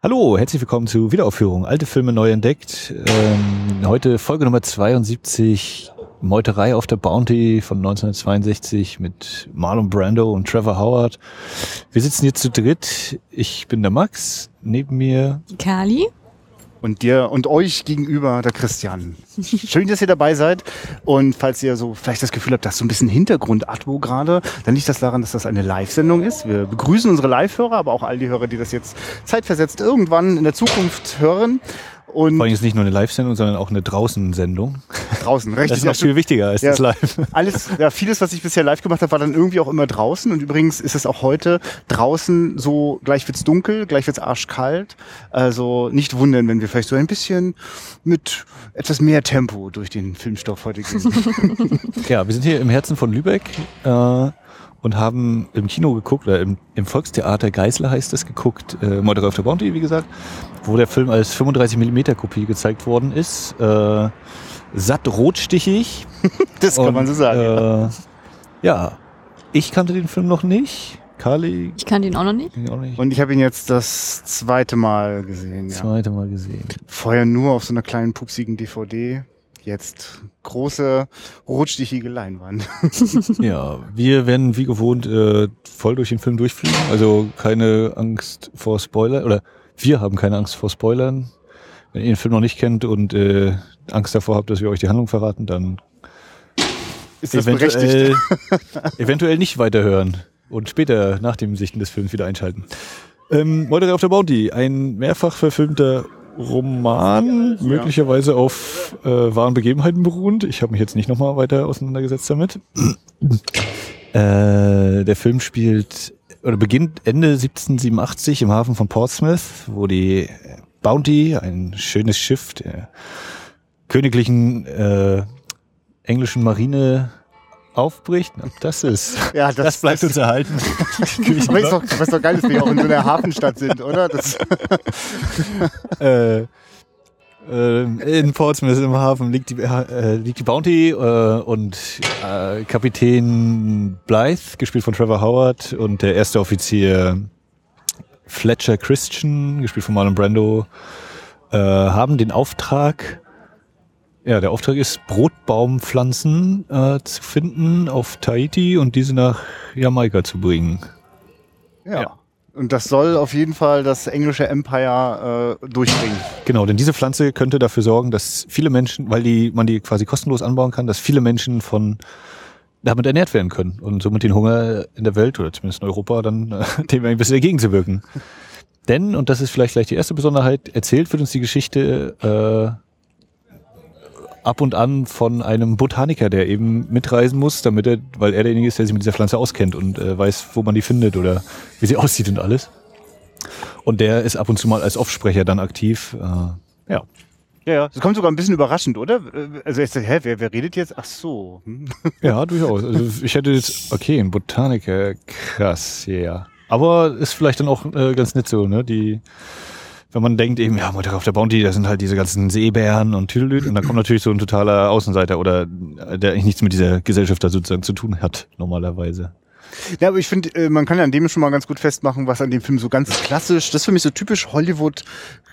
Hallo, herzlich willkommen zu Wiederaufführung. Alte Filme neu entdeckt. Ähm, heute Folge Nummer 72, Meuterei auf der Bounty von 1962 mit Marlon Brando und Trevor Howard. Wir sitzen hier zu dritt. Ich bin der Max, neben mir Kali. Und dir und euch gegenüber der Christian. Schön, dass ihr dabei seid. Und falls ihr so vielleicht das Gefühl habt, dass so ein bisschen Hintergrund-Atmo gerade, dann liegt das daran, dass das eine Live-Sendung ist. Wir begrüßen unsere Live-Hörer, aber auch all die Hörer, die das jetzt zeitversetzt irgendwann in der Zukunft hören. Und Vor allem ist nicht nur eine Live-Sendung, sondern auch eine Draußen-Sendung. Draußen, richtig. Das ist noch viel wichtiger als ja, das Live. Alles, ja, vieles, was ich bisher live gemacht habe, war dann irgendwie auch immer draußen. Und übrigens ist es auch heute draußen so, gleich wird's dunkel, gleich wird's arschkalt. Also nicht wundern, wenn wir vielleicht so ein bisschen mit etwas mehr Tempo durch den Filmstoff heute gehen. ja, wir sind hier im Herzen von Lübeck. Äh und haben im Kino geguckt, oder im, im Volkstheater Geißler heißt es, geguckt, äh, Murder of the Bounty, wie gesagt, wo der Film als 35 mm Kopie gezeigt worden ist. Äh, satt rotstichig. das kann und, man so sagen. Äh, ja, ich kannte den Film noch nicht. Kali. Ich kannte ihn auch noch nicht. Auch nicht. Und ich habe ihn jetzt das zweite Mal gesehen. Ja. Zweite Mal gesehen. Vorher nur auf so einer kleinen pupsigen DVD jetzt große rotstichige Leinwand. ja, wir werden wie gewohnt äh, voll durch den Film durchfliegen. Also keine Angst vor Spoilern oder wir haben keine Angst vor Spoilern. Wenn ihr den Film noch nicht kennt und äh, Angst davor habt, dass wir euch die Handlung verraten, dann ist das eventuell, eventuell nicht weiterhören und später nach dem Sichten des Films wieder einschalten. Ähm, Murder of the Bounty, ein mehrfach verfilmter Roman, ja. möglicherweise auf äh, wahren Begebenheiten beruhend. Ich habe mich jetzt nicht nochmal weiter auseinandergesetzt damit. äh, der Film spielt oder beginnt Ende 1787 im Hafen von Portsmouth, wo die Bounty, ein schönes Schiff der königlichen äh, englischen Marine aufbricht, das ist, ja, das, das bleibt das, uns erhalten. aber ist doch, ist doch geil, dass wir auch in so einer Hafenstadt sind, oder? äh, äh, in Portsmouth im Hafen liegt die, äh, liegt die Bounty äh, und äh, Kapitän Blythe, gespielt von Trevor Howard, und der erste Offizier Fletcher Christian, gespielt von Marlon Brando, äh, haben den Auftrag, ja, der Auftrag ist, Brotbaumpflanzen äh, zu finden auf Tahiti und diese nach Jamaika zu bringen. Ja. ja. Und das soll auf jeden Fall das englische Empire äh, durchbringen. Genau, denn diese Pflanze könnte dafür sorgen, dass viele Menschen, weil die, man die quasi kostenlos anbauen kann, dass viele Menschen von damit ernährt werden können und somit den Hunger in der Welt oder zumindest in Europa dann äh, dem ein bisschen entgegenzuwirken. Denn, und das ist vielleicht gleich die erste Besonderheit, erzählt wird uns die Geschichte äh, ab und an von einem Botaniker, der eben mitreisen muss, damit er, weil er derjenige ist, der sich mit dieser Pflanze auskennt und äh, weiß, wo man die findet oder wie sie aussieht und alles. Und der ist ab und zu mal als Offsprecher dann aktiv. Äh, ja. Ja, ja, das kommt sogar ein bisschen überraschend, oder? Also ich hä, wer, wer redet jetzt? Ach so. Hm. Ja, durchaus. Also ich hätte jetzt, okay, ein Botaniker, krass, ja. Yeah. Aber ist vielleicht dann auch äh, ganz nett so, ne? Die wenn man denkt eben, ja, Mutter auf der Bounty, da sind halt diese ganzen Seebären und Tüdelüt und dann kommt natürlich so ein totaler Außenseiter oder der eigentlich nichts mit dieser Gesellschaft da sozusagen zu tun hat, normalerweise. Ja, aber ich finde, äh, man kann ja an dem schon mal ganz gut festmachen, was an dem Film so ganz klassisch, das ist für mich so typisch Hollywood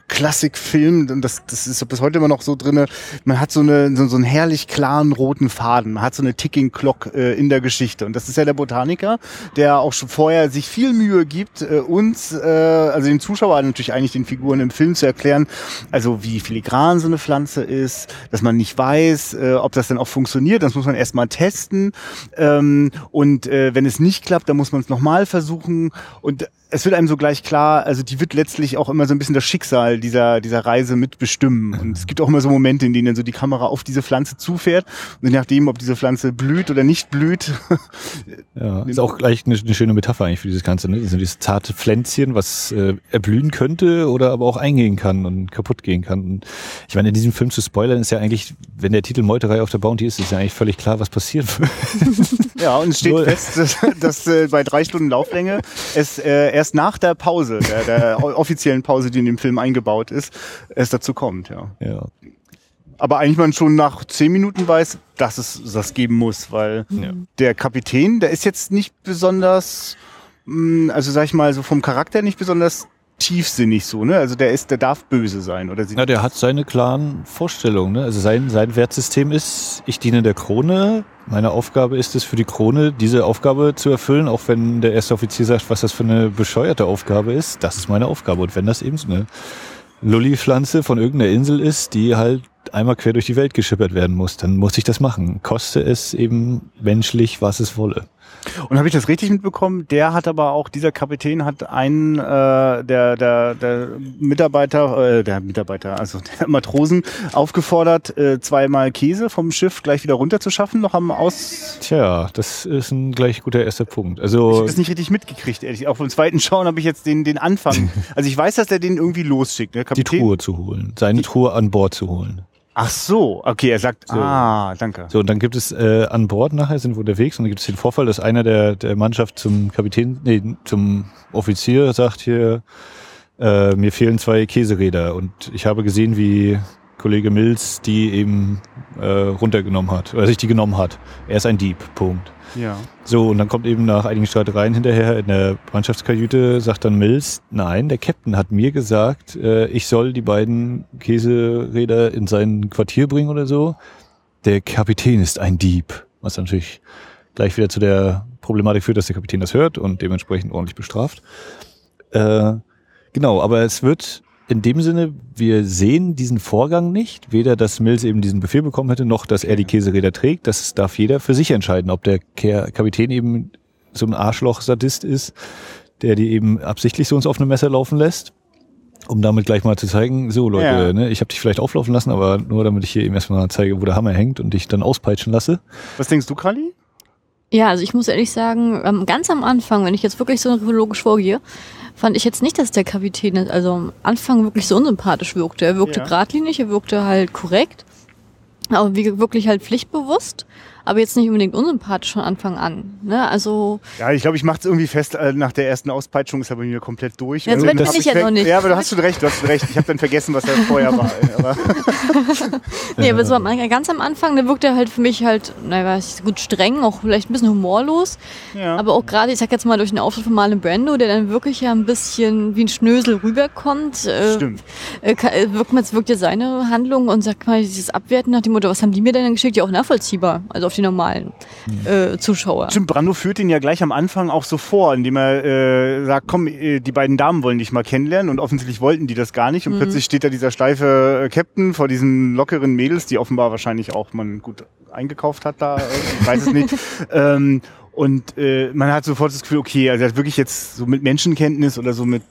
Klassikfilm, und das, das ist bis heute immer noch so drinne. Man hat so, eine, so, so einen herrlich klaren roten Faden. Man hat so eine Ticking Clock äh, in der Geschichte. Und das ist ja der Botaniker, der auch schon vorher sich viel Mühe gibt, äh, uns, äh, also den Zuschauern natürlich eigentlich den Figuren im Film zu erklären, also wie filigran so eine Pflanze ist, dass man nicht weiß, äh, ob das dann auch funktioniert. Das muss man erstmal testen. Ähm, und äh, wenn es nicht klappt, dann muss man es nochmal versuchen. Und es wird einem so gleich klar, also die wird letztlich auch immer so ein bisschen das Schicksal dieser, dieser Reise mitbestimmen. Und es gibt auch immer so Momente, in denen dann so die Kamera auf diese Pflanze zufährt. Und je nachdem, ob diese Pflanze blüht oder nicht blüht. ja, ist auch gleich eine, eine, schöne Metapher eigentlich für dieses Ganze. Ne? Also dieses zarte Pflänzchen, was äh, erblühen könnte oder aber auch eingehen kann und kaputt gehen kann. Und ich meine, in diesem Film zu spoilern ist ja eigentlich, wenn der Titel Meuterei auf der Bounty ist, ist ja eigentlich völlig klar, was passiert. ja, und es steht fest, dass, dass äh, bei drei Stunden Lauflänge es äh, erst nach der Pause, der, der offiziellen Pause, die in dem Film eingebaut ist, es dazu kommt, ja. ja. Aber eigentlich man schon nach zehn Minuten weiß, dass es das geben muss, weil ja. der Kapitän, der ist jetzt nicht besonders, mm, also sag ich mal, so vom Charakter nicht besonders tiefsinnig so, ne? Also der ist, der darf böse sein, oder? Ja, der hat seine klaren Vorstellungen. Ne? Also sein, sein Wertsystem ist, ich diene der Krone. Meine Aufgabe ist es für die Krone, diese Aufgabe zu erfüllen, auch wenn der erste Offizier sagt, was das für eine bescheuerte Aufgabe ist. Das ist meine Aufgabe. Und wenn das eben so eine Lulli-Pflanze von irgendeiner Insel ist, die halt einmal quer durch die Welt geschippert werden muss, dann muss ich das machen. Koste es eben menschlich, was es wolle. Und habe ich das richtig mitbekommen? Der hat aber auch, dieser Kapitän hat einen äh, der, der, der Mitarbeiter, äh, der Mitarbeiter, also der Matrosen aufgefordert, äh, zweimal Käse vom Schiff gleich wieder runterzuschaffen, noch am Aus... Tja, das ist ein gleich guter erster Punkt. Also ich habe das nicht richtig mitgekriegt, ehrlich. Auch vom zweiten Schauen habe ich jetzt den, den Anfang. Also ich weiß, dass der den irgendwie losschickt. Ne? die Truhe zu holen, seine Truhe an Bord zu holen. Ach so, okay, er sagt, So. ah, danke. So, und dann gibt es äh, an Bord nachher, sind wir unterwegs, und dann gibt es den Vorfall, dass einer der, der Mannschaft zum Kapitän, nee, zum Offizier sagt hier, äh, mir fehlen zwei Käseräder. Und ich habe gesehen, wie Kollege Mills die eben äh, runtergenommen hat, oder sich die genommen hat. Er ist ein Dieb, Punkt. Ja. So, und dann kommt eben nach einigen Streitereien hinterher in der Mannschaftskajüte, sagt dann Mills, nein, der Captain hat mir gesagt, äh, ich soll die beiden Käseräder in sein Quartier bringen oder so. Der Kapitän ist ein Dieb. Was natürlich gleich wieder zu der Problematik führt, dass der Kapitän das hört und dementsprechend ordentlich bestraft. Äh, genau, aber es wird in dem Sinne, wir sehen diesen Vorgang nicht, weder dass Mills eben diesen Befehl bekommen hätte, noch dass er die Käseräder trägt. Das darf jeder für sich entscheiden, ob der Kapitän eben so ein Arschloch-Sadist ist, der die eben absichtlich so ins offene Messer laufen lässt, um damit gleich mal zu zeigen, so Leute, Ja. ne, ich habe dich vielleicht auflaufen lassen, aber nur damit ich hier eben erstmal zeige, wo der Hammer hängt und dich dann auspeitschen lasse. Was denkst du, Kali? Ja, also ich muss ehrlich sagen, ähm, ganz am Anfang, wenn ich jetzt wirklich so logisch vorgehe, fand ich jetzt nicht, dass der Kapitän also am Anfang wirklich so unsympathisch wirkte. Er wirkte Ja. geradlinig, er wirkte halt korrekt, aber wirklich halt pflichtbewusst, aber jetzt nicht unbedingt unsympathisch von Anfang an. Ne? Also Ja, ich glaube, ich mache es irgendwie fest, äh, nach der ersten Auspeitschung ist er bei mir komplett durch. Dann bin hab ich ja noch nicht. Ja, aber du hast schon recht, du hast schon recht. Ich habe dann vergessen, was er vorher war. Aber Nee, aber so am, ganz am Anfang, da wirkt er halt für mich halt, naja, weiß ich, gut streng, auch vielleicht ein bisschen humorlos. ja. Aber auch gerade, ich sag jetzt mal, durch den Auftritt von Marlon Brando, der dann wirklich ja ein bisschen wie ein Schnösel rüberkommt, äh, Stimmt. äh, äh, wirkt, man- wirkt ja seine Handlung und sagt mal, dieses Abwerten nach dem Motto, was haben die mir denn geschickt, ja auch nachvollziehbar, also auf die normalen äh, Zuschauer. Stimmt, Brando führt ihn ja gleich am Anfang auch so vor, indem er äh, sagt, komm, äh, die beiden Damen wollen dich mal kennenlernen und offensichtlich wollten die das gar nicht und Mhm. plötzlich steht da dieser steife äh, Captain vor diesen lockeren Mädels, die offenbar wahrscheinlich auch man gut eingekauft hat da, äh, ich weiß es nicht. ähm, und äh, man hat sofort das Gefühl, okay, also er hat wirklich jetzt so mit Menschenkenntnis oder so mit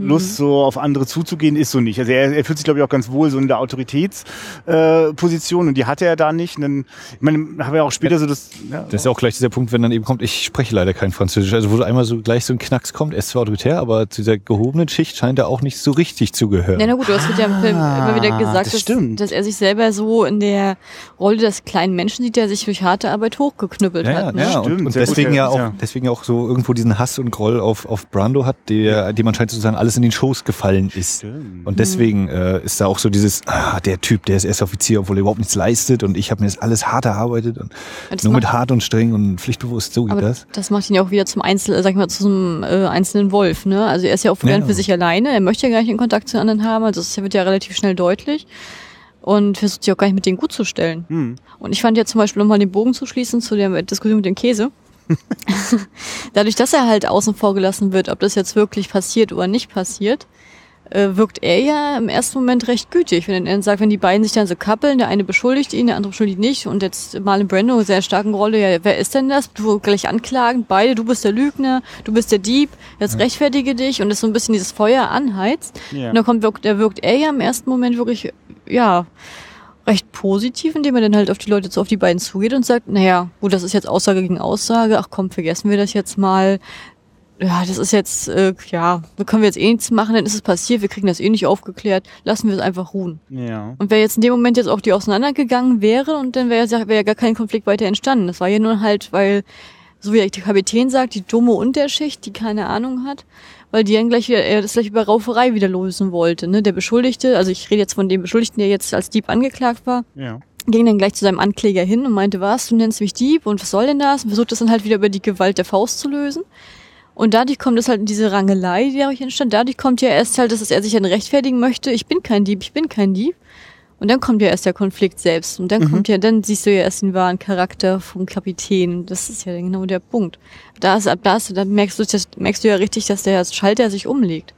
Lust, so auf andere zuzugehen, ist so nicht. Also er, er fühlt sich, glaube ich, auch ganz wohl so in der Autoritätsposition äh, Position und die hatte er da nicht. Und dann, ich meine, habe ja auch später so das. Ja, Das ist ja auch gleich dieser Punkt, wenn dann eben kommt, ich spreche leider kein Französisch. Also wo so einmal so gleich so ein Knacks kommt, er ist zwar autoritär, aber zu dieser gehobenen Schicht scheint er auch nicht so richtig zu gehören. Ja, na gut, das wird ja im Film immer wieder Ah, gesagt, das dass, dass er sich selber so in der Rolle des kleinen Menschen sieht, der sich durch harte Arbeit hochgeknüppelt Ja, ja, hat. Ne? ja. Stimmt, und, und deswegen ja, auch, ja. deswegen auch so irgendwo diesen Hass und Groll auf, auf Brando hat, der, dem anscheinend sozusagen alles in den Schoß gefallen ist. Stimmt. Und deswegen äh, ist da auch so dieses, ah, der Typ, der ist erst Offizier, obwohl er überhaupt nichts leistet und ich habe mir das alles hart erarbeitet und Das nur mit hart und streng und pflichtbewusst, so geht Aber das. das. macht ihn ja auch wieder zum Einzel, sag ich mal, zum äh, einzelnen Wolf, ne? Also er ist ja auch Ja. für sich alleine, er möchte ja gar nicht in Kontakt zu anderen haben, also das wird ja relativ schnell deutlich. Und versucht sich auch gar nicht mit denen gut zu stellen. Hm. Und ich fand ja zum Beispiel, um mal den Bogen zu schließen zu der Diskussion mit dem Käse. Dadurch, dass er halt außen vor gelassen wird, ob das jetzt wirklich passiert oder nicht passiert, äh, wirkt er ja im ersten Moment recht gütig. Wenn er dann sagt, wenn die beiden sich dann so kappeln, der eine beschuldigt ihn, der andere beschuldigt nicht und jetzt Marlon Brando in sehr starken Rolle, ja, wer ist denn das? Du gleich anklagen, beide, du bist der Lügner, du bist der Dieb, jetzt rechtfertige dich und das so ein bisschen dieses Feuer anheizt. Ja. Und dann kommt, wirkt, da wirkt er ja im ersten Moment wirklich, ja, recht positiv, indem er dann halt auf die Leute, zu- auf die beiden zugeht und sagt, naja, gut, das ist jetzt Aussage gegen Aussage, ach komm, vergessen wir das jetzt mal. Ja, das ist jetzt, äh, ja, da können wir jetzt eh nichts machen, dann ist es passiert, wir kriegen das eh nicht aufgeklärt, lassen wir es einfach ruhen. Ja. Und wer jetzt in dem Moment jetzt auch die auseinandergegangen wäre und dann wäre ja, wäre ja gar kein Konflikt weiter entstanden. Das war ja nur halt, weil, so wie der Kapitän sagt, die dumme Unterschicht, die keine Ahnung hat, weil die dann gleich wieder, er das gleich über Rauferei wieder lösen wollte. Ne? Der Beschuldigte, also ich rede jetzt von dem Beschuldigten, der jetzt als Dieb angeklagt war, Ja. ging dann gleich zu seinem Ankläger hin und meinte, was, du nennst mich Dieb und was soll denn das? Und versucht das dann halt wieder über die Gewalt der Faust zu lösen. Und dadurch kommt es halt in diese Rangelei, die dadurch entstand. Dadurch kommt ja erst halt, dass er sich dann rechtfertigen möchte, ich bin kein Dieb, ich bin kein Dieb. Und dann kommt ja erst der Konflikt selbst. Und dann kommt ja, dann siehst du ja erst den wahren Charakter vom Kapitän. Das ist ja genau der Punkt. Da ist, ab da ist, dann merkst du, das, merkst du ja richtig, dass der Schalter sich umlegt.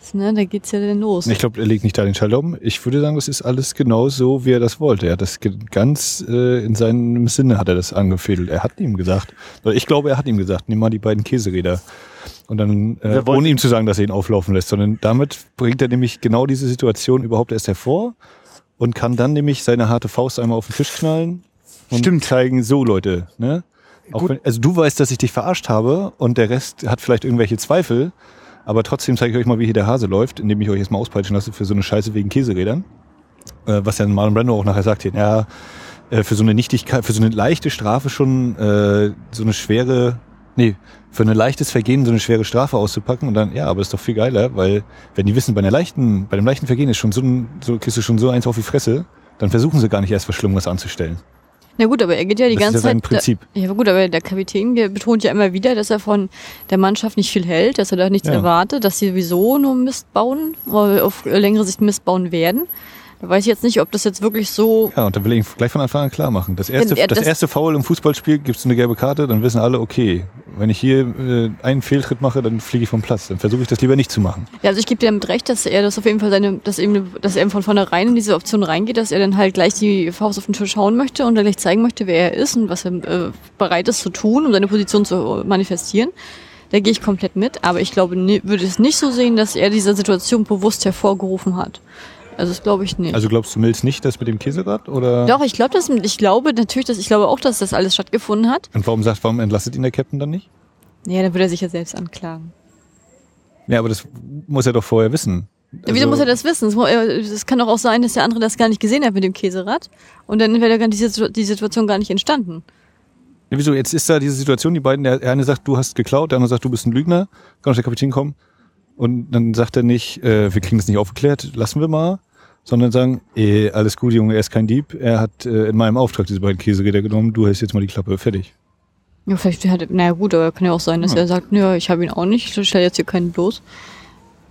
Das, ne, da geht's ja dann los. Ich glaube, er legt nicht da den Schalter um. Ich würde sagen, das ist alles genau so, wie er das wollte. Er hat das ganz äh, in seinem Sinne hat er das angefädelt. Er hat ihm gesagt, oder ich glaube, er hat ihm gesagt, nimm mal die beiden Käseräder. Und dann, äh, ohne ihm zu sagen, dass er ihn auflaufen lässt, sondern damit bringt er nämlich genau diese Situation überhaupt erst hervor und kann dann nämlich seine harte Faust einmal auf den Tisch knallen und Stimmt. zeigen, so Leute, ne? Wenn, also du weißt, dass ich dich verarscht habe und der Rest hat vielleicht irgendwelche Zweifel, aber trotzdem zeige ich euch mal, wie hier der Hase läuft, indem ich euch jetzt mal auspeitschen lasse für so eine Scheiße wegen Käserädern. Äh, was ja Marlon Brando auch nachher sagt hier, ja, äh, für so eine Nichtigkeit, für so eine leichte Strafe schon äh, so eine schwere, nee, für ein leichtes Vergehen so eine schwere Strafe auszupacken und dann, ja, aber das ist doch viel geiler, weil wenn die wissen, bei einer leichten, bei einem leichten Vergehen ist schon so ein, so kriegst du schon so eins auf die Fresse, dann versuchen sie gar nicht erst was Schlimmeres anzustellen. Na gut, aber er geht ja die Das ist ganze ja sein Zeit. Prinzip. Da, ja, aber gut, aber der Kapitän betont ja immer wieder, dass er von der Mannschaft nicht viel hält, dass er da nichts Ja. erwartet, dass sie sowieso nur Mist bauen, oder auf längere Sicht Mist bauen werden. Da weiß ich jetzt nicht, ob das jetzt wirklich so. Ja, und dann will ich gleich von Anfang an klar machen. Das erste, er- das, das- erste Foul im Fußballspiel gibt's eine gelbe Karte, dann wissen alle, okay, wenn ich hier äh, einen Fehltritt mache, dann fliege ich vom Platz. Dann versuche ich das lieber nicht zu machen. Ja, also ich gebe dir damit recht, dass er das auf jeden Fall seine, dass eben, dass er eben von vornherein in diese Option reingeht, dass er dann halt gleich die Faust auf den Tisch hauen möchte und dann gleich zeigen möchte, wer er ist und was er äh, bereit ist zu tun, um seine Position zu manifestieren. Da gehe ich komplett mit, aber ich glaube, ni- würde es nicht so sehen, dass er diese Situation bewusst hervorgerufen hat. Also das glaube ich nicht. Also glaubst du Mills nicht, das mit dem Käserad? Oder? Doch, ich glaube, dass ich glaube natürlich, dass ich glaube auch, dass das alles stattgefunden hat. Und warum sagt, warum entlastet ihn der Captain dann nicht? Ja, dann würde er sich ja selbst anklagen. Ja, aber das muss er doch vorher wissen. Wieso Also- muss er das wissen? Es äh, Es kann doch auch sein, dass der andere das gar nicht gesehen hat mit dem Käserad. Und dann wäre gar die, Situ- die Situation gar nicht entstanden. Ja, wieso? Jetzt ist da diese Situation, die beiden, der eine sagt, du hast geklaut, der andere sagt, du bist ein Lügner, kann doch der Kapitän kommen. Und dann sagt er nicht, äh, wir kriegen das nicht aufgeklärt, lassen wir mal, sondern sagen, eh, alles gut, Junge, er ist kein Dieb, er hat äh, in meinem Auftrag diese beiden Käseräder genommen, du hältst jetzt mal die Klappe, fertig. Ja, vielleicht hat er, naja gut, aber kann ja auch sein, dass Ja. er sagt, ja, ich habe ihn auch nicht, ich stelle jetzt hier keinen bloß.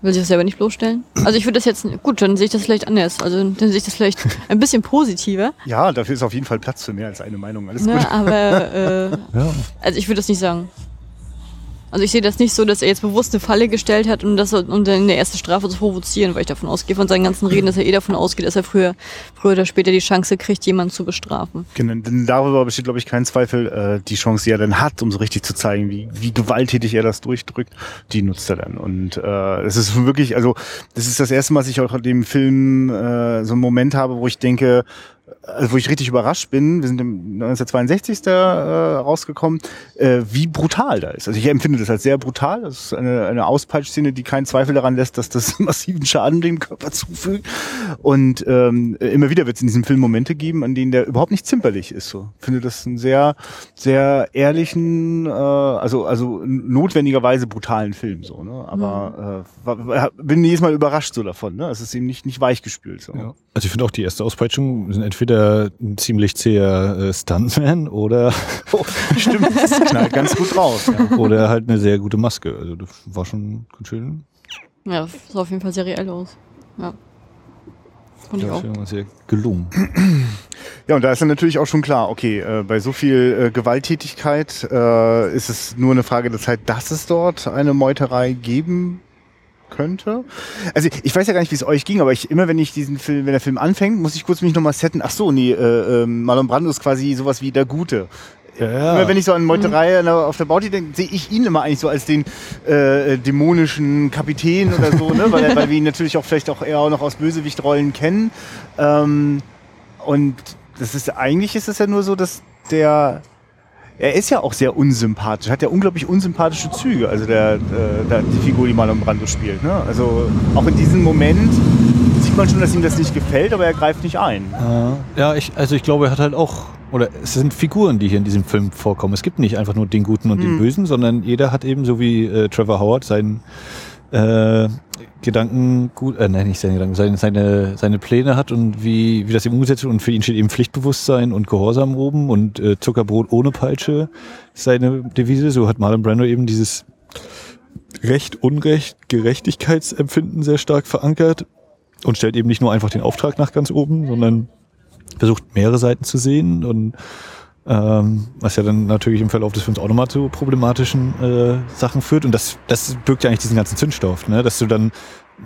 Will sich das selber nicht bloßstellen? Also ich würde das jetzt, gut, dann sehe ich das vielleicht anders. Also dann sehe ich das vielleicht ein bisschen positiver. Ja, dafür ist auf jeden Fall Platz für mehr als eine Meinung. Alles Ne, gut. aber äh, Ja. also ich würde das nicht sagen. Also ich sehe das nicht so, dass er jetzt bewusst eine Falle gestellt hat, um das um dann eine erste Strafe zu provozieren, weil ich davon ausgehe von seinen ganzen Reden, dass er eh davon ausgeht, dass er früher, früher oder später die Chance kriegt, jemanden zu bestrafen. Genau, denn darüber besteht, glaube ich, kein Zweifel. Äh, die Chance, die er dann hat, um so richtig zu zeigen, wie, wie gewalttätig er das durchdrückt, die nutzt er dann. Und äh, es ist wirklich, also das ist das erste Mal, dass ich auch in dem Film äh, so einen Moment habe, wo ich denke, also wo ich richtig überrascht bin, wir sind im 1962. Da, äh, rausgekommen, äh, wie brutal da ist. Also ich empfinde das als sehr brutal. Das ist eine, eine Auspeitschszene, die keinen Zweifel daran lässt, dass das massiven Schaden dem Körper zufügt. Und ähm, immer wieder wird es in diesem Film Momente geben, an denen der überhaupt nicht zimperlich ist. So. Ich finde das einen sehr, sehr ehrlichen, äh, also, also notwendigerweise brutalen Film. So, ne? Aber äh, war, war, bin jedes Mal überrascht so davon. Ne? Es ist eben nicht, nicht weichgespült. So. Ja. Also ich finde auch die erste Auspeitschung sind entweder ein ziemlich zäher äh, Stuntman oder, Oh, stimmt, das knallt ganz gut raus. Ja. oder halt eine sehr gute Maske. Also das war schon ganz schön. Ja, das sah auf jeden Fall sehr reell aus. Ja. Fand ich auch. sehr gelungen. Ja, und da ist dann natürlich auch schon klar, okay, äh, bei so viel äh, Gewalttätigkeit äh, ist es nur eine Frage der Zeit, dass es dort eine Meuterei geben könnte. Also ich weiß ja gar nicht, wie es euch ging, aber ich immer, wenn ich diesen Film, wenn der Film anfängt, muss ich kurz mich nochmal setten. Ach so, nee, äh, äh, Marlon Brando ist quasi sowas wie der Gute. Ja, Immer wenn ich so an Meuterei der- auf der Bounty denke, sehe ich ihn immer eigentlich so als den äh, äh, dämonischen Kapitän oder so, ne? weil, weil wir ihn natürlich auch vielleicht auch eher auch noch aus Bösewichtrollen kennen. Ähm, und das ist eigentlich ist es ja nur so, dass der er ist ja auch sehr unsympathisch, hat ja unglaublich unsympathische Züge, also der, äh, der die Figur, die Marlon Brando spielt. Ne? Also auch in diesem Moment sieht man schon, dass ihm das nicht gefällt, aber er greift nicht ein. Ja, ich, also ich glaube, er hat halt auch, oder es sind Figuren, die hier in diesem Film vorkommen. Es gibt nicht einfach nur den Guten und den Mhm. Bösen, sondern jeder hat eben so wie äh, Trevor Howard seinen äh, Gedanken gut, äh, nein, nicht seine Gedanken, seine, seine, seine Pläne hat und wie, wie das eben umgesetzt wird. Und für ihn steht eben Pflichtbewusstsein und Gehorsam oben und äh, Zuckerbrot ohne Peitsche ist seine Devise. So hat Marlon Brando eben dieses Recht, Unrecht, Gerechtigkeitsempfinden sehr stark verankert und stellt eben nicht nur einfach den Auftrag nach ganz oben, sondern versucht mehrere Seiten zu sehen und ähm, was ja dann natürlich im Verlauf des Films auch nochmal zu problematischen äh, Sachen führt und das, das birgt ja eigentlich diesen ganzen Zündstoff, ne? dass du dann,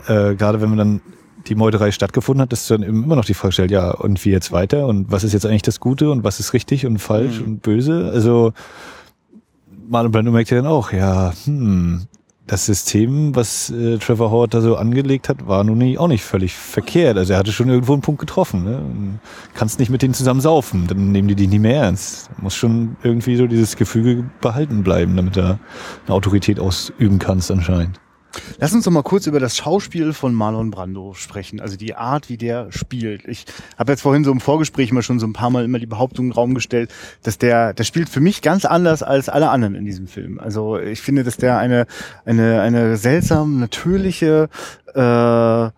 äh, gerade wenn man dann die Meuterei stattgefunden hat, dass du dann immer noch die Frage stellt, ja, und wie jetzt weiter und was ist jetzt eigentlich das Gute und was ist richtig und falsch Mhm. und böse, also Marlon Brando merkt ja dann auch, ja, hm, das System, was äh, Trevor Howard da so angelegt hat, war nun nie, auch nicht völlig verkehrt. Also er hatte schon irgendwo einen Punkt getroffen. Ne? Kannst nicht mit denen zusammen saufen, dann nehmen die dich nicht mehr ernst. Muss schon irgendwie so dieses Gefüge behalten bleiben, damit du eine Autorität ausüben kannst anscheinend. Lass uns doch mal kurz über das Schauspiel von Marlon Brando sprechen, also die Art, wie der spielt. Ich habe jetzt vorhin so im Vorgespräch mal schon so ein paar Mal immer die Behauptung in den Raum gestellt, dass der, der spielt für mich ganz anders als alle anderen in diesem Film. Also ich finde, dass der eine eine eine seltsam natürliche äh,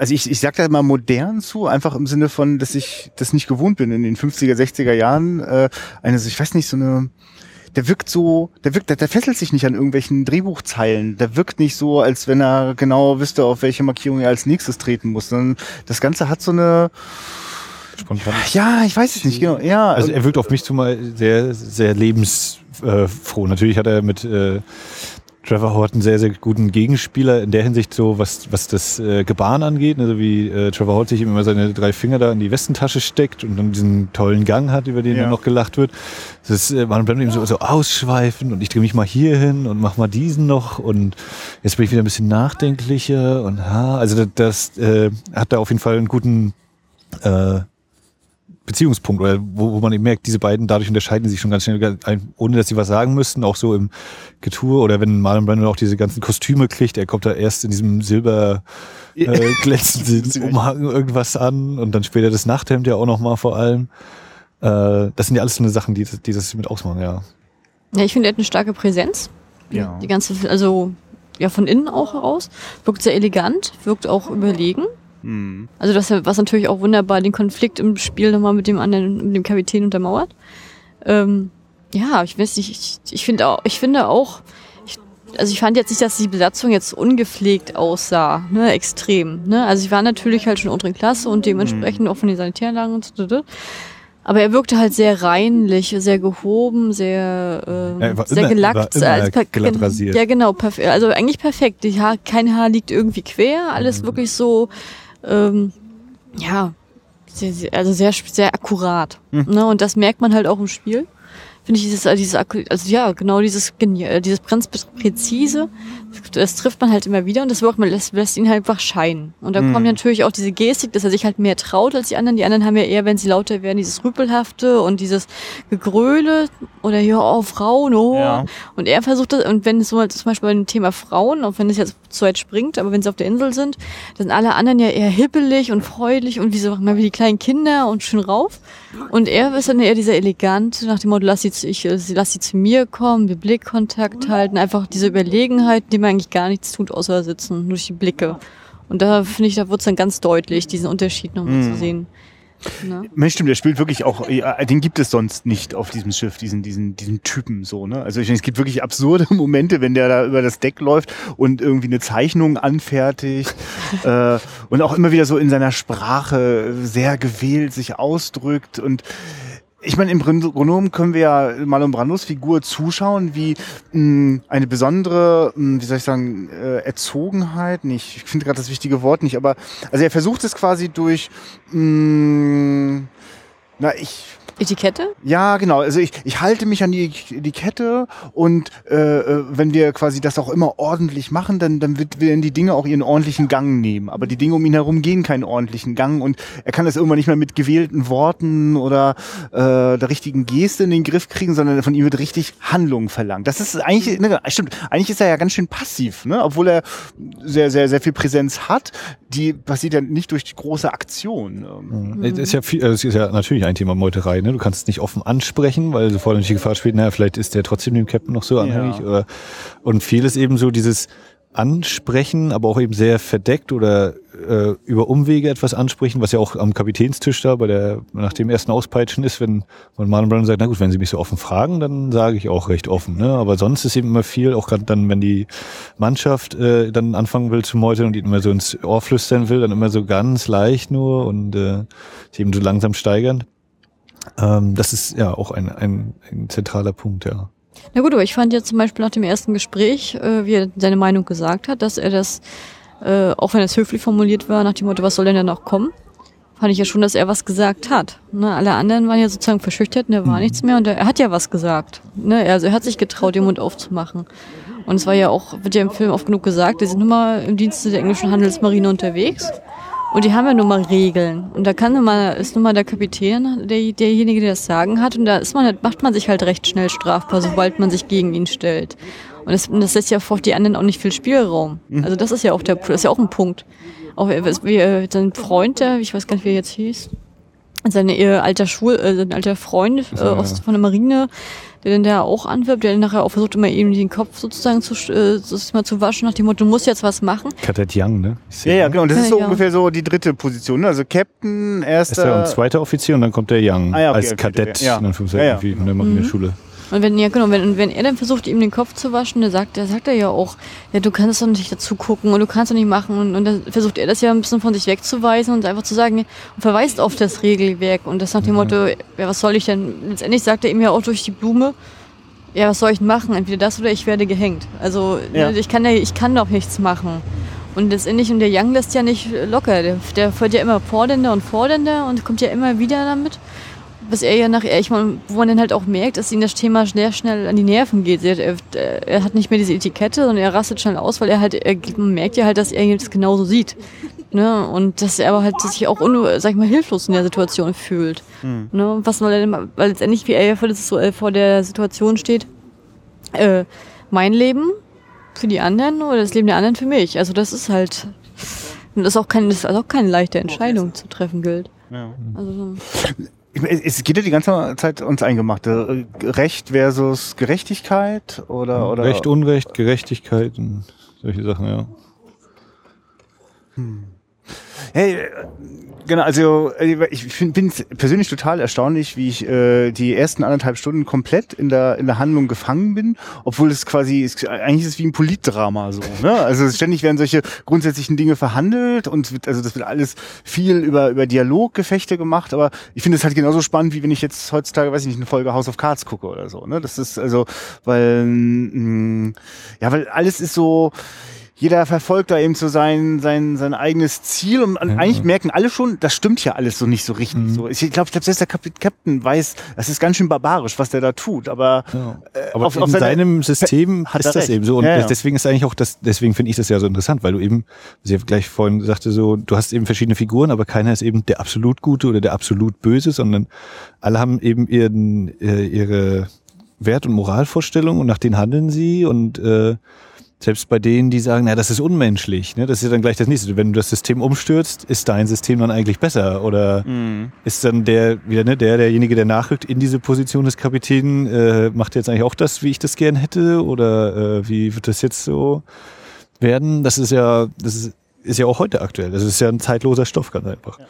also ich, ich sag da mal modern zu, einfach im Sinne von, dass ich das nicht gewohnt bin in den 50er, 60er Jahren. Äh, eine, ich weiß nicht, so eine, der wirkt so, der wirkt, der, der fesselt sich nicht an irgendwelchen Drehbuchzeilen. Der wirkt nicht so, als wenn er genau wüsste, auf welche Markierung er als nächstes treten muss. Sondern das Ganze hat so eine, Spontan. ja, ich weiß es nicht genau. Ja, Also er wirkt auf mich zumal sehr, sehr lebensfroh. Natürlich hat er mit äh, Trevor Howard einen sehr, sehr guten Gegenspieler in der Hinsicht so, was, was das äh, Gebaren angeht. Also wie äh, Trevor Howard sich immer seine drei Finger da in die Westentasche steckt und dann diesen tollen Gang hat, über den Ja. dann noch gelacht wird. Das ist, äh, man bleibt eben so, so ausschweifend und ich drehe mich mal hier hin und mach mal diesen noch und jetzt bin ich wieder ein bisschen nachdenklicher und ha, also das, das äh, hat da auf jeden Fall einen guten äh, Beziehungspunkt oder wo, wo man eben merkt, diese beiden dadurch unterscheiden sich schon ganz schnell, ohne dass sie was sagen müssten, auch so im Getue oder wenn Marlon Brando auch diese ganzen Kostüme kriegt, er kommt da erst in diesem silber äh, glänzenden Umhang irgendwas an und dann später das Nachthemd ja auch nochmal vor allem. Äh, das sind ja alles so eine Sachen, die, das- die das mit ausmachen, ja. Ja, ich finde, er hat eine starke Präsenz. Ja. Die ganze, also ja, von innen auch heraus. Wirkt sehr elegant, wirkt auch überlegen. Hm. Also das, was natürlich auch wunderbar den Konflikt im Spiel nochmal mit dem anderen, mit dem Kapitän untermauert. Ähm, ja, ich weiß nicht, ich, ich finde auch, ich finde auch, ich, also ich fand jetzt nicht, dass die Besatzung jetzt ungepflegt aussah, ne, extrem, ne. Also ich war natürlich halt schon unteren Klasse und dementsprechend auch von den Sanitäranlagen und so. Aber er wirkte halt sehr reinlich, sehr gehoben, sehr, ähm, sehr immer- gelackt. immer als glatt rasiert. Ja, genau, perf also eigentlich perfekt. Die Haar, kein Haar liegt irgendwie quer, alles wirklich so, ähm, ja, sehr, sehr, also sehr, sehr akkurat. Ne? Und das merkt man halt auch im Spiel. Finde ich dieses, äh, dieses, also ja, genau dieses, äh, dieses ganz präzise, das trifft man halt immer wieder und das wirkt, man lässt, lässt ihn halt einfach scheinen. Und da kommt ja natürlich auch diese Gestik, dass er sich halt mehr traut als die anderen. Die anderen haben ja eher, wenn sie lauter werden, dieses Rüpelhafte und dieses Gegröle oder ja, oh, Frauen, oh. Ja. Und er versucht das, und wenn es so halt zum Beispiel beim Thema Frauen, auch wenn es jetzt zu weit springt, aber wenn sie auf der Insel sind, dann sind alle anderen ja eher hippelig und freudig und wie so mal wie die kleinen Kinder und schön rauf. Und er ist dann eher dieser elegant, nach dem Motto, lass sie, zu, ich, äh, lass sie zu mir kommen, wir Blickkontakt halten, einfach diese Überlegenheit, die man eigentlich gar nichts tut, außer sitzen, durch die Blicke. Und da finde ich, da wird es dann ganz deutlich, diesen Unterschied nochmal zu sehen. Ne? Mensch, stimmt, der spielt wirklich auch, ja, den gibt es sonst nicht auf diesem Schiff, diesen, diesen, diesen Typen so, ne? Also ich, es gibt wirklich absurde Momente, wenn der da über das Deck läuft und irgendwie eine Zeichnung anfertigt äh, und auch immer wieder so in seiner Sprache sehr gewählt sich ausdrückt und ich meine, im Grunde genommen können wir ja Marlon Brandos Figur zuschauen, wie mh, eine besondere, mh, wie soll ich sagen, äh, Erzogenheit, nicht, ich finde gerade das wichtige Wort nicht, aber also er versucht es quasi durch, mh, na ich, Etikette? ja, genau. Also ich, ich halte mich an die, die Kette und äh, äh, wenn wir quasi das auch immer ordentlich machen, dann, dann wird, werden die Dinge auch ihren ordentlichen Gang nehmen. Aber die Dinge um ihn herum gehen keinen ordentlichen Gang und er kann das irgendwann nicht mehr mit gewählten Worten oder äh, der richtigen Geste in den Griff kriegen, sondern von ihm wird richtig Handlung verlangt. Das ist eigentlich, ne, stimmt, eigentlich ist er ja ganz schön passiv, ne? obwohl er sehr, sehr, sehr viel Präsenz hat. Die passiert ja nicht durch die große Aktion. Ähm, Es ist ja viel, also es ist ja natürlich ein Thema Meuterei, ne? Du kannst es nicht offen ansprechen, weil sofort natürlich die Gefahr spielt, naja, vielleicht ist der trotzdem dem Captain noch so anhängig. Ja. Oder, und viel ist eben so dieses, ansprechen, aber auch eben sehr verdeckt oder äh, über Umwege etwas ansprechen, was ja auch am Kapitänstisch da bei der nach dem ersten Auspeitschen ist, wenn man Marlon Brando sagt, na gut, wenn Sie mich so offen fragen, dann sage ich auch recht offen. Ne? Aber sonst ist eben immer viel, auch gerade dann, wenn die Mannschaft äh, dann anfangen will zu meutern und ihn immer so ins Ohr flüstern will, dann immer so ganz leicht nur und äh, sich eben so langsam steigern. Ähm, das ist ja auch ein, ein, ein zentraler Punkt, ja. Na gut, aber ich fand ja zum Beispiel nach dem ersten Gespräch, äh, wie er seine Meinung gesagt hat, dass er das, äh, auch wenn es höflich formuliert war, nach dem Motto, was soll denn da noch kommen, fand ich ja schon, dass er was gesagt hat. Ne? Alle anderen waren ja sozusagen verschüchtert und er war mhm. nichts mehr und er, er, hat ja was gesagt. Ne? Also er hat sich getraut, den Mund aufzumachen. Und es war ja auch, wird ja im Film oft genug gesagt, die sind nun mal im Dienste der englischen Handelsmarine unterwegs. Und die haben ja nun mal Regeln. Und da kann nun mal, ist nun mal der Kapitän der, derjenige, der das Sagen hat. Und da ist man, macht man sich halt recht schnell strafbar, sobald man sich gegen ihn stellt. Und das, das lässt ja vor die anderen auch nicht viel Spielraum. Mhm. Also das ist ja auch der, das ist ja auch ein Punkt. Auch wie, äh, sein Freund, der, ich weiß gar nicht, wie er jetzt hieß, sein äh, alter Schul, äh, sein alter Freund äh, aus, von der Marine, der dann da auch anwirbt, der dann nachher auch versucht, immer eben den Kopf sozusagen zu, äh, mal zu waschen, nach dem Motto, du musst jetzt was machen. Kadet Young, ne? Ja, ja, genau. Und das ist so ja. ungefähr so die dritte Position. Ne? Also Captain, erster... Erster und zweiter Offizier und dann kommt der Young ah, ja, okay, als okay, Kadett ja. in ja, ja. in der Marineschule. Mhm. Und wenn, ja genau, wenn, wenn er dann versucht, ihm den Kopf zu waschen, dann sagt, er sagt er ja auch, ja, du kannst doch nicht dazu gucken und du kannst doch nicht machen. Und, und dann versucht er das ja ein bisschen von sich wegzuweisen und einfach zu sagen, und verweist auf das Regelwerk. Und das nach dem Motto, ja, was soll ich denn? Letztendlich sagt er ihm ja auch durch die Blume, ja, was soll ich denn machen? Entweder das oder ich werde gehängt. Also ja. ich kann ja, ich kann doch nichts machen. Und letztendlich, und der Young lässt ja nicht locker. Der, der fährt ja immer fordernder und fordernder und kommt ja immer wieder damit was er ja nachher, ich meine, wo man dann halt auch merkt, dass ihm das Thema sehr schnell an die Nerven geht. Er, er, hat nicht mehr diese Etikette, sondern er rastet schnell aus, weil er halt, er, man merkt ja halt, dass er das genauso sieht. Ne? Und dass er aber halt sich auch, un, sag ich mal, hilflos in der Situation fühlt. Mhm. Ne? Was, weil, er, weil letztendlich, wie er ja vor, vor der Situation steht, äh, mein Leben für die anderen oder das Leben der anderen für mich. Also das ist halt, das ist auch, kein, das ist auch keine leichte Entscheidung zu treffen gilt. Ja. Also, es geht ja die ganze Zeit uns eingemacht. Äh, Recht versus Gerechtigkeit oder, oder? Recht, Unrecht, Gerechtigkeit und solche Sachen, ja. Hm. Hey, Genau, also äh, ich bin persönlich total erstaunlich, wie ich äh, die ersten anderthalb Stunden komplett in der in der Handlung gefangen bin, obwohl es quasi ist, eigentlich ist es wie ein Politdrama so. Ne? Also ständig werden solche grundsätzlichen Dinge verhandelt und wird, also das wird alles viel über über Dialoggefechte gemacht, aber ich finde es halt genauso spannend, wie wenn ich jetzt heutzutage, weiß ich nicht, eine Folge House of Cards gucke oder so. Ne? Das ist also, weil mh, mm, ja, weil alles ist so jeder verfolgt da eben so sein, sein, sein eigenes Ziel und mhm. eigentlich merken alle schon, das stimmt ja alles so nicht so richtig. Mhm. So. Ich glaube, ich glaub, selbst der Captain weiß, das ist ganz schön barbarisch, was der da tut. Aber, ja. äh, aber auf, in auf seinem System ist das eben so. Und ja, ja. deswegen ist eigentlich auch das, deswegen finde ich das ja so interessant, weil du eben, sie gleich vorhin sagte so, du hast eben verschiedene Figuren, aber keiner ist eben der absolut Gute oder der absolut Böse, sondern alle haben eben ihren, äh, ihre Wert- und Moralvorstellungen und nach denen handeln sie und äh, selbst bei denen, die sagen, na, das ist unmenschlich, ne? das ist ja dann gleich das nächste. Wenn du das System umstürzt, ist dein System dann eigentlich besser? Oder mhm. ist dann der, wieder, ne, der, derjenige, der nachrückt in diese Position des Kapitäns, äh, macht jetzt eigentlich auch das, wie ich das gern hätte? Oder äh, wie wird das jetzt so werden? Das ist ja, das ist, ist ja auch heute aktuell. Das ist ja ein zeitloser Stoff, ganz einfach. Ja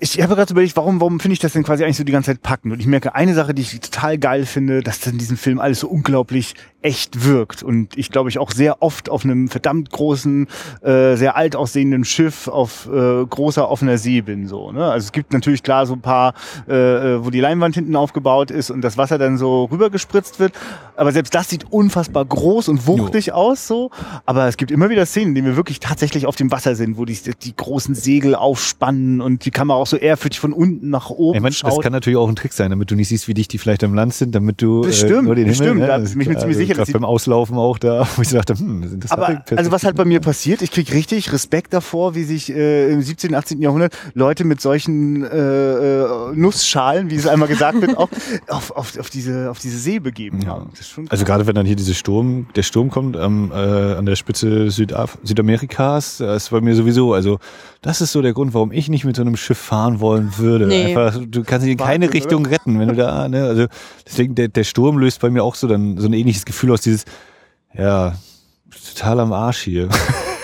ich habe gerade überlegt, warum, warum finde ich das denn quasi eigentlich so die ganze Zeit packend? Und ich merke eine Sache, die ich total geil finde, dass in diesem Film alles so unglaublich echt wirkt. Und ich glaube, ich auch sehr oft auf einem verdammt großen, äh, sehr alt aussehenden Schiff auf äh, großer offener See bin. So, ne? Also es gibt natürlich klar so ein paar, äh, äh, wo die Leinwand hinten aufgebaut ist und das Wasser dann so rübergespritzt wird. Aber selbst das sieht unfassbar groß und wuchtig jo. aus. so. Aber es gibt immer wieder Szenen, in denen wir wirklich tatsächlich auf dem Wasser sind, wo die, die großen Segel aufspannen und die Kamera auch so ehrfürchtig von unten nach oben ich mein, schaut. Das kann natürlich auch ein Trick sein, damit du nicht siehst, wie dicht die vielleicht am Land sind, damit du bestimmt, äh, nur den bestimmt, Himmel, ja, da bin ich mir ziemlich sicher sicher. beim Auslaufen auch da, wo ich dachte, hm, sind das Aber, also was halt bei mir passiert, ich krieg richtig Respekt davor, wie sich äh, im 17., 18. Jahrhundert Leute mit solchen äh, äh, Nussschalen, wie es einmal gesagt wird, auch auf, auf, auf, diese, auf diese See begeben ja. haben. also gerade wenn dann hier dieser Sturm, der Sturm kommt ähm, äh, an der Spitze Südaf Südamerikas, das ist bei mir sowieso, also das ist so der Grund, warum ich nicht mit so einem Schiff fahren wollen würde. Nee. Einfach, du kannst dich in keine Warte, Richtung retten, wenn du da, ne, also deswegen der, der Sturm löst bei mir auch so dann so ein ähnliches Gefühl aus dieses, ja, total am Arsch hier.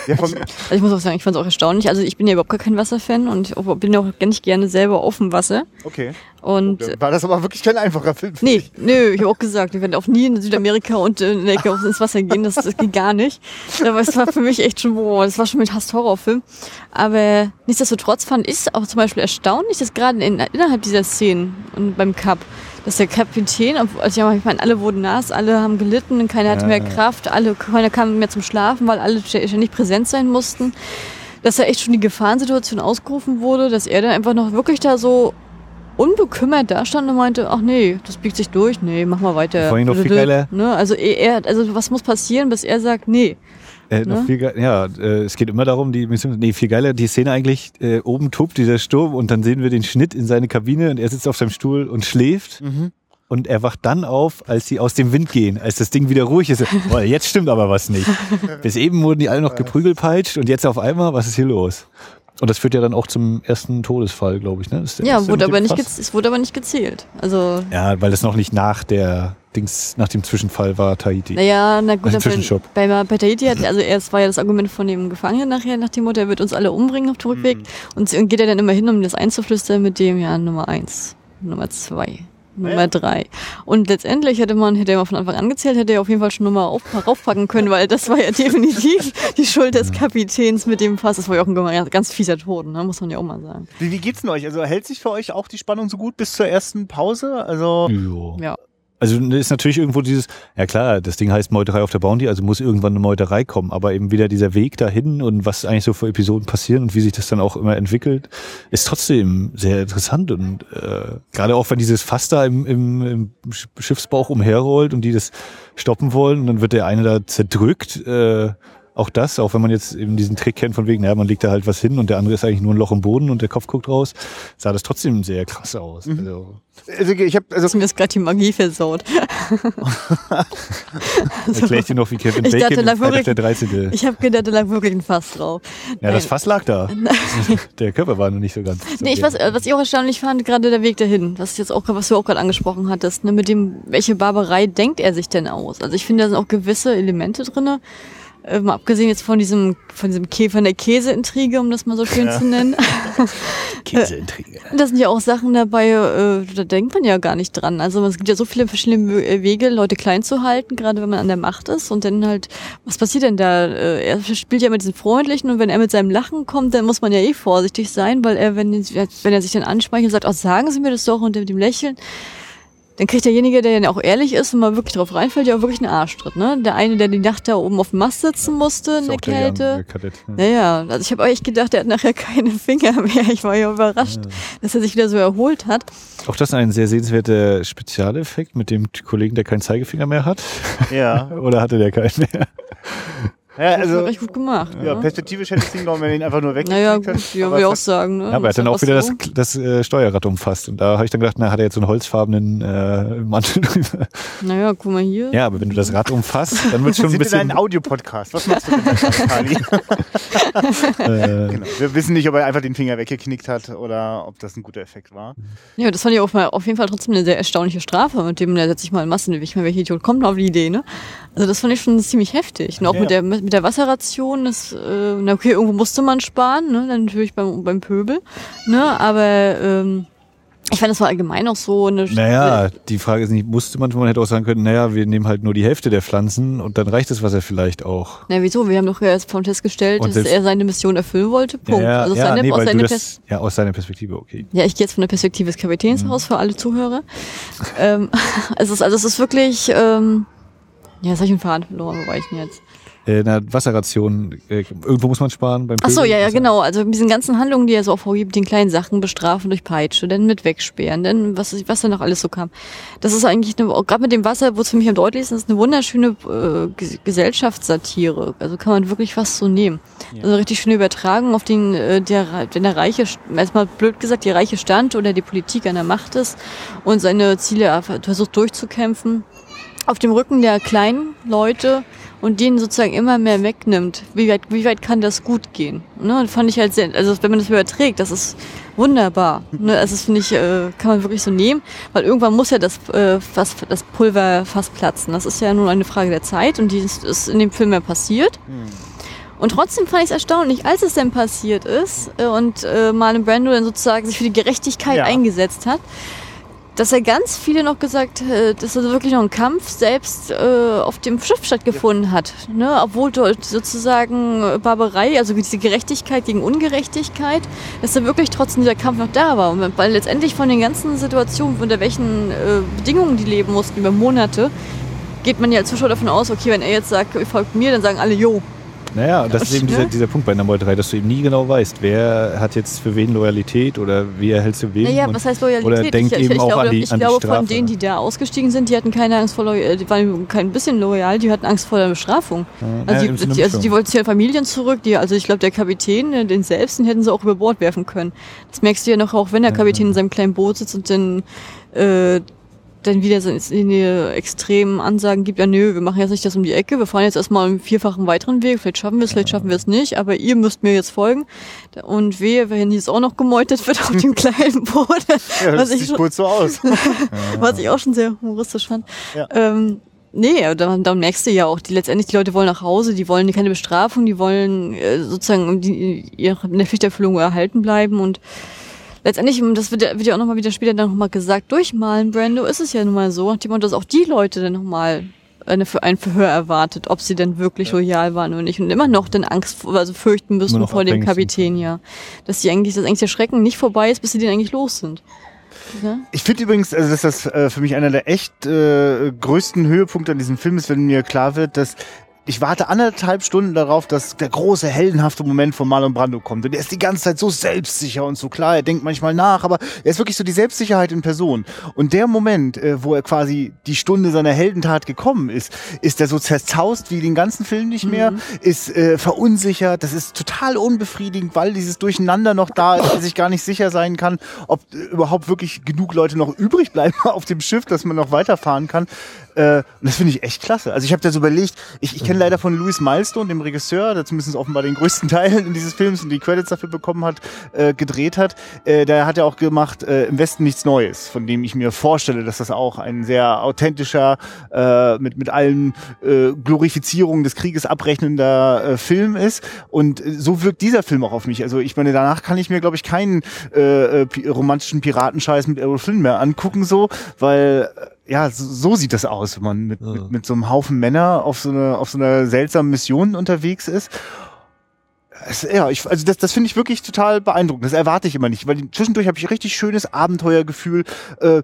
Ja, von, Also ich muss auch sagen, ich fand es auch erstaunlich. Also ich bin ja überhaupt gar kein Wasserfan und ich bin auch gar nicht gerne selber auf dem Wasser. okay. Und äh, War das aber wirklich kein einfacher Film? nee, nö, ich habe auch gesagt, ich werde auch nie in Südamerika und in der Ecke ins Wasser gehen. Das, das geht gar nicht. Aber es war für mich echt schon, boah, das war schon mit Hass-Horrorfilm. Aber nichtsdestotrotz fand ich es auch zum Beispiel erstaunlich, dass gerade in, innerhalb dieser Szenen und beim Cup, dass der Kapitän, also ja, ich meine, alle wurden nass, alle haben gelitten, keiner hatte mehr Kraft, alle, keiner kam mehr zum Schlafen, weil alle ständig präsent sein mussten. Dass da echt schon die Gefahrensituation ausgerufen wurde, dass er dann einfach noch wirklich da so unbekümmert da stand und meinte, ach nee, das biegt sich durch, nee, mach mal weiter. Vor allem noch viel geiler. Ne? Also er, also was muss passieren, bis er sagt, nee. Äh, noch Ne? viel ge- ja, äh, es geht immer darum, die Mission, nee, viel geiler, die Szene eigentlich, äh, oben tobt dieser Sturm und dann sehen wir den Schnitt in seine Kabine und er sitzt auf seinem Stuhl und schläft. Und er wacht dann auf, als sie aus dem Wind gehen, als das Ding wieder ruhig ist. Boah, jetzt stimmt aber was nicht. Bis eben wurden die alle noch geprügelpeitscht und jetzt auf einmal, was ist hier los? Und das führt ja dann auch zum ersten Todesfall, glaube ich. Ne? Das ist der Ja, wurde aber nicht, es wurde aber nicht gezählt. Also, Ja, weil das noch nicht nach der Dings, nach dem Zwischenfall war Tahiti. naja, na gut, Zwischenstopp. bei, bei, bei Tahiti hat, also erst war ja das Argument von dem Gefangenen nachher, nach dem Motto, er wird uns alle umbringen auf dem Rückweg. Und so- und geht er dann immer hin, um das einzuflüstern mit dem, ja, Nummer eins, Nummer zwei. Nummer drei. Und letztendlich hätte man, hätte er mal von Anfang an gezählt, hätte er auf jeden Fall schon Nummer auf, raufpacken können, weil das war ja definitiv die Schuld des Kapitäns mit dem Fass. Das war ja auch ein ganz fieser Tod, ne? muss man ja auch mal sagen. Wie, wie geht's denn euch? Also hält sich für euch auch die Spannung so gut bis zur ersten Pause? Also Jo. Ja. Also da ist natürlich irgendwo dieses, ja klar, das Ding heißt Meuterei auf der Bounty, also muss irgendwann eine Meuterei kommen, aber eben wieder dieser Weg dahin und was eigentlich so für Episoden passieren und wie sich das dann auch immer entwickelt, ist trotzdem sehr interessant und äh, gerade auch wenn dieses Fass da im, im, im Sch- Schiffsbauch umherrollt und die das stoppen wollen und dann wird der eine da zerdrückt, äh, auch das, auch wenn man jetzt eben diesen Trick kennt von wegen, naja, man legt da halt was hin und der andere ist eigentlich nur ein Loch im Boden und der Kopf guckt raus, sah das trotzdem sehr krass aus. Also, Also ich habe also mir jetzt gerade die Magie versaut. Erklär ich dir noch, wie Kevin Ich Bacon dachte, Freitag wirklich- der 13. Ich habe gedacht, da lag wirklich ein Fass drauf. Ja, das Nein. Fass lag da. Der Körper war noch nicht so ganz. Nee, ich weiß, äh, was ich auch erstaunlich fand, gerade der Weg dahin, was jetzt auch, was du auch gerade angesprochen hattest, ne, mit dem, welche Barbarei denkt er sich denn aus? Also ich finde, da sind auch gewisse Elemente drinne. Äh, mal abgesehen jetzt von diesem, von diesem Kä von der Käseintrige, um das mal so schön zu nennen. Käseintrige. Da sind ja auch Sachen dabei, äh, da denkt man ja gar nicht dran. Also es gibt ja so viele verschiedene äh, Wege, Leute klein zu halten, gerade wenn man an der Macht ist. Und dann halt, was passiert denn da? Äh, Er spielt ja mit diesen Freundlichen und wenn er mit seinem Lachen kommt, dann muss man ja eh vorsichtig sein, weil er, wenn, wenn er sich dann anspeichert und sagt, oh, sagen Sie mir das doch und mit dem Lächeln, dann kriegt derjenige, der dann auch ehrlich ist und mal wirklich drauf reinfällt, ja auch wirklich einen Arschtritt. Ne? Der eine, der die Nacht da oben auf dem Mast sitzen musste in Ist der auch der Jan, Kälte. der Kadett, ne? Naja, also ich habe echt gedacht, er hat nachher keine Finger mehr. Ich war ja überrascht, dass er sich wieder so erholt hat. Auch das ein sehr sehenswerter Spezialeffekt mit dem Kollegen, der keinen Zeigefinger mehr hat. ja. Oder hatte der keinen mehr? Ja Das also recht gut gemacht. ja, ne? perspektivisch hätte ich den genommen, wenn er ihn einfach nur Naja, weggekriegt gut, hat. ja, Aber will ich auch es sagen. Ne? Ja, aber er hat dann auch wieder das, so. das äh, Steuerrad umfasst. Und da habe ich dann gedacht, na, hat er jetzt so einen holzfarbenen äh, Mantel drüber. Naja, guck mal hier. Ja, aber wenn du das Rad umfasst, dann wird Wir schon ein sind in bisschen. einem Audiopodcast. Was machst du denn Kali? Äh, genau. Wir wissen nicht, ob er einfach den Finger weggeknickt hat oder ob das ein guter Effekt war. Ja, das fand ich auch mal auf jeden Fall trotzdem eine sehr erstaunliche Strafe, mit dem der setzt sich mal in Massen. Ich meine, welcher Idiot kommt noch auf die Idee, ne? Also das fand ich schon ziemlich heftig. Und auch Ja. mit der mit der Wasserration, das, äh, na okay, irgendwo musste man sparen, ne? Dann natürlich beim, beim Pöbel. Ne? Aber ähm, ich fand, das war allgemein auch so eine naja, die Frage ist nicht, musste man, man hätte auch sagen können, naja, wir nehmen halt nur die Hälfte der Pflanzen und dann reicht das Wasser vielleicht auch. Na, wieso? Wir haben doch erst vom Test gestellt, Und dass er seine Mission erfüllen wollte. Punkt. Ja, also aus ja, seiner, nee, aus seiner Pers- ja, aus seiner Perspektive, okay. Ja, ich gehe jetzt von der Perspektive des Kapitäns Mhm. aus für alle Zuhörer. ähm, es ist, also es ist wirklich, ähm, ja, jetzt hab ich einen Faden verloren, wo war ich denn jetzt? Äh, na, Wasserration, äh, irgendwo muss man sparen beim Ach so, ja, ja, Also- genau. Also mit diesen ganzen Handlungen, die er so vorgibt, den kleinen Sachen bestrafen durch Peitsche, dann mit wegsperren, dann was, was da noch alles so kam. Das ist eigentlich, gerade mit dem Wasser, wo es für mich am deutlichsten ist, eine wunderschöne äh, Ges- Gesellschaftssatire. Also kann man wirklich fast so nehmen. Also eine richtig schöne Übertragung auf den, äh, der, wenn der Reiche, erstmal blöd gesagt, die reiche Stand oder die Politik an der Macht ist und seine Ziele versucht durchzukämpfen auf dem Rücken der kleinen Leute und denen sozusagen immer mehr wegnimmt, wie weit, wie weit kann das gut gehen? Ne? Und fand ich halt sehr, also wenn man das überträgt, das ist wunderbar. Ne? Also das finde ich, äh, kann man wirklich so nehmen, weil irgendwann muss ja das, äh, Fass, das Pulver fast platzen. Das ist ja nur eine Frage der Zeit und die ist, ist in dem Film ja passiert. Und trotzdem fand ich es erstaunlich, als es denn passiert ist äh, und äh, Marlon Brando dann sozusagen sich für die Gerechtigkeit Ja. eingesetzt hat, dass er ganz viele noch gesagt, äh, dass also wirklich noch ein Kampf selbst äh, auf dem Schiff stattgefunden hat. Ne? Obwohl dort sozusagen äh, Barbarei, also diese Gerechtigkeit gegen Ungerechtigkeit, dass da wirklich trotzdem dieser Kampf noch da war. Und weil letztendlich von den ganzen Situationen, unter welchen äh, Bedingungen die leben mussten über Monate, geht man ja als Zuschauer davon aus, okay, wenn er jetzt sagt, ihr folgt mir, dann sagen alle, jo. Naja, das ist eben Ne? dieser, dieser Punkt bei Nummer 3, dass du eben nie genau weißt, wer hat jetzt für wen Loyalität oder wie erhältst du wen. Naja, was heißt Loyalität? Oder denkt ich, ich, eben ich auch glaube, an die, ich an die glaube Strafe. von denen, die da ausgestiegen sind, die hatten keine Angst vor Loyal, die waren kein bisschen loyal, die hatten Angst vor der Bestrafung. Also, ja, die, die, also die wollten zu ihren Familien zurück, die, also ich glaube, der Kapitän, äh, den selbst, den hätten sie auch über Bord werfen können. Das merkst du ja noch auch, wenn der Kapitän in seinem kleinen Boot sitzt und dann, äh, dann wieder so in die extremen Ansagen gibt, ja nö, wir machen jetzt nicht das um die Ecke, wir fahren jetzt erstmal einen vierfachen weiteren Weg, vielleicht schaffen wir es, vielleicht schaffen wir es nicht, aber ihr müsst mir jetzt folgen. Und wehe, wenn jetzt auch noch gemeutet wird auf dem kleinen Boot. Ja, was das ich sieht schon- kurz so aus. was ich auch schon sehr humoristisch fand. Ja. Ähm, nee, dann, dann merkst du ja auch, die letztendlich die Leute wollen nach Hause, die wollen keine Bestrafung, die wollen äh, sozusagen die, ihre in der Pflichterfüllung erhalten bleiben und letztendlich, und das wird ja, wird ja auch nochmal wieder später dann nochmal gesagt, durch Malen Brando ist es ja nun mal so, nach dem Motto, dass auch die Leute dann nochmal eine, für ein Verhör erwartet, ob sie denn wirklich loyal waren oder nicht und immer noch dann Angst, vor- also fürchten müssen vor dem. Kapitän, ja. Dass die eigentlich, dass eigentlich der Schrecken nicht vorbei ist, bis sie den eigentlich los sind. Ja? Ich finde übrigens, also dass das äh, für mich einer der echt äh, größten Höhepunkte an diesem Film ist, wenn mir klar wird, dass ich warte anderthalb Stunden darauf, dass der große, heldenhafte Moment von Marlon Brando kommt. Und er ist die ganze Zeit so selbstsicher und so klar. Er denkt manchmal nach, aber er ist wirklich so die Selbstsicherheit in Person. Und der Moment, äh, wo er quasi die Stunde seiner Heldentat gekommen ist, ist er so zerzaust wie den ganzen Film nicht mehr, ist äh, verunsichert. Das ist total unbefriedigend, weil dieses Durcheinander noch da ist, er sich gar nicht sicher sein kann, ob äh, überhaupt wirklich genug Leute noch übrig bleiben auf dem Schiff, dass man noch weiterfahren kann. Äh, und das finde ich echt klasse. Also ich habe da so überlegt, ich, ich kenne leider von Louis Milestone, dem Regisseur, der zumindest offenbar den größten Teil dieses Films und die Credits dafür bekommen hat, äh, gedreht hat. Äh, der hat ja auch gemacht äh, Im Westen nichts Neues, von dem ich mir vorstelle, dass das auch ein sehr authentischer, äh, mit, mit allen äh, Glorifizierungen des Krieges abrechnender äh, Film ist. Und so wirkt dieser Film auch auf mich. Also ich meine, danach kann ich mir, glaube ich, keinen äh, äh, romantischen Piratenscheiß mit Errol Flynn mehr angucken, so, weil äh, ja, so, so sieht das aus, wenn man mit, mit, mit so einem Haufen Männer auf so, eine, auf so einer seltsamen Mission unterwegs ist. Es, ja, ich, also das, das finde ich wirklich total beeindruckend. Das erwarte ich immer nicht, weil zwischendurch habe ich richtig schönes Abenteuergefühl. Äh,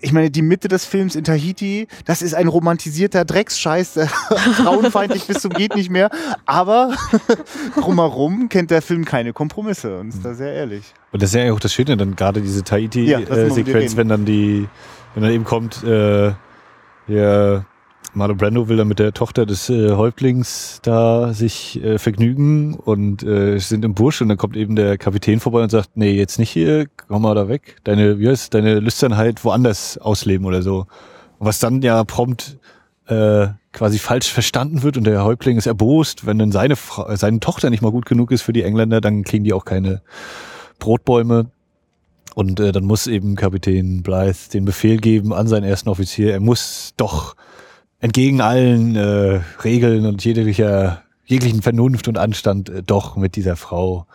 ich meine, die Mitte des Films in Tahiti, das ist ein romantisierter Drecksscheiß, der frauenfeindlich bis zum geht nicht mehr. Aber drumherum kennt der Film keine Kompromisse und ist da sehr ehrlich. Und das ist ja auch das Schöne, dann gerade diese Ja, Tahiti-Sequenz, reden. wenn dann die, wenn dann eben kommt, äh, ja, Marlon Brando will dann mit der Tochter des äh, Häuptlings da sich äh, vergnügen und äh, sind im Busch und dann kommt eben der Kapitän vorbei und sagt, nee, jetzt nicht hier, komm mal da weg. Deine, wie heißt, deine Lüsternheit woanders ausleben oder so. Und was dann ja prompt äh, quasi falsch verstanden wird und der Häuptling ist erbost, wenn dann seine Frau, äh, seine Tochter nicht mal gut genug ist für die Engländer, dann kriegen die auch keine Brotbäume. Und äh, dann muss eben Kapitän Blythe den Befehl geben an seinen ersten Offizier, er muss doch entgegen allen äh, Regeln und jeglicher, jeglichen Vernunft und Anstand äh, doch mit dieser Frau.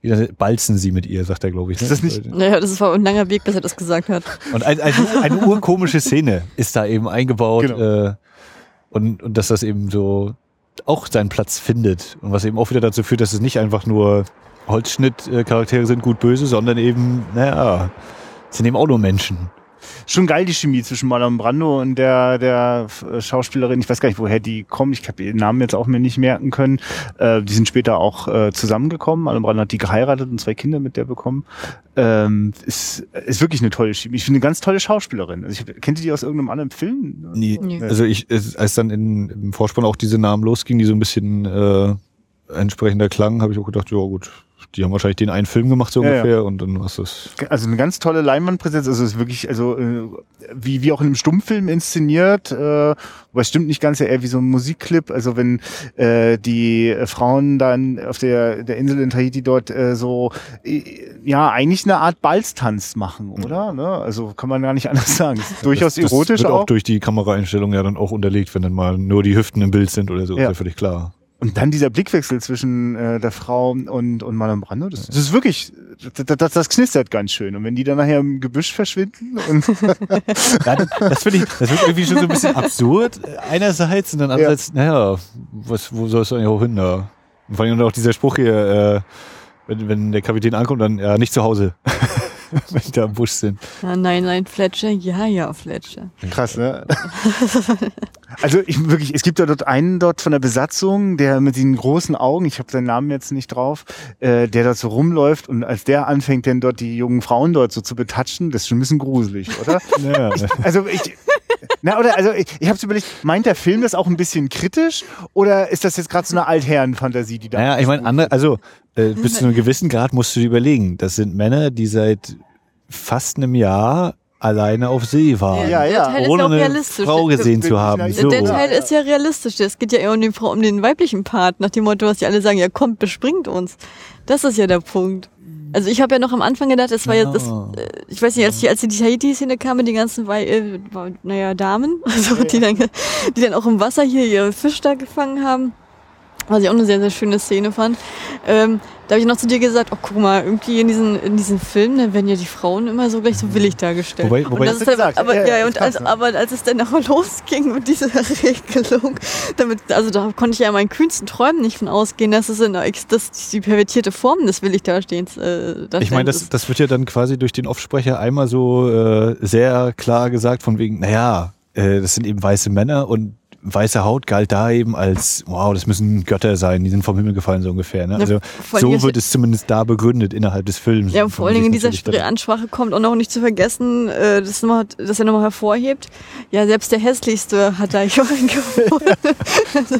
Wieder balzen sie mit ihr, sagt er, glaube ich. ne? Ist das nicht- Naja, das war ein langer Weg, bis er das gesagt hat. Und ein, ein, eine urkomische Szene ist da eben eingebaut. Genau. Äh, und, und dass das eben so auch seinen Platz findet. Und was eben auch wieder dazu führt, dass es nicht einfach nur Holzschnitt-Charaktere sind, gut böse, sondern eben, naja, sind eben auch nur Menschen. Schon geil die Chemie zwischen Marlon Brando und der, der Schauspielerin. Ich weiß gar nicht, woher die kommen. Ich habe ihren Namen jetzt auch mir nicht merken können. Äh, die sind später auch äh, zusammengekommen. Marlon Brando hat die geheiratet und zwei Kinder mit der bekommen. Ähm, ist, ist wirklich eine tolle Chemie. Ich finde eine ganz tolle Schauspielerin. Also ich, kennt ihr die aus irgendeinem anderen Film? Nee. Nee. Also ich, als dann in, im Vorspann auch diese Namen losgingen, die so ein bisschen äh, entsprechender klangen, habe ich auch gedacht, ja gut, die haben wahrscheinlich den einen Film gemacht so Ja, ja. ungefähr und dann hast du es. Also eine ganz tolle Leinwandpräsenz. Also es ist wirklich, also äh, wie, wie auch in einem Stummfilm inszeniert, äh, aber es stimmt nicht ganz, ja eher wie so ein Musikclip. Also wenn äh, die Frauen dann auf der, der Insel in Tahiti dort äh, so äh, ja eigentlich eine Art Balztanz machen, oder? Ne? Also kann man gar nicht anders sagen. Ist durchaus das, das erotisch wird auch. auch. durch die Kameraeinstellung ja dann auch unterlegt, wenn dann mal nur die Hüften im Bild sind oder so, Ja. ist ja völlig klar. Und dann dieser Blickwechsel zwischen äh, der Frau und, und Marlon Brando, das, das ist wirklich, das, das, das knistert ganz schön. Und wenn die dann nachher im Gebüsch verschwinden und Ja, das, finde ich, das wird irgendwie schon so ein bisschen absurd äh, einerseits und dann andererseits, naja, was, wo soll es eigentlich auch hin da? Und vor allem auch dieser Spruch hier, äh, wenn, wenn der Kapitän ankommt, dann ja nicht zu Hause, wenn die da im Busch sind. Ja, nein, nein, Fletcher, ja, ja, Fletcher. Krass, ne? Also ich wirklich, es gibt ja dort einen dort von der Besatzung, der mit den großen Augen, ich habe seinen Namen jetzt nicht drauf, äh, der dort so rumläuft und als der anfängt, dann dort die jungen Frauen dort so zu betatschen, das ist schon ein bisschen gruselig, oder? Ja, Also ich, na oder also ich, ich habe überlegt, meint der Film das auch ein bisschen kritisch oder ist das jetzt gerade so eine Altherrenfantasie, die da? Naja, ich meine, andere, also äh, bis zu einem gewissen Grad musst du dir überlegen. Das sind Männer, die seit fast einem Jahr alleine auf See waren. Ja, der ja. Ohne ja auch eine realistisch. Frau Der- gesehen zu haben. der- So. Der Teil ist ja realistisch. Es geht ja eher um den, Frau- um den weiblichen Part, nach dem Motto, was die alle sagen, ja kommt, bespringt uns. Das ist ja der Punkt. Also ich habe ja noch am Anfang gedacht, es war jetzt, das, äh, ich weiß nicht, als die, als die Tahiti-Szene kam mit den ganzen, äh, naja, Damen, also die, dann, die dann auch im Wasser hier ihre Fisch da gefangen haben, was ich auch eine sehr, sehr schöne Szene fand. Ähm, da habe ich noch zu dir gesagt, oh guck mal, irgendwie in diesen, in diesen Filmen, dann werden ja die Frauen immer so gleich so willig dargestellt. Wobei- wobei- das ist dann, gesagt. aber, Ja, ja, und als, ne? aber als es dann auch losging mit dieser Regelung, damit, also da konnte ich ja in meinen kühnsten Träumen nicht von ausgehen, dass es in dass die pervertierte Form des Willig-Darstehens äh, Ich meine, das, das wird ja dann quasi durch den Offsprecher einmal so äh, sehr klar gesagt, von wegen, naja, äh, das sind eben weiße Männer und weiße Haut galt da eben als, wow, das müssen Götter sein, die sind vom Himmel gefallen, so ungefähr. Ne? Ja, Also allem so wird es zumindest da begründet innerhalb des Films. Ja, vor allen Dingen in dieser Ansprache kommt auch noch nicht zu vergessen, äh, das, noch, das er nochmal hervorhebt. Ja, selbst der hässlichste hat da jemanden gefunden.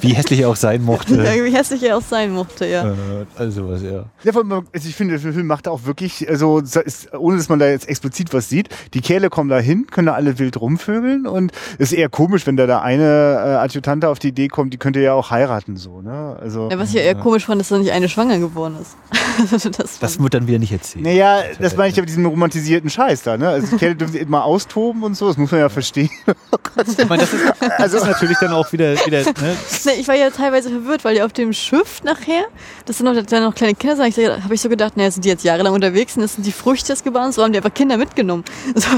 Wie hässlich er auch sein mochte. ja, wie hässlich er auch sein mochte, ja. äh, also was, ja. Ja, allem, also ich finde, der Film macht auch wirklich, also ist, ohne dass man da jetzt explizit was sieht, die Kerle kommen da hin, können da alle wild rumvögeln und ist eher komisch, wenn da der eine äh, Adjutant auf die Idee kommt, die könnte ja auch heiraten, so, ne? Also. ja. Was ich ja eher komisch fand, ist, dass nicht eine schwanger geworden ist. Also das, Das wird dann wieder nicht erzählt. Naja, das meine ich ja mit diesem romantisierten Scheiß da, ne? Also die Kerle dürfen immer austoben und so, das muss man ja verstehen. Ich meine, das ist, das ist natürlich dann auch wieder, wieder ne? Nee, ich war ja teilweise verwirrt, weil ja auf dem Schiff nachher, das sind noch, da noch kleine Kinder, habe ich, so- hab ich so gedacht, naja, sind die jetzt jahrelang unterwegs und das sind die Früchte des Gebarens, so haben die einfach Kinder mitgenommen. So,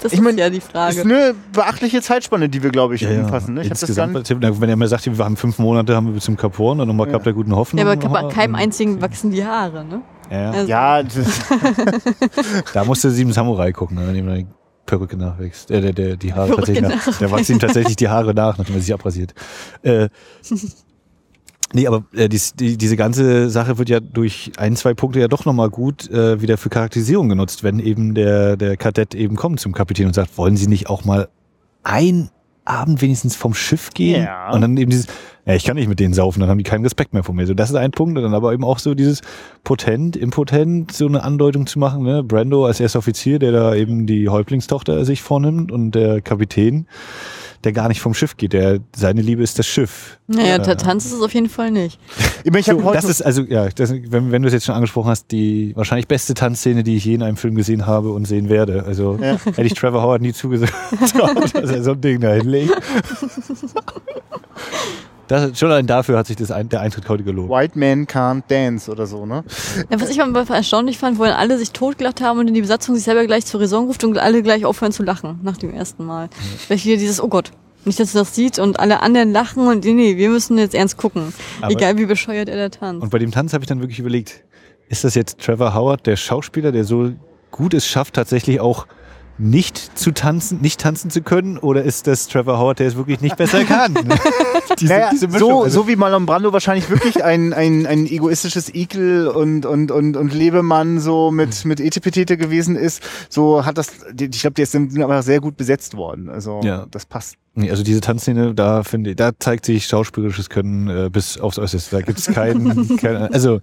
das Ich ist mein, ja die Das ist Frage. eine beachtliche Zeitspanne, die wir, glaube ich, umfassen. Ne? Ich habe das Dann, wenn er mir sagt, wir haben fünf Monate, haben wir bis zum Kap Horn und nochmal Ja. Kap der guten Hoffnung. Ja, aber bei nochmal. keinem einzigen wachsen die Haare, ne? Ja, Also, ja, da musste Sieben Samurai gucken, ne, wenn ihm die Perücke nachwächst. Äh, der, der, die Haare Perücke tatsächlich nach. Der wachsen ihm tatsächlich die Haare nach, nachdem er sich abrasiert. Äh, nee, aber äh, dies, die, diese ganze Sache wird ja durch ein, zwei Punkte ja doch nochmal gut äh, wieder für Charakterisierung genutzt, wenn eben der, der Kadett eben kommt zum Kapitän und sagt, wollen Sie nicht auch mal ein Abend wenigstens vom Schiff gehen? Ja. Und dann eben dieses, ja, ich kann nicht mit denen saufen, dann haben die keinen Respekt mehr vor mir. So, das ist ein Punkt. Und dann aber eben auch so dieses potent, impotent, so eine Andeutung zu machen. Ne? Brando als erster Offizier, der da eben die Häuptlingstochter sich vornimmt und der Kapitän, der gar nicht vom Schiff geht. Der, seine Liebe ist das Schiff. naja, Äh, der Tanz ist es auf jeden Fall nicht. ich, meine, ich habe so, heute das ist also, ja, das, wenn, wenn du es jetzt schon angesprochen hast, die wahrscheinlich beste Tanzszene, die ich je in einem Film gesehen habe und sehen werde. Also Ja. hätte ich Trevor Howard nie zugesagt, dass er so ein Ding da hinlegt. Das, schon allein dafür hat sich das ein, der Eintritt heute gelohnt. White Man Can't Dance oder so, ne? Ja, was ich mal erstaunlich fand, wo dann alle sich totgelacht haben und dann die Besatzung sich selber gleich zur Raison ruft und alle gleich aufhören zu lachen nach dem ersten Mal. Weil hier dieses, oh Gott, nicht, dass du das sieht und alle anderen lachen und nee, nee, wir müssen jetzt ernst gucken. Aber- Egal wie bescheuert er da tanzt. Und bei dem Tanz habe ich dann wirklich überlegt, ist das jetzt Trevor Howard, der Schauspieler, der so gut es schafft, tatsächlich auch nicht zu tanzen, nicht tanzen zu können? Oder ist das Trevor Howard, der es wirklich nicht besser kann? diese, naja, diese so, also- so wie Marlon Brando wahrscheinlich wirklich ein, ein, ein egoistisches Ekel und, und, und, und Lebemann so mit, mit Etepetete gewesen ist, so hat das, ich glaube, die sind aber sehr gut besetzt worden. Also Ja. das passt. Also diese Tanzszene, da finde ich, da zeigt sich schauspielerisches Können äh, bis aufs Äußerste. Da gibt's keinen, keinen, also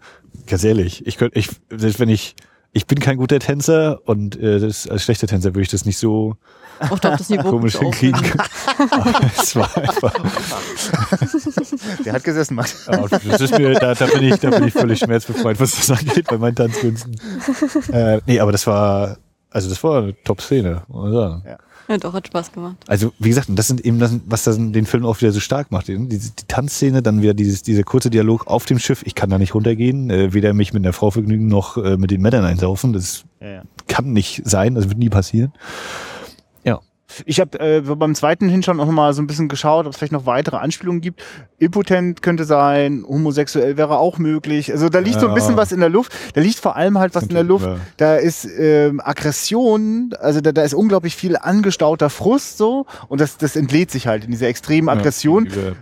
ganz ehrlich, ich könnte, ich, selbst wenn ich, ich bin kein guter Tänzer und äh, das, als schlechter Tänzer würde ich das nicht so Auch glaube, das Niveau komisch hinkriegen können. Aber es war einfach, Der hat gesessen, Max. ja, das ist mir, da, da bin ich, da bin ich völlig schmerzbefreit, was das angeht bei meinen Tanzkünsten. Äh, nee, aber das war, also das war eine Top-Szene, muss man sagen. Ja, doch, hat Spaß gemacht. Also, wie gesagt, das sind eben das, was das, den Film auch wieder so stark macht. Die, die Tanzszene, dann wieder dieses, dieser kurze Dialog auf dem Schiff. Ich kann da nicht runtergehen, äh, weder mich mit einer Frau vergnügen noch äh, mit den Männern einsaufen. Das Ja, ja. kann nicht sein, das wird nie passieren. Ja. Ich habe äh, beim zweiten Hinschauen auch noch mal so ein bisschen geschaut, ob es vielleicht noch weitere Anspielungen gibt. Impotent könnte sein, homosexuell wäre auch möglich. Also da liegt so ein Ja. bisschen was in der Luft. Da liegt vor allem halt was in der Luft. ja. Da ist ähm, Aggression, also da, da ist unglaublich viel angestauter Frust so und das, das entlädt sich halt in dieser extremen Aggression. Ja,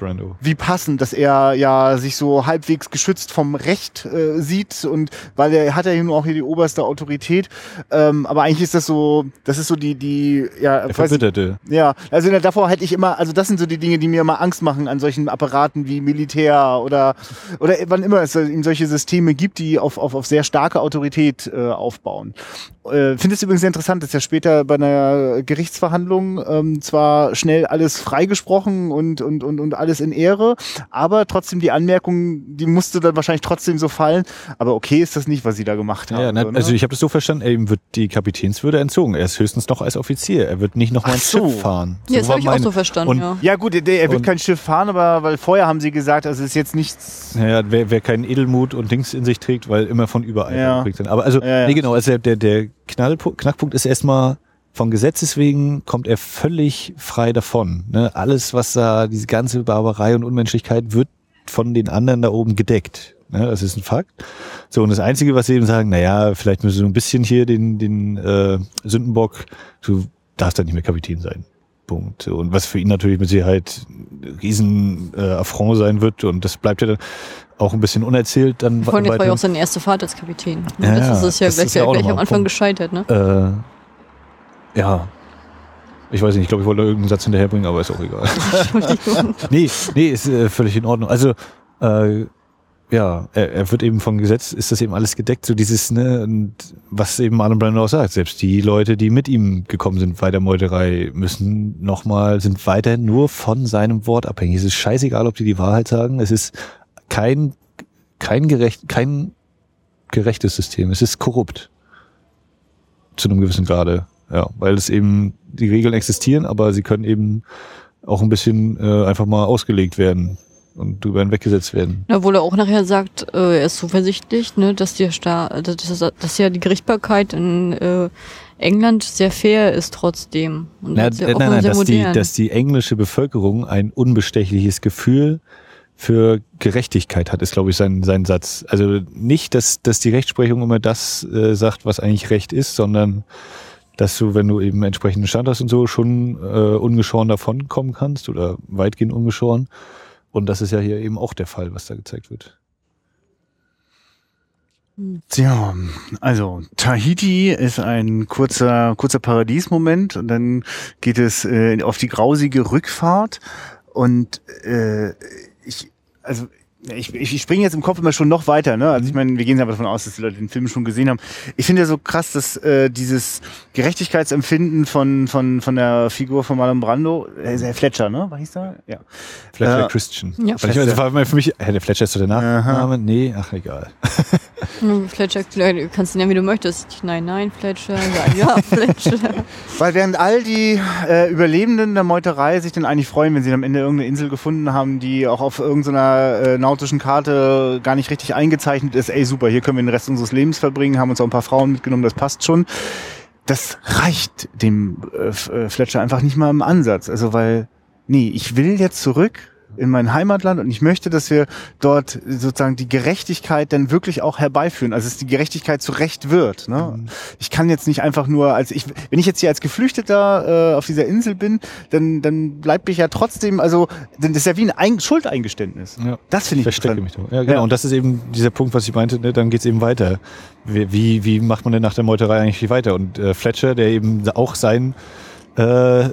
wie passend, dass er ja sich so halbwegs geschützt vom Recht äh, sieht und weil er hat ja nun auch hier die oberste Autorität. Ähm, aber eigentlich ist das so, das ist so die, die, ja, weiß, Verbitterte. ja, also davor hätte ich immer, also das sind so die Dinge, die mir immer Angst machen an solchen Apparaten wie Militär oder oder wann immer es eben solche Systeme gibt, die auf, auf, auf sehr starke Autorität äh, aufbauen. Äh, Finde es übrigens sehr interessant, dass ja später bei einer Gerichtsverhandlung ähm, zwar schnell alles freigesprochen und, und, und, und alles in Ehre, aber trotzdem die Anmerkung, die musste dann wahrscheinlich trotzdem so fallen. Aber okay ist das nicht, was sie da gemacht haben. Ja, na, so, also ich habe das so verstanden, ihm wird die Kapitänswürde entzogen. Er ist höchstens noch als Offizier. Er wird nicht noch mal Ach ein so. Schiff fahren. Ja, das habe ich auch so verstanden, und- ja. ja gut, er wird Und- kein Schiff fahren, aber weil vorher haben sie gesagt, also es ist jetzt nichts Naja, wer, wer keinen Edelmut und Dings in sich trägt, weil immer von überall Ja. bringt dann. Aber also, Ja, ja. nee, genau, also der, der Knallpunkt, Knackpunkt ist erstmal, von Gesetzes wegen kommt er völlig frei davon. Ne? Alles, was da, diese ganze Barbarei und Unmenschlichkeit wird von den anderen da oben gedeckt. Ne? Das ist ein Fakt. So, und das Einzige, was sie eben sagen, naja, vielleicht müssen wir so ein bisschen hier den, den äh, Sündenbock, du darfst da nicht mehr Kapitän sein. Punkt. Und was für ihn natürlich mit Sicherheit riesen äh, Affront sein wird und das bleibt ja dann auch ein bisschen unerzählt dann Vor allem, das war ja auch seine erste Fahrt als Kapitän. Ja, das ist ja das gleich, ist ja gleich am Anfang Punkt. gescheitert, ne? Äh, ja. Ich weiß nicht, ich glaube, ich wollte irgendeinen Satz hinterherbringen, aber ist auch egal. Nee, nee, ist äh, völlig in Ordnung. Also, äh, ja, er, er wird eben vom Gesetz, ist das eben alles gedeckt, so dieses, ne, und was eben Marlon Brando auch sagt, selbst die Leute, die mit ihm gekommen sind bei der Meuterei, müssen nochmal, sind weiterhin nur von seinem Wort abhängig. Es ist scheißegal, ob die die Wahrheit sagen, es ist kein, kein gerecht, kein gerechtes System, es ist korrupt. Zu einem gewissen Grade, ja, weil es eben, die Regeln existieren, aber sie können eben auch ein bisschen äh, einfach mal ausgelegt werden und drüber hinweggesetzt werden. Obwohl er auch nachher sagt, äh, er ist zuversichtlich, ne, dass die Sta dass, dass, ja die Gerichtsbarkeit in äh, England sehr fair ist trotzdem. Und Na, sehr äh, offen nein, nein, dass die, dass die englische Bevölkerung ein unbestechliches Gefühl für Gerechtigkeit hat, ist, glaube ich, sein, sein Satz. Also nicht, dass, dass die Rechtsprechung immer das äh, sagt, was eigentlich Recht ist, sondern dass du, wenn du eben entsprechenden Stand hast und so, schon äh, ungeschoren davonkommen kannst oder weitgehend ungeschoren. Und das ist ja hier eben auch der Fall, was da gezeigt wird. Tja, also Tahiti ist ein kurzer, kurzer Paradiesmoment und dann geht es äh, auf die grausige Rückfahrt und äh, also ich, ich springe jetzt im Kopf immer schon noch weiter, ne? Also ich meine, wir gehen aber davon aus, dass die Leute den Film schon gesehen haben. Ich finde ja so krass, dass äh, dieses Gerechtigkeitsempfinden von von von der Figur von Marlon Brando, äh, Herr Fletcher, ne? Was hieß er? Ja. Fletcher Äh, Christian. ja. Weil ich, das war für mich, Herr der Fletcher ist doch der Nachname? Nee, ach egal. Hm, Fletcher, du kannst ihn nennen, wie du möchtest. Nein, nein, Fletcher, ja, ja, Fletcher. Weil während all die äh, Überlebenden der Meuterei sich dann eigentlich freuen, wenn sie am Ende irgendeine Insel gefunden haben, die auch auf irgendeiner äh, nautischen Karte gar nicht richtig eingezeichnet ist, ey super, hier können wir den Rest unseres Lebens verbringen, haben uns auch ein paar Frauen mitgenommen, das passt schon. Das reicht dem äh, äh, Fletcher einfach nicht mal im Ansatz. Also weil, nee, ich will jetzt zurück, in mein Heimatland und ich möchte, dass wir dort sozusagen die Gerechtigkeit dann wirklich auch herbeiführen, also dass die Gerechtigkeit zu Recht wird. Ne? Mhm. Ich kann jetzt nicht einfach nur als ich, wenn ich jetzt hier als Geflüchteter äh, auf dieser Insel bin, dann dann bleibt mich ja trotzdem, also das ist ja wie ein ein Schuldeingeständnis. Ja. Das finde ich. Verstecke mich doch. Ja, genau. Ja. Und das ist eben dieser Punkt, was ich meinte. Ne? Dann geht's eben weiter. Wie, wie macht man denn nach der Meuterei eigentlich viel weiter? Und äh, Fletcher, der eben auch sein äh,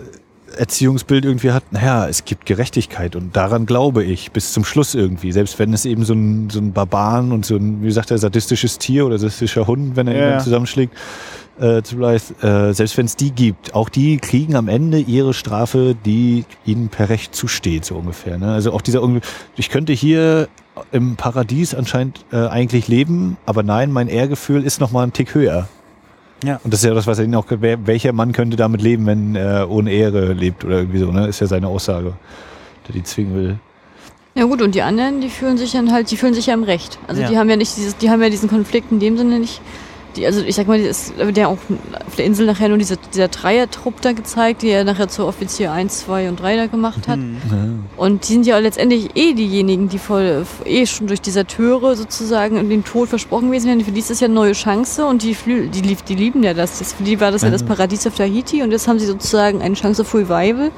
Erziehungsbild irgendwie hat, naja, es gibt Gerechtigkeit und daran glaube ich bis zum Schluss irgendwie. Selbst wenn es eben so ein, so ein Barbaren und so ein, wie sagt er, sadistisches Tier oder sadistischer Hund, wenn er ja. ihn zusammenschlägt, äh, zu Blythe, äh, selbst wenn es die gibt, auch die kriegen am Ende ihre Strafe, die ihnen per Recht zusteht, so ungefähr. Ne? Also auch dieser, ich könnte hier im Paradies anscheinend äh, eigentlich leben, aber nein, mein Ehrgefühl ist noch mal ein Tick höher. Ja. Und das ist ja das, was er ihn auch, welcher Mann könnte damit leben, wenn er ohne Ehre lebt oder irgendwie so, ne? Ist ja seine Aussage, der die zwingen will. Ja gut, und die anderen, die fühlen sich dann halt, die fühlen sich ja im Recht. Also ja. die haben ja nicht dieses, die haben ja diesen Konflikt in dem Sinne nicht, die, also ich sag mal, ist der auch auf der Insel nachher nur dieser, dieser Dreier-Trupp da gezeigt, die er nachher zu Offizier 1, 2 und 3 da gemacht hat. Mhm. Und die sind ja letztendlich eh diejenigen, die voll, eh schon durch dieser Türe sozusagen den Tod versprochen gewesen wären. Für die ist das ja eine neue Chance und die, die, die, die lieben ja das. das. Für die war das ja das Paradies auf Tahiti und jetzt haben sie sozusagen eine Chance auf Revival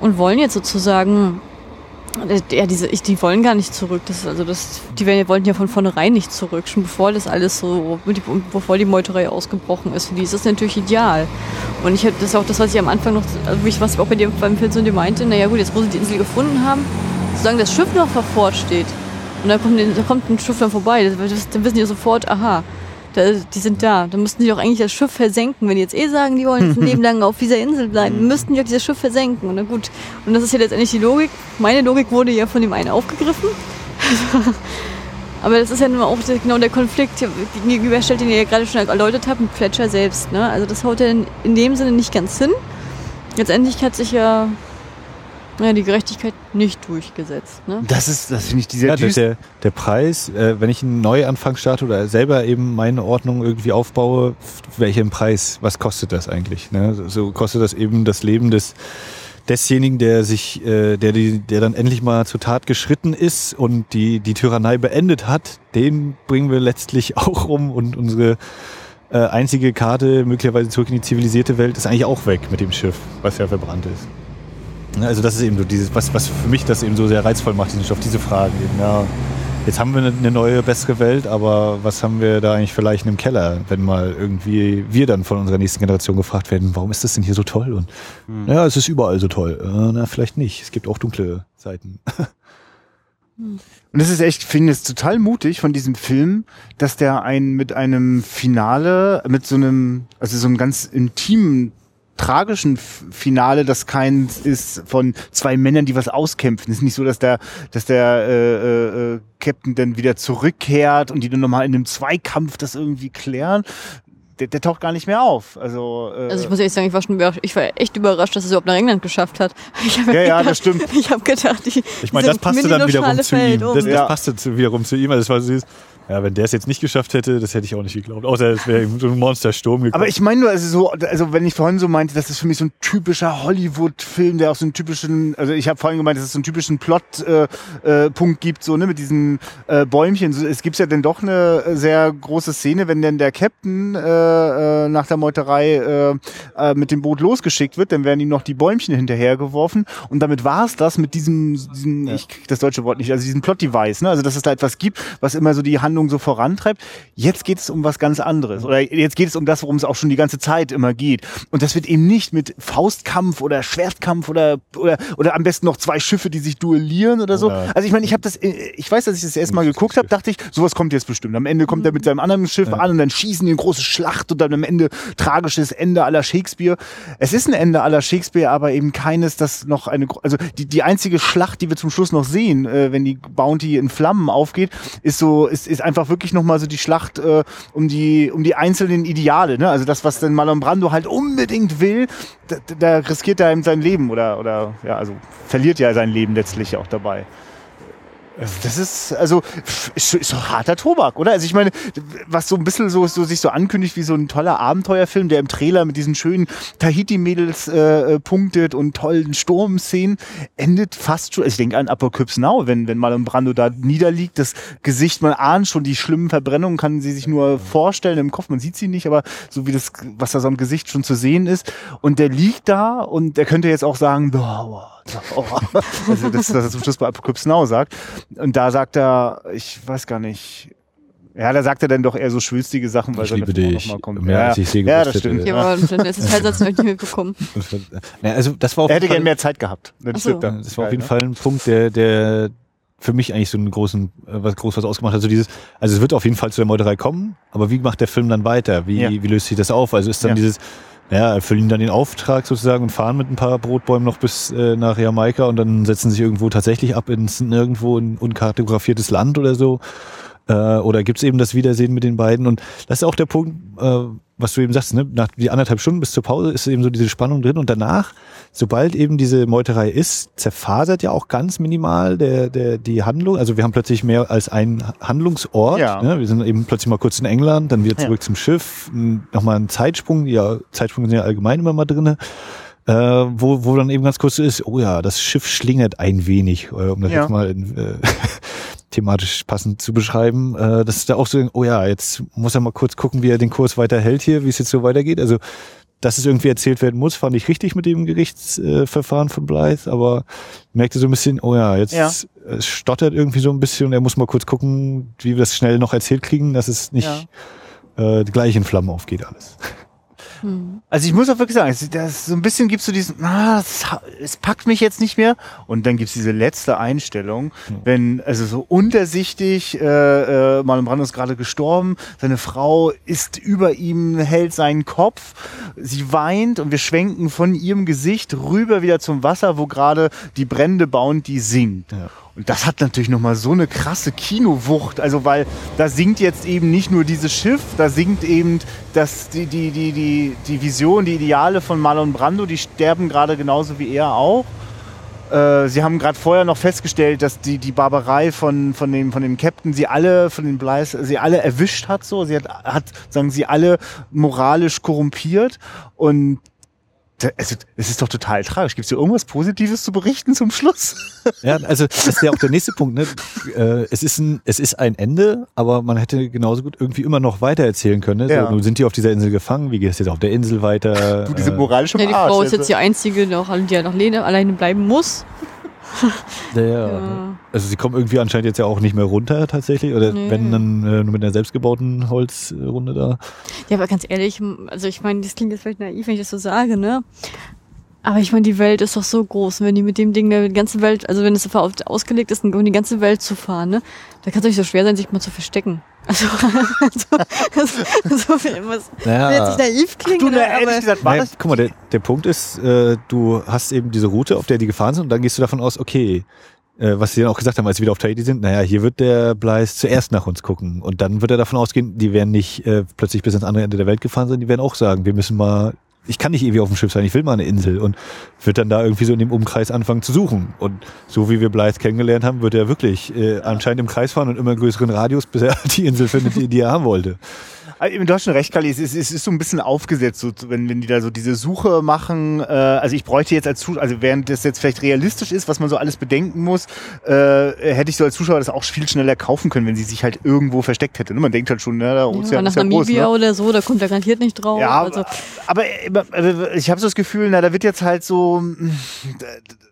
und wollen jetzt sozusagen ja, diese, ich, die wollen gar nicht zurück. Das, also das, die wollten ja von vornherein nicht zurück, schon bevor das alles so, bevor die Meuterei ausgebrochen ist. Für die ist das natürlich ideal. Und ich habe das ist auch das, was ich am Anfang noch, also was ich auch bei dir beim Film so meinte, naja gut, jetzt wo sie die Insel gefunden haben, solange das Schiff noch vor Ort steht und dann kommt, da kommt ein Schiff dann vorbei, dann wissen die sofort, aha, da, die sind da. Dann müssten die doch eigentlich das Schiff versenken. Wenn die jetzt eh sagen, die wollen ein Leben lang auf dieser Insel bleiben, mhm. müssten die doch dieses Schiff versenken. Und na gut. Und das ist ja letztendlich die Logik. Meine Logik wurde ja von dem einen aufgegriffen. Aber das ist ja nun auch genau der Konflikt gegenüberstellt, den ihr ja gerade schon erläutert habt, mit Fletcher selbst. Ne? Also das haut ja in dem Sinne nicht ganz hin. Letztendlich hat sich ja ja, die Gerechtigkeit nicht durchgesetzt. Ne? Das ist, das finde ich dieser ja, der, der, der Preis, äh, wenn ich einen Neuanfang starte oder selber eben meine Ordnung irgendwie aufbaue, welchen Preis, was kostet das eigentlich? Ne? So kostet das eben das Leben des desjenigen, der sich, äh, der die, der dann endlich mal zur Tat geschritten ist und die die Tyrannei beendet hat, den bringen wir letztlich auch um und unsere äh, einzige Karte möglicherweise zurück in die zivilisierte Welt ist eigentlich auch weg mit dem Schiff, was ja verbrannt ist. Ne, also das ist eben so dieses, was, was für mich das eben so sehr reizvoll macht, diesen Stoff, diese Fragen eben, ja. Jetzt haben wir eine neue, bessere Welt, aber was haben wir da eigentlich vielleicht im Keller, wenn mal irgendwie wir dann von unserer nächsten Generation gefragt werden, warum ist das denn hier so toll? Und mhm. ja, es ist überall so toll. Äh, na, vielleicht nicht. Es gibt auch dunkle Seiten. Und es ist echt, ich finde es total mutig von diesem Film, dass der einen mit einem Finale, mit so einem, also so einem ganz intimen tragischen Finale, das keins ist von zwei Männern, die was auskämpfen. Es ist nicht so, dass der, dass der äh, äh, äh, Captain dann wieder zurückkehrt und die dann nochmal in einem Zweikampf das irgendwie klären. Der, der taucht gar nicht mehr auf. Also, äh, also ich muss ehrlich sagen, ich war schon ich war echt überrascht, dass er es überhaupt nach England geschafft hat. Ich ja, ja, das stimmt. Ich habe gedacht, die, ich meine, das passte dann wiederum zu ihm. Um. Das, das ja. passte wiederum zu ihm. Also das war süß. Ja, wenn der es jetzt nicht geschafft hätte, das hätte ich auch nicht geglaubt. Außer es wäre so ein Monstersturm gekommen. Aber ich meine nur, also so, also wenn ich vorhin so meinte, das ist für mich so ein typischer Hollywood-Film, der auch so einen typischen, also ich habe vorhin gemeint, dass es so einen typischen Plot-Punkt äh, äh, gibt, so ne, mit diesen äh, Bäumchen. So, es gibt ja dann doch eine sehr große Szene, wenn denn der Captain äh, äh, nach der Meuterei äh, äh, mit dem Boot losgeschickt wird, dann werden ihm noch die Bäumchen hinterhergeworfen und damit war es das mit diesem, diesem ja. ich krieg das deutsche Wort nicht, also diesem Plot-Device, ne, also dass es da etwas gibt, was immer so die Handlung Handlung so vorantreibt. Jetzt geht es um was ganz anderes. Oder jetzt geht es um das, worum es auch schon die ganze Zeit immer geht. Und das wird eben nicht mit Faustkampf oder Schwertkampf oder, oder, oder am besten noch zwei Schiffe, die sich duellieren oder so. also ich meine, ich habe das, äh, ich weiß, dass ich das erste Mal geguckt habe, dachte ich, sowas kommt jetzt bestimmt. Am Ende kommt er mit seinem anderen Schiff ja. an und dann schießen die eine große Schlacht und dann am Ende tragisches Ende aller Shakespeare. Es ist ein Ende aller Shakespeare, aber eben keines, das noch eine, also die, die einzige Schlacht, die wir zum Schluss noch sehen, äh, wenn die Bounty in Flammen aufgeht, ist so, ist, ist einfach wirklich nochmal so die Schlacht äh, um die um die einzelnen Ideale, ne? Also das, was denn Marlon Brando halt unbedingt will, da, da riskiert er ihm sein Leben oder oder ja, also verliert ja sein Leben letztlich auch dabei. Das ist, also, ist, ist doch harter Tobak, oder? Also ich meine, was so ein bisschen so, so sich so ankündigt wie so ein toller Abenteuerfilm, der im Trailer mit diesen schönen Tahiti-Mädels äh, äh punktet und tollen Sturmszenen, endet fast schon, also ich denke an Apocalypse Now, wenn, wenn Marlon Brando da niederliegt, das Gesicht, man ahnt schon die schlimmen Verbrennungen, kann sie sich nur vorstellen im Kopf, man sieht sie nicht, aber so wie das, was da so am Gesicht schon zu sehen ist. Und der liegt da und der könnte jetzt auch sagen, oh, oh. also das, was er zum Schluss bei Apocalypse Now sagt. Und da sagt er, ich weiß gar nicht, ja, da sagt er dann doch eher so schwülstige Sachen, weil ich liebe dich noch mal kommt. mehr ja, als ich sie ja, das stimmt. Ja, aber dann ist das Teilsatz noch nicht mitbekommen. Ja, also das war auf Er hätte gerne mehr Zeit gehabt. Ach so. das war auf jeden ne? Fall ein Punkt, der, der für mich eigentlich so einen großen, äh, was groß was ausgemacht hat. Also dieses, also es wird auf jeden Fall zu der Meuterei kommen, aber wie macht der Film dann weiter? Wie, Ja. wie löst sich das auf? Also ist dann Ja. dieses, ja, erfüllen dann den Auftrag sozusagen und fahren mit ein paar Brotbäumen noch bis äh, nach Jamaika und dann setzen sich irgendwo tatsächlich ab ins nirgendwo ein unkartografiertes Land oder so. Äh, oder gibt's eben das Wiedersehen mit den beiden? Und das ist auch der Punkt, äh, was du eben sagst, ne? nach die anderthalb Stunden bis zur Pause ist eben so diese Spannung drin und danach, sobald eben diese Meuterei ist, zerfasert ja auch ganz minimal der, der, die Handlung. Also wir haben plötzlich mehr als einen Handlungsort. Ja. Ne? Wir sind eben plötzlich mal kurz in England, dann wieder Ja. zurück zum Schiff, nochmal ein Zeitsprung, ja, Zeitsprünge sind ja allgemein immer mal drinne. Äh, wo, wo dann eben ganz kurz so ist, oh ja, das Schiff schlingert ein wenig, äh, um das Ja. jetzt mal in, äh, thematisch passend zu beschreiben, äh, dass da auch so, oh ja, jetzt muss er mal kurz gucken, wie er den Kurs weiter hält hier, wie es jetzt so weitergeht. Also, dass es irgendwie erzählt werden muss, fand ich richtig mit dem Gerichtsverfahren äh, Verfahren von Blythe, aber merkte so ein bisschen, oh ja, jetzt Ja. es stottert irgendwie so ein bisschen und er muss mal kurz gucken, wie wir das schnell noch erzählt kriegen, dass es nicht äh, gleich in Flammen aufgeht alles. Hm. Also ich muss auch wirklich sagen, das, so ein bisschen gibst du diesen, ah, es, packt mich jetzt nicht mehr. Und dann gibt's diese letzte Einstellung, wenn, also so untersichtig, äh, äh, Marlon Brando ist gerade gestorben, seine Frau ist über ihm, hält seinen Kopf, sie weint und wir schwenken von ihrem Gesicht rüber wieder zum Wasser, wo gerade die brennende Bounty singt. Ja. Und das hat natürlich nochmal so eine krasse Kinowucht. Also, weil da singt jetzt eben nicht nur dieses Schiff, da singt eben das, die, die, die, die, die Vision, die Ideale von Marlon Brando, die sterben gerade genauso wie er auch. Äh, sie haben gerade vorher noch festgestellt, dass die, die Barbarei von, von, dem, von dem Captain sie alle, von den Bleis, sie alle erwischt hat. So. Sie hat, hat, sagen sie, alle moralisch korrumpiert. Und also, es ist doch total tragisch. Gibt es hier irgendwas Positives zu berichten zum Schluss? Ja, also das ist ja auch der nächste Punkt. Ne? Äh, es, ist ein, es ist ein Ende, aber man hätte genauso gut irgendwie immer noch weiter erzählen können. Ne? Ja. So, nun sind die auf dieser Insel gefangen, wie geht es jetzt auf der Insel weiter? Du, diese Äh, moralische Ja, die Arsch, Frau ist also. jetzt die einzige, die auch- die ja noch alleine bleiben muss. Ja, ja. Ja. Also sie kommen irgendwie anscheinend jetzt ja auch nicht mehr runter tatsächlich. Oder Nee. wenn dann äh, nur mit einer selbstgebauten Holzrunde da. Ja, aber ganz ehrlich, also ich meine, das klingt jetzt vielleicht naiv, wenn ich das so sage, ne? Aber ich meine, die Welt ist doch so groß. Und wenn die mit dem Ding die ganze Welt, also wenn es dafür auf- ausgelegt ist, um die ganze Welt zu fahren, ne? Da kann es doch nicht so schwer sein, sich mal zu verstecken. Also, also, also, was, Naja. will jetzt nicht naiv klingen, Du, ne? na, ehrlich aber gesagt, war Nein, das, guck mal, der, der Punkt ist, äh, du hast eben diese Route, auf der die gefahren sind, und dann gehst du davon aus, okay, äh, was sie dann auch gesagt haben, als sie wieder auf Tahiti sind, naja, hier wird der Bleis zuerst nach uns gucken. Und dann wird er davon ausgehen, die werden nicht äh, plötzlich bis ans andere Ende der Welt gefahren sein, die werden auch sagen, wir müssen mal, ich kann nicht ewig auf dem Schiff sein, ich will mal eine Insel. Und wird dann da irgendwie so in dem Umkreis anfangen zu suchen. Und so wie wir Bleis kennengelernt haben, wird er wirklich äh, anscheinend im Kreis fahren und immer größeren Radius, bis er die Insel findet, die, die er haben wollte. Also, Du hast schon recht, Kali, es ist, es ist so ein bisschen aufgesetzt, so, wenn, wenn die da so diese Suche machen. Äh, also ich bräuchte jetzt als Zuschauer, also während das jetzt vielleicht realistisch ist, was man so alles bedenken muss, äh, hätte ich so als Zuschauer das auch viel schneller kaufen können, wenn sie sich halt irgendwo versteckt hätte. ne? Man denkt halt schon, ne, der Ozean ja, nach ist ja groß. Namibia Ne? oder so, da kommt er garantiert nicht drauf. Ja, also, aber, aber, aber ich habe so das Gefühl, na, da wird jetzt halt so,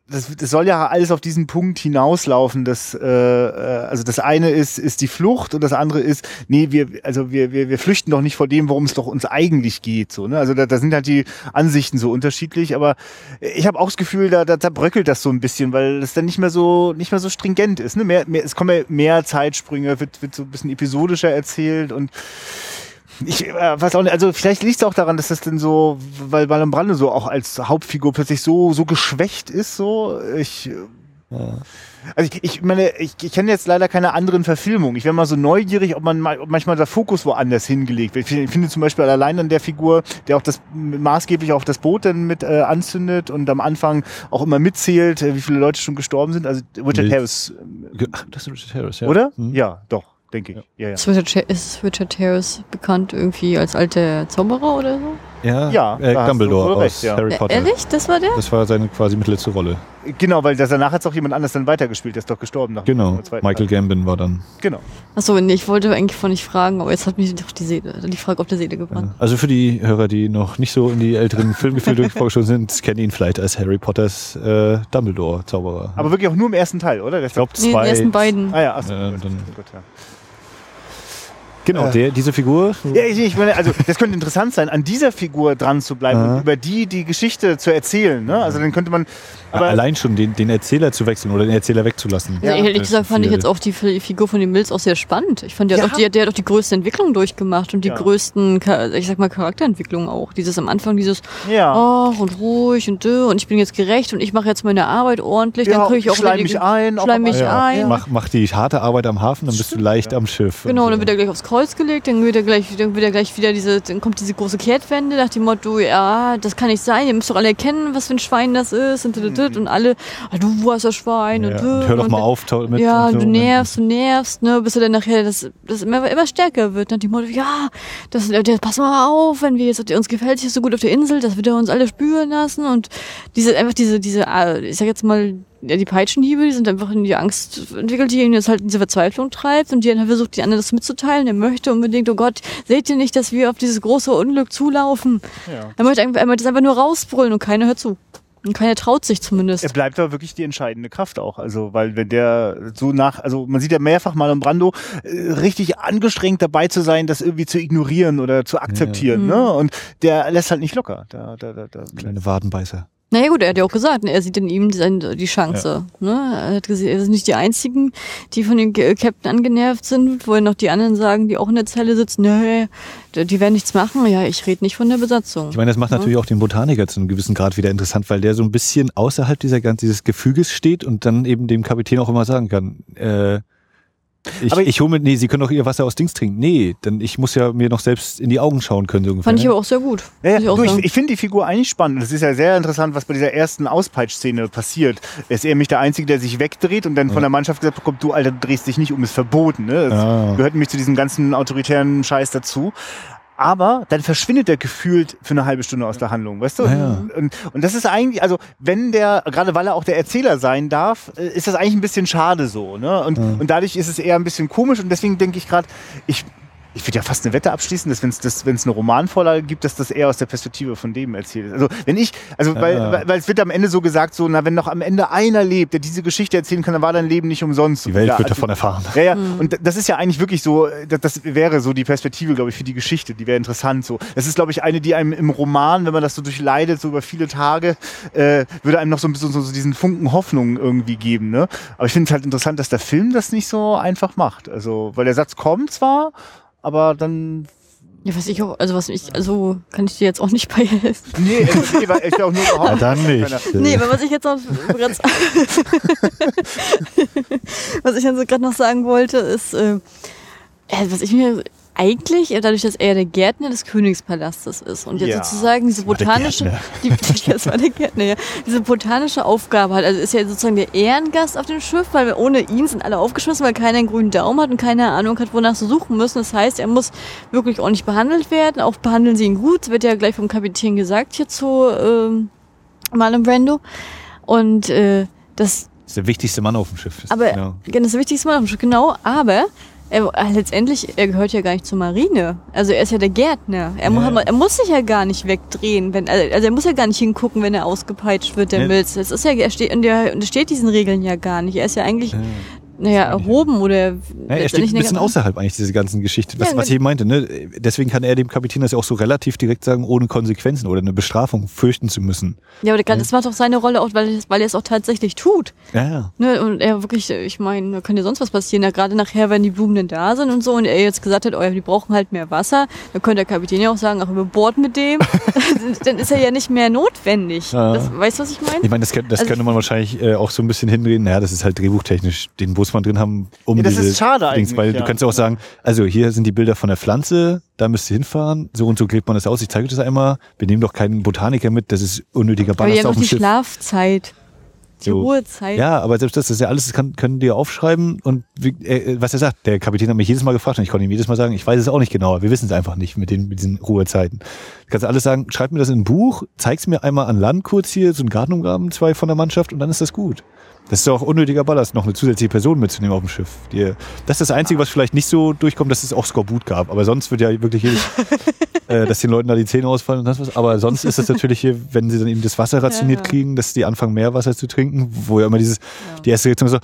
das, das soll ja alles auf diesen Punkt hinauslaufen. Dass, äh, äh, also das eine ist, ist die Flucht und das andere ist, nee, wir, also wir, wir, wir flüchten doch nicht vor dem, worum es doch uns eigentlich geht. So, ne? Also da, da sind halt die Ansichten so unterschiedlich, aber ich habe auch das Gefühl, da, da zerbröckelt das so ein bisschen, weil das dann nicht mehr so, nicht mehr so stringent ist. Ne? Mehr, mehr, es kommen ja mehr Zeitsprünge, wird, wird so ein bisschen episodischer erzählt und ich äh, weiß auch nicht, also vielleicht liegt es auch daran, dass das denn so, weil Marlon Brando so auch als Hauptfigur plötzlich so, so geschwächt ist, so. Ich, Also ich, ich meine, ich, ich kenne jetzt leider keine anderen Verfilmungen. Ich wäre mal so neugierig, ob man ob manchmal der Fokus woanders hingelegt wird. Ich finde, zum Beispiel allein an der Figur, der auch das maßgeblich auch das Boot dann mit äh, anzündet und am Anfang auch immer mitzählt, äh, wie viele Leute schon gestorben sind. Also Richard. Harris, Ach, das ist Richard Harris, ja. oder? Hm. Ja, doch, denke ich. Ja, ja. Ist Richard, Cha- ist Richard Harris bekannt irgendwie als alter Zauberer oder so? Ja, Ja, äh, Dumbledore voll recht, aus ja. Harry Ja, Potter. ehrlich? Das war der? Das war seine quasi mittelletzte Rolle. Genau, weil das, danach hat es auch jemand anders dann weitergespielt, der ist doch gestorben. Nach Genau. Michael Teil. Gambon war dann. Genau. Achso, nee, ich wollte eigentlich von nicht fragen, aber jetzt hat mich doch die Seele, die Frage auf der Seele gebrannt. Also für die Hörer, die noch nicht so in die älteren Filmgefühle vorgeschoben sind, kennen ihn vielleicht als Harry Potters äh, Dumbledore-Zauberer. Aber wirklich auch nur im ersten Teil, oder? Der ich glaube Nee, die zwei. ersten beiden. Ah ja, achso. Äh, dann- gut, ja. Genau, Äh. der, diese Figur. Ja, ich, ich meine, also das könnte interessant sein, an dieser Figur dran zu bleiben Aha. und über die die Geschichte zu erzählen. Ne? Also dann könnte man. Aber allein schon den, den Erzähler zu wechseln oder den Erzähler wegzulassen. Also ehrlich gesagt fand ich jetzt auch die Fi- Figur von dem Mills auch sehr spannend. Ich fand, der, Ja. hat, auch, die, der hat auch die größte Entwicklung durchgemacht und die Ja. größten, ich sag mal, Charakterentwicklungen auch. Dieses am Anfang, dieses, ja. ach und ruhig und dö, und ich bin jetzt gerecht und ich mache jetzt meine Arbeit ordentlich, ja, dann kriege ich auch schleim mich die- ein. schleim mich ein. Ja. Mach, mach die harte Arbeit am Hafen, dann bist du leicht am Schiff. Genau, und dann wird er gleich aufs Kreuz gelegt, dann wird er gleich, dann wird er gleich wieder diese, dann kommt diese große Kehrtwende nach dem Motto, ja, das kann nicht sein, ihr müsst doch alle erkennen, was für ein Schwein das ist und, und, und, alle, ah, du warst das Schwein ja. und, und hör doch und, mal auf mit. Ja, so. du nervst, du nervst, ne, bis er dann nachher das, das immer, immer stärker wird. Nach dem Motto, ja, das, das, pass mal auf, wenn wir jetzt, uns gefällt es so gut auf der Insel, das wird er uns alle spüren lassen und diese, einfach diese, diese, ah, ich sag jetzt mal, ja, die Peitschenhiebe, die sind einfach in die Angst entwickelt, die ihn jetzt halt in diese Verzweiflung treibt und die dann versucht, die anderen das mitzuteilen. Er möchte unbedingt, oh Gott, seht ihr nicht, dass wir auf dieses große Unglück zulaufen? Ja. Er möchte einfach, er möchte es einfach nur rausbrüllen und keiner hört zu. Und keiner traut sich zumindest. Er bleibt aber wirklich die entscheidende Kraft auch. Also, weil wenn der so nach, also man sieht ja mehrfach mal im Brando, äh, richtig angestrengt dabei zu sein, das irgendwie zu ignorieren oder zu akzeptieren. Mhm. Ne? Und der lässt halt nicht locker. Der, der, der, der, Kleine Wadenbeißer. Naja gut, er hat ja auch gesagt, ne, er sieht in ihm die Chance. Ne? Er hat gesehen, er sind nicht die einzigen, die von dem Ge- Captain angenervt sind, wo noch die anderen sagen, die auch in der Zelle sitzen, nee, die die werden nichts machen. Ja, ich rede nicht von der Besatzung. Ich meine, das macht natürlich auch den Botaniker zu einem gewissen Grad wieder interessant, weil der so ein bisschen außerhalb dieser ganz dieses Gefüges steht und dann eben dem Kapitän auch immer sagen kann, äh, ich, Aber- ich hole mit, nee, Sie können doch Ihr Wasser aus Dings trinken. Nee, denn ich muss ja mir noch selbst in die Augen schauen können. So ungefähr, Fand ich ne? aber auch sehr gut. Ja, ich ja, ich, sagen. ich finde die Figur eigentlich spannend. Das ist ja sehr interessant, was bei dieser ersten Auspeitschszene passiert. Er ist eher mich der Einzige, der sich wegdreht und dann von der Mannschaft gesagt bekommt, du Alter, du drehst dich nicht um, ist verboten. Ne? Das Ah. gehört nämlich zu diesem ganzen autoritären Scheiß dazu. Aber dann verschwindet er gefühlt für eine halbe Stunde aus der Handlung, weißt du? Ja, ja. Und, und das ist eigentlich, also wenn der, gerade weil er auch der Erzähler sein darf, äh, ist das eigentlich ein bisschen schade so. Ne? Und, und dadurch ist es eher ein bisschen komisch und deswegen denke ich gerade, ich, ich würde ja fast eine Wette abschließen, dass wenn es das, wenn es eine Romanvorlage gibt, dass das eher aus der Perspektive von dem erzählt ist. Also wenn ich, also weil, Ja. weil, weil es wird am Ende so gesagt, so, na, wenn noch am Ende einer lebt, der diese Geschichte erzählen kann, dann war dein Leben nicht umsonst. Die Welt ja, wird also- davon erfahren. ja, ja. Und das ist ja eigentlich wirklich so, das, das wäre so die Perspektive, glaube ich, für die Geschichte. Die wäre interessant so. Das ist, glaube ich, eine, die einem im Roman, wenn man das so durchleidet, so über viele Tage, äh, würde einem noch so ein bisschen so, so diesen Funken Hoffnung irgendwie geben. Ne? Aber ich finde es halt interessant, dass der Film das nicht so einfach macht. Also, weil der Satz kommt zwar, aber dann. Ja, was ich auch, also was ich, also kann ich dir jetzt auch nicht bei helfen. Nee, es ist, ich auch nur Ja, überhaupt dann nicht. Nee, aber was ich jetzt auch ganz, was ich dann so gerade noch sagen wollte, ist, äh, was ich mir eigentlich, dadurch, dass er der Gärtner des Königspalastes ist und jetzt Ja, sozusagen diese der botanische, die, das war der Gärtner, ja, diese botanische Aufgabe hat, also ist ja sozusagen der Ehrengast auf dem Schiff, weil ohne ihn sind alle aufgeschmissen, weil keiner einen grünen Daumen hat und keine Ahnung hat, wonach sie suchen müssen. Das heißt, er muss wirklich ordentlich behandelt werden, auch behandeln sie ihn gut, das wird ja gleich vom Kapitän gesagt hier zu ähm, Marlon Brando. Und äh, das, Das ist der wichtigste Mann auf dem Schiff. Das- aber genau. das Wichtigste Mal, genau, aber er, äh, letztendlich, er gehört ja gar nicht zur Marine. Also er ist ja der Gärtner. Er, Ja. mu- er muss sich ja gar nicht wegdrehen, wenn, also er muss ja gar nicht hingucken, wenn er ausgepeitscht wird, der Ja. Milz. Das ist ja, er steht, und er untersteht diesen Regeln ja gar nicht. Er ist ja eigentlich Ja. Naja, erhoben oder Ja, er steht ein bisschen außerhalb eigentlich diese ganzen Geschichte, was, Ja, was ich eben meinte. Ne? Deswegen kann er dem Kapitän das ja auch so relativ direkt sagen, ohne Konsequenzen oder eine Bestrafung fürchten zu müssen. Ja, aber das macht doch seine Rolle auch, weil, weil er es auch tatsächlich tut. Ja, ja. Ne, und er wirklich, ich meine, da könnte sonst was passieren. Ja, gerade nachher, wenn die Blumen denn da sind und so, und er jetzt gesagt hat, oh ja, die brauchen halt mehr Wasser, dann könnte der Kapitän ja auch sagen, ach, über Bord mit dem. dann ist er ja nicht mehr notwendig. Ja. Das, weißt du, was ich meine? Ich meine, das, das Also könnte man wahrscheinlich äh, auch so ein bisschen hindrehen. Naja, das ist halt drehbuchtechnisch. Den muss man drin haben, um Ja, das diese ist schade Dings, eigentlich, weil ja. du kannst ja auch sagen, also hier sind die Bilder von der Pflanze, da müsst ihr hinfahren, so und so klebt man das aus. Ich zeige euch das einmal. Wir nehmen doch keinen Botaniker mit, das ist unnötiger aber Ballast ja noch auf dem die Schiff. Schlafzeit, die So. Ruhezeit. Ja, aber selbst das, das ist ja alles, das kann, können die ja aufschreiben und wie, äh, was er sagt, der Kapitän hat mich jedes Mal gefragt und ich konnte ihm jedes Mal sagen, ich weiß es auch nicht genau, wir wissen es einfach nicht mit, den, mit diesen Ruhezeiten. Du kannst alles sagen, schreib mir das in ein Buch, zeig's mir einmal an Land kurz hier, so ein Gartenumgraben, zwei von der Mannschaft und dann ist das gut. Das ist doch auch unnötiger Ballast, noch eine zusätzliche Person mitzunehmen auf dem Schiff. Die, das ist das Einzige, was vielleicht nicht so durchkommt, dass es auch Skorbut gab. Aber sonst wird ja wirklich jedes, äh, dass den Leuten da die Zähne ausfallen und das was. Aber sonst ist es natürlich hier, wenn sie dann eben das Wasser rationiert Ja, ja. kriegen, dass die anfangen, mehr Wasser zu trinken, wo ja immer dieses, die erste Reaktion ist so,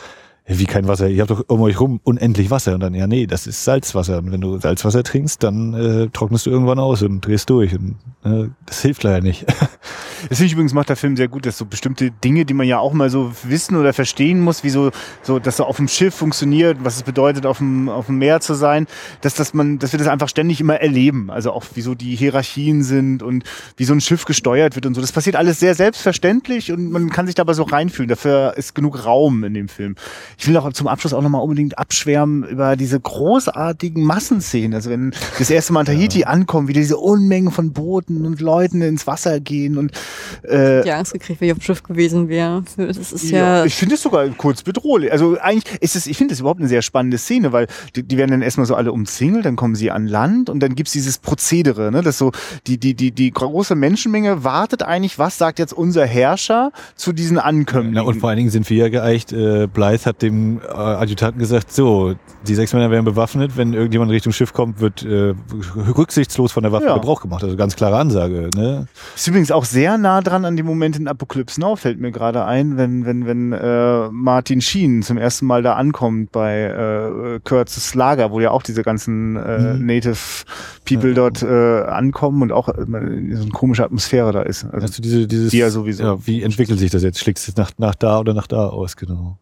ja, wie kein Wasser, ihr habt doch um euch rum unendlich Wasser. Und dann, ja, nee, das ist Salzwasser. Und wenn du Salzwasser trinkst, dann äh, trocknest du irgendwann aus und drehst durch. Und äh, das hilft leider nicht. Das finde ich übrigens macht der Film sehr gut, dass so bestimmte Dinge, die man ja auch mal so wissen oder verstehen muss, wie so, so dass so auf dem Schiff funktioniert, was es bedeutet, auf dem, auf dem Meer zu sein, dass, dass man, dass wir das einfach ständig immer erleben. Also auch wie so die Hierarchien sind und wie so ein Schiff gesteuert wird und so. Das passiert alles sehr selbstverständlich und man kann sich dabei so reinfühlen. Dafür ist genug Raum in dem Film. Ich will auch zum Abschluss auch nochmal unbedingt abschwärmen über diese großartigen Massenszenen. Also wenn das erste Mal in Tahiti ankommen, wie diese Unmengen von Booten und Leuten ins Wasser gehen und äh, Die Angst gekriegt, wenn ich auf dem Schiff gewesen wäre. Das ist ja, ich finde es sogar kurz bedrohlich. Also eigentlich ist es, ich finde es überhaupt eine sehr spannende Szene, weil die, die werden dann erstmal so alle umzingelt, dann kommen sie an Land und dann gibt's dieses Prozedere, ne, dass so die, die, die, die große Menschenmenge wartet eigentlich, was sagt jetzt unser Herrscher zu diesen Ankömmlingen. Na, und vor allen Dingen sind wir ja geeicht. Äh, Blythe hat dem äh, Adjutanten gesagt, so, die sechs Männer werden bewaffnet. Wenn irgendjemand Richtung Schiff kommt, wird äh, rücksichtslos von der Waffe Ja. Gebrauch gemacht. Also ganz klare Ansage. Ne? Ist übrigens auch sehr nah dran an dem Moment in Apocalypse Now, fällt mir gerade ein, wenn, wenn, wenn äh, Martin Sheen zum ersten Mal da ankommt bei äh, Kurtz's Lager, wo ja auch diese ganzen äh, Mhm. Native People dort äh, ankommen und auch äh, so eine komische Atmosphäre da ist. Also, Also diese, dieses, Die ja sowieso. Ja, wie entwickelt sich das jetzt? Schlägst du es nach, nach da oder nach da aus? Genau.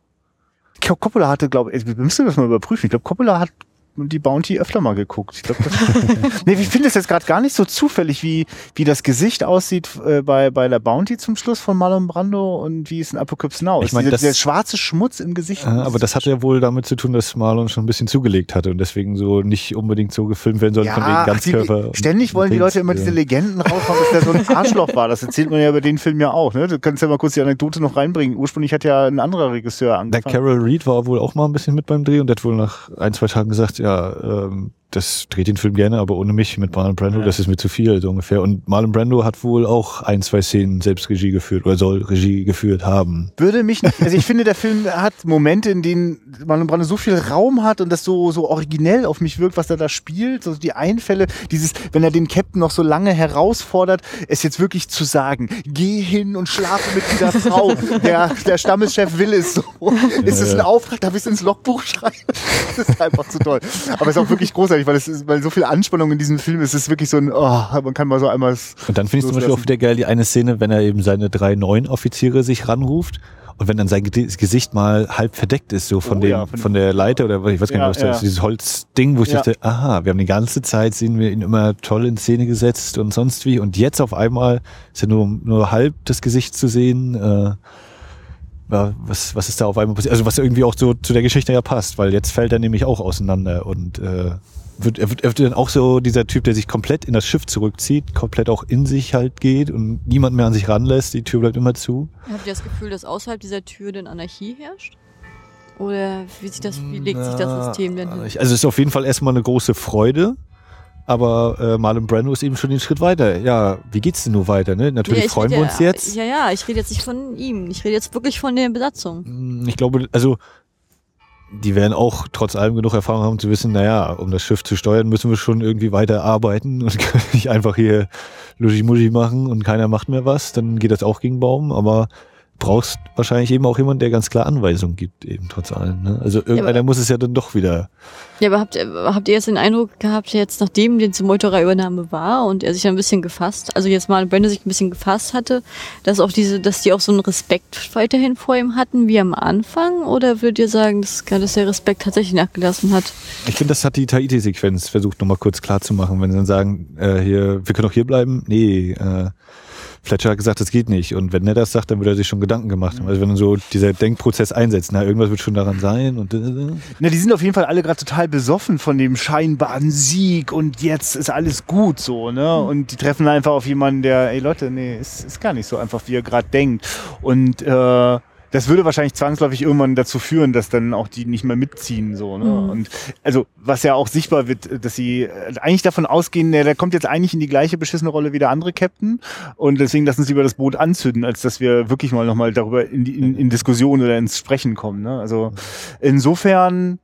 Coppola hatte, glaube ich, wir müssen das mal überprüfen. Ich glaube, Coppola hat die Bounty öfter mal geguckt. Ich glaube, das nee, ich finde es jetzt gerade gar nicht so zufällig, wie, wie das Gesicht aussieht äh, bei, bei der Bounty zum Schluss von Marlon Brando und wie es in Apocalypse Now Ich ist. mein, dieser, das- dieser schwarze Schmutz im Gesicht. Äh, aber das hat ja wohl damit zu tun, dass Marlon schon ein bisschen zugelegt hatte und deswegen so nicht unbedingt so gefilmt werden soll von wegen Ganzkörper. die, ständig wollen die Leute immer diese ja. Legenden raushauen, dass der so ein Arschloch war. Das erzählt man ja über den Film ja auch. Ne? Du kannst ja mal kurz die Anekdote noch reinbringen. Ursprünglich hat ja ein anderer Regisseur Der angefangen. Carol Reed war wohl auch mal ein bisschen mit beim Dreh und der hat wohl nach ein, zwei Tagen gesagt, ja, ähm, das dreht den Film gerne, aber ohne mich mit Marlon Brando, Ja. das ist mir zu viel, so ungefähr. Und Marlon Brando hat wohl auch ein, zwei Szenen selbst Regie geführt oder soll Regie geführt haben. würde mich nicht, also ich finde, der Film hat Momente, in denen Marlon Brando so viel Raum hat und das so, so originell auf mich wirkt, was er da spielt, so die Einfälle, dieses, wenn er den Captain noch so lange herausfordert, es jetzt wirklich zu sagen, geh hin und schlafe mit dieser Frau, der, der Stammeschef will es so. Ist es ein Auftrag, darf ich es ins Logbuch schreiben? Das ist einfach zu toll. Aber es ist auch wirklich großartig, weil es ist, weil so viel Anspannung in diesem Film ist, es ist wirklich so ein, oh, man kann mal so einmal Und dann finde ich zum Beispiel auch wieder geil die eine Szene, wenn er eben seine drei neuen Offiziere sich ranruft und wenn dann sein Gesicht mal halb verdeckt ist, so von Oh dem, ja, von, von- der Leiter oder ich weiß gar nicht, Ja, was das ist, ja. dieses Holzding, wo ich dachte, aha, wir haben die ganze Zeit, sehen wir ihn immer toll in Szene gesetzt und sonst wie und jetzt auf einmal ist ja nur, nur halb das Gesicht zu sehen, äh, was, was ist da auf einmal passiert? Also was irgendwie auch so zu der Geschichte ja passt, weil jetzt fällt er nämlich auch auseinander und äh, wird, er, wird, er wird dann auch so dieser Typ, der sich komplett in das Schiff zurückzieht, komplett auch in sich halt geht und niemand mehr an sich ranlässt, die Tür bleibt immer zu. Habt ihr das Gefühl, dass außerhalb dieser Tür denn Anarchie herrscht? Oder wie, sich das, wie legt sich das System denn hin? Also es ist auf jeden Fall erstmal eine große Freude, aber äh, Marlon Brando ist eben schon den Schritt weiter. Ja, wie geht's denn nur weiter? Ne? Natürlich Ja, freuen wir uns ja- jetzt. Ja, ja, ich rede jetzt nicht von ihm. Ich rede jetzt wirklich von der Besatzung. Hm, Ich glaube, also die werden auch trotz allem genug Erfahrung haben zu wissen, naja, um das Schiff zu steuern, müssen wir schon irgendwie weiter arbeiten und können nicht einfach hier Luji-Muji machen und keiner macht mehr was, dann geht das auch gegen Baum, aber brauchst wahrscheinlich eben auch jemanden, der ganz klar Anweisungen gibt, eben trotz allem. Ne? Also irgendeiner muss es ja dann doch wieder. Ja, aber habt, habt ihr jetzt den Eindruck gehabt, jetzt nachdem die Meuterei-Übernahme war und er sich ein bisschen gefasst, also jetzt mal Bände sich ein bisschen gefasst hatte, dass auch diese, dass die auch so einen Respekt weiterhin vor ihm hatten wie am Anfang? Oder würdet ihr sagen, dass, dass der Respekt tatsächlich nachgelassen hat? Ich finde, das hat die Tahiti-Sequenz versucht nochmal kurz klar zu machen, wenn sie dann sagen, äh, hier, wir können auch hier bleiben. Nee, äh, Fletcher hat gesagt, das geht nicht. Und wenn er das sagt, dann würde er sich schon Gedanken gemacht haben. Also wenn so dieser Denkprozess einsetzt, na, irgendwas wird schon daran sein und. Äh, Na, die sind auf jeden Fall alle gerade total besoffen von dem scheinbaren Sieg und jetzt ist alles gut so, ne? Und die treffen einfach auf jemanden, der, ey Leute, nee, ist, ist gar nicht so einfach, wie ihr gerade denkt. Und äh, das würde wahrscheinlich zwangsläufig irgendwann dazu führen, dass dann auch die nicht mehr mitziehen, so, ne? Mhm. Und also, was ja auch sichtbar wird, dass sie äh, eigentlich davon ausgehen, der, der kommt jetzt eigentlich in die gleiche beschissene Rolle wie der andere Captain und deswegen lassen sie über das Boot anzünden, als dass wir wirklich mal nochmal darüber in, die, in, in Diskussion oder ins Sprechen kommen, ne? Also, insofern,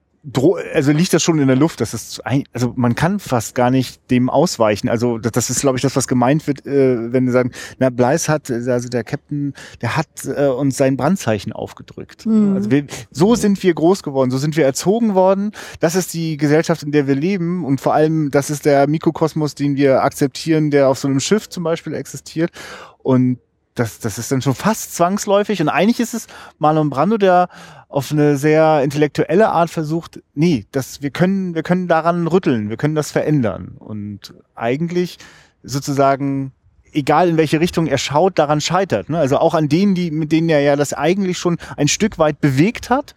also liegt das schon in der Luft. Das ist also man kann fast gar nicht dem ausweichen. Also das, ist, glaube ich, das, was gemeint wird, äh, wenn wir sagen, na Blythe hat, also der Captain, der hat äh, uns sein Brandzeichen aufgedrückt. Mhm. Also wir, so sind wir groß geworden, so sind wir erzogen worden. Das ist die Gesellschaft, in der wir leben und vor allem, das ist der Mikrokosmos, den wir akzeptieren, der auf so einem Schiff zum Beispiel existiert. Und das, das ist dann schon fast zwangsläufig. Und eigentlich ist es Marlon Brando, der auf eine sehr intellektuelle Art versucht, nee, das, wir können, wir können daran rütteln, wir können das verändern. Und eigentlich sozusagen, egal in welche Richtung er schaut, daran scheitert. Ne? Also auch an denen, die, mit denen er ja das eigentlich schon ein Stück weit bewegt hat,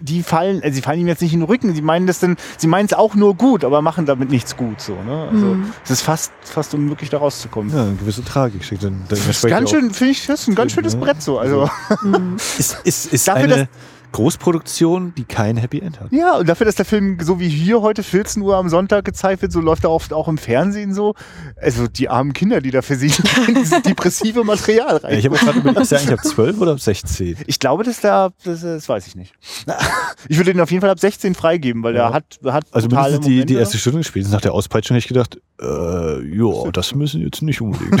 die fallen, also sie fallen ihm jetzt nicht in den Rücken, sie meinen das denn, sie meinen es auch nur gut, aber machen damit nichts gut, so, ne? Also, Mhm. es ist fast, fast unmöglich da rauszukommen. ja, eine gewisse Tragik steckt dann. Das ist ganz schön, finde ich, das ist ein ganz schönes ne? Brett, so, also. Mhm. Ist, ist, ist Dafür, eine Großproduktion, die kein Happy End hat. Ja, und dafür, dass der Film so wie hier heute 14 Uhr am Sonntag gezeigt wird, so läuft er oft auch im Fernsehen so. Also die armen Kinder, die da für sie dieses depressive Material rein. Ja, ich habe gerade überlegt, ist der eigentlich ab 12 oder ab 16? Ich glaube, dass der, das, das weiß ich nicht. Ich würde den auf jeden Fall ab 16 freigeben, weil Ja. der hat, hat Also mindestens die, die Momente. erste Stunde gespielt. Nach der Auspeitschung hätte ich gedacht, äh, ja, das müssen jetzt nicht unbedingt.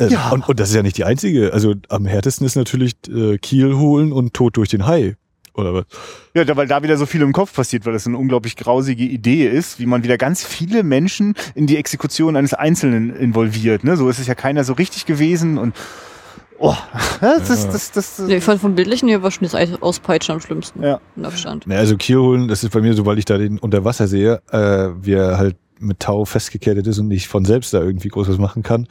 Äh, Ja. und, und das ist ja nicht die einzige. Also am härtesten ist natürlich äh, Kiel holen und Tod durch den Hai. Oder was? Ja, da- weil da wieder so viel im Kopf passiert, weil das eine unglaublich grausige Idee ist, wie man wieder ganz viele Menschen in die Exekution eines Einzelnen involviert. Ne? So ist es ja keiner so richtig gewesen und oh, das ist das, das, das, Nee, Ich fand vom Bildlichen her war schon das Auspeitschen am schlimmsten. Ja. In Abstand. Ne, also Kiel holen, das ist bei mir, sobald ich da den unter Wasser sehe, äh, wie er halt mit Tau festgekettet ist und nicht von selbst da irgendwie groß was machen kann.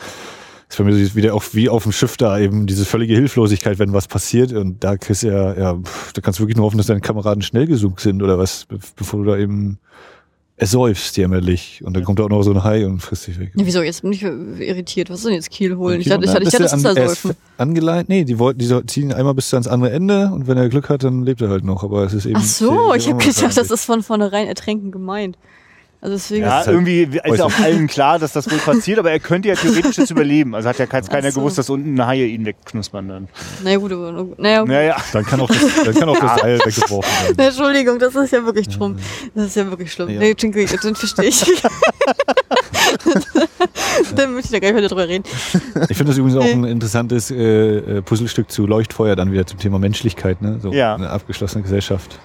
Ist bei mir so wieder auch wie auf dem Schiff da eben diese völlige Hilflosigkeit, wenn was passiert. Und da kriegst du ja, ja, da kannst du wirklich nur hoffen, dass deine Kameraden schnell gesucht sind oder was, be- bevor du da eben ersäufst jämmerlich. Und dann kommt da auch noch so ein Hai und frisst dich weg. Ja, wieso? Jetzt bin ich irritiert. Was ist denn jetzt Kiel holen? Ich Kiel- dachte, ich dachte, ich dachte, das ist an- da er säufen. Angeleint? Nee, die wollten, die ziehen einmal bis ans andere Ende und wenn er Glück hat, dann lebt er halt noch. Aber es ist eben. Ach so, ich habe gedacht, das ist von vornherein ertränken gemeint. Also deswegen. Ja, ist halt irgendwie ist ja auch allen klar, dass das wohl passiert, aber er könnte ja theoretisch jetzt überleben. Also hat ja kein- keiner Ach so. gewusst, dass unten Haie ihn wegknuspern dann. naja, gut, aber, naja, gut. Naja, Dann kann auch das, dann kann auch das Seil weggeworfen werden. Entschuldigung, das ist ja wirklich schlimm. Das ist ja wirklich schlimm. Ja. Nee, Jinky, den verstehe ich. Dann möchte ich da gar nicht weiter drüber reden. Ich finde das übrigens auch ein interessantes äh, äh, Puzzlestück zu Leuchtfeuer dann wieder zum Thema Menschlichkeit, ne? So Ja. eine abgeschlossene Gesellschaft.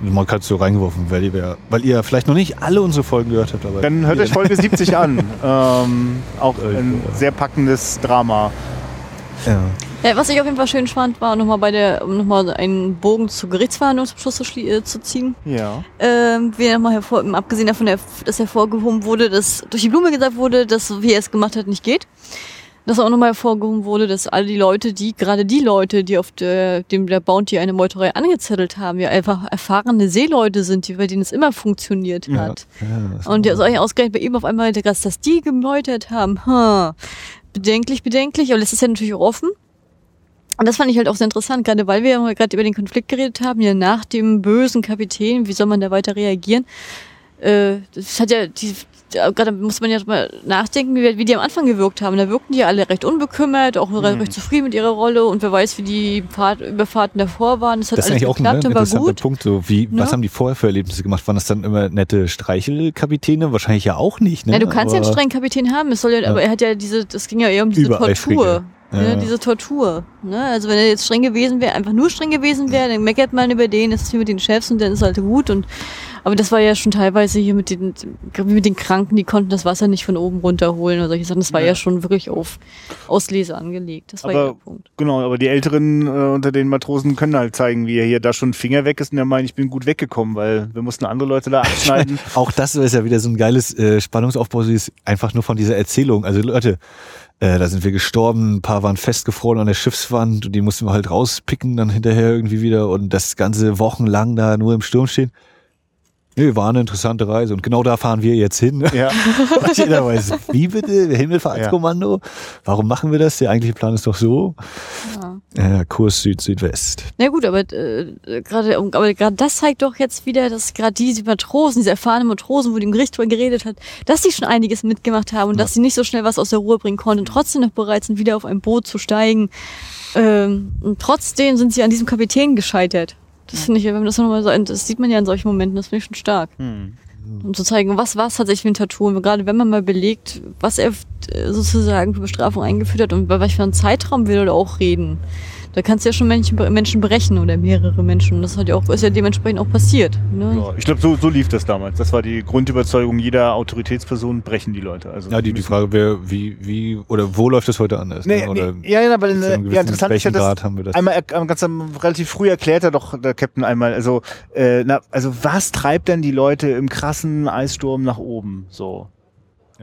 Man hat so reingeworfen, weil ihr, weil ihr vielleicht noch nicht alle unsere Folgen gehört habt, aber dann hört euch Folge 70 an. Ähm, auch ein sehr packendes Drama. ja. Ja, was ich auf jeden Fall schön fand, war nochmal bei der, um nochmal einen Bogen zur Gerichtsverhandlung zum Schluss zu, äh, zu ziehen. Ja. Ähm, wie nochmal hervor, abgesehen davon, dass hervorgehoben wurde, dass durch die Blume gesagt wurde, dass wie er es gemacht hat, nicht geht. Dass auch nochmal hervorgehoben wurde, dass alle die Leute, die, gerade die Leute, die auf der, dem der Bounty eine Meuterei angezettelt haben, ja einfach erfahrene Seeleute sind, die, bei denen es immer funktioniert Ja. hat. Ja, Und ist euch ausgerechnet bei ihm auf einmal, dass, dass die geläutert haben. Hm. Bedenklich, bedenklich. Aber das ist ja natürlich auch offen. Und das fand ich halt auch sehr interessant, gerade weil wir ja gerade über den Konflikt geredet haben, ja nach dem bösen Kapitän, wie soll man da weiter reagieren? Äh, das hat ja, die, gerade muss man ja mal nachdenken, wie, wie die am Anfang gewirkt haben. Da wirkten die alle recht unbekümmert, auch recht zufrieden mit ihrer Rolle und wer weiß, wie die Fahrt, Überfahrten davor waren. Das hat Das ist alles eigentlich auch ein, ne, geklappt interessanter gut. Punkt. So, wie, Ne? Was haben die vorher für Erlebnisse gemacht? Waren das dann immer nette Streichelkapitäne? Wahrscheinlich ja auch nicht. Ne? Ja, du kannst ja einen Aber- strengen Kapitän haben, es soll ja, Ja. aber er hat ja diese, das ging ja eher um diese. Tortur. Ne, diese Tortur. Ne? Also wenn er jetzt streng gewesen wäre, einfach nur streng gewesen wäre, dann meckert man über den, ist hier mit den Chefs und dann ist halt gut. Und aber das war ja schon teilweise hier mit den mit den Kranken, die konnten das Wasser nicht von oben runterholen oder solche Sachen. Das war ja, Ja. schon wirklich auf Auslese angelegt. Das war ja Aber der Punkt. genau, aber die Älteren äh, unter den Matrosen können halt zeigen, wie er hier da schon Finger weg ist und er meint, ich bin gut weggekommen, weil wir mussten andere Leute da abschneiden. Auch das ist ja wieder so ein geiles äh, Spannungsaufbau, sie ist einfach nur von dieser Erzählung. Also Leute, äh, da sind wir gestorben, ein paar waren festgefroren an der Schiffswand und die mussten wir halt rauspicken dann hinterher irgendwie wieder und das ganze wochenlang da nur im Sturm stehen. Nee, war eine interessante Reise und genau da fahren wir jetzt hin. ja. Und jeder weiß, wie bitte? Himmelfahrtskommando? Warum machen wir das? Der eigentliche Plan ist doch so. Ja. Äh, Kurs Süd-Südwest. Na gut, aber äh, gerade aber gerade das zeigt doch jetzt wieder, dass gerade diese Matrosen, diese erfahrenen Matrosen, wo die im Gericht drüber geredet hat, dass die schon einiges mitgemacht haben und dass sie nicht so schnell was aus der Ruhe bringen konnten und trotzdem noch bereit sind, wieder auf ein Boot zu steigen. Ähm, und trotzdem sind sie an diesem Kapitän gescheitert. Das finde ich, wenn man das nochmal so, das sieht man ja in solchen Momenten, das finde ich schon stark. Hm. Um zu zeigen, was war es tatsächlich für ein Tattoo. Und gerade wenn man mal belegt, was er äh, sozusagen für Bestrafung eingeführt hat und bei welchem für einem Zeitraum will er auch reden. Da kannst du ja schon Menschen, Menschen brechen oder mehrere Menschen. Das hat ja auch, ist ja dementsprechend auch passiert. Ne? Ja, ich glaube, so, so lief das damals. Das war die Grundüberzeugung jeder Autoritätsperson, brechen die Leute. Also Ja, die, die Frage wäre, wie, wie, oder wo läuft das heute anders? Nee, ne? oder nee, ja, ja, aber äh, gewissen- ja, interessant ist ja, Grad haben wir das? einmal er- ganz am, relativ früh erklärt er doch der Captain einmal, also äh, na, also was treibt denn die Leute im krassen Eissturm nach oben? So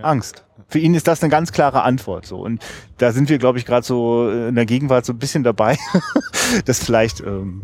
Angst. Für ihn ist das eine ganz klare Antwort. So und da sind wir, glaube ich, gerade so äh, in der Gegenwart so ein bisschen dabei, dass vielleicht ähm,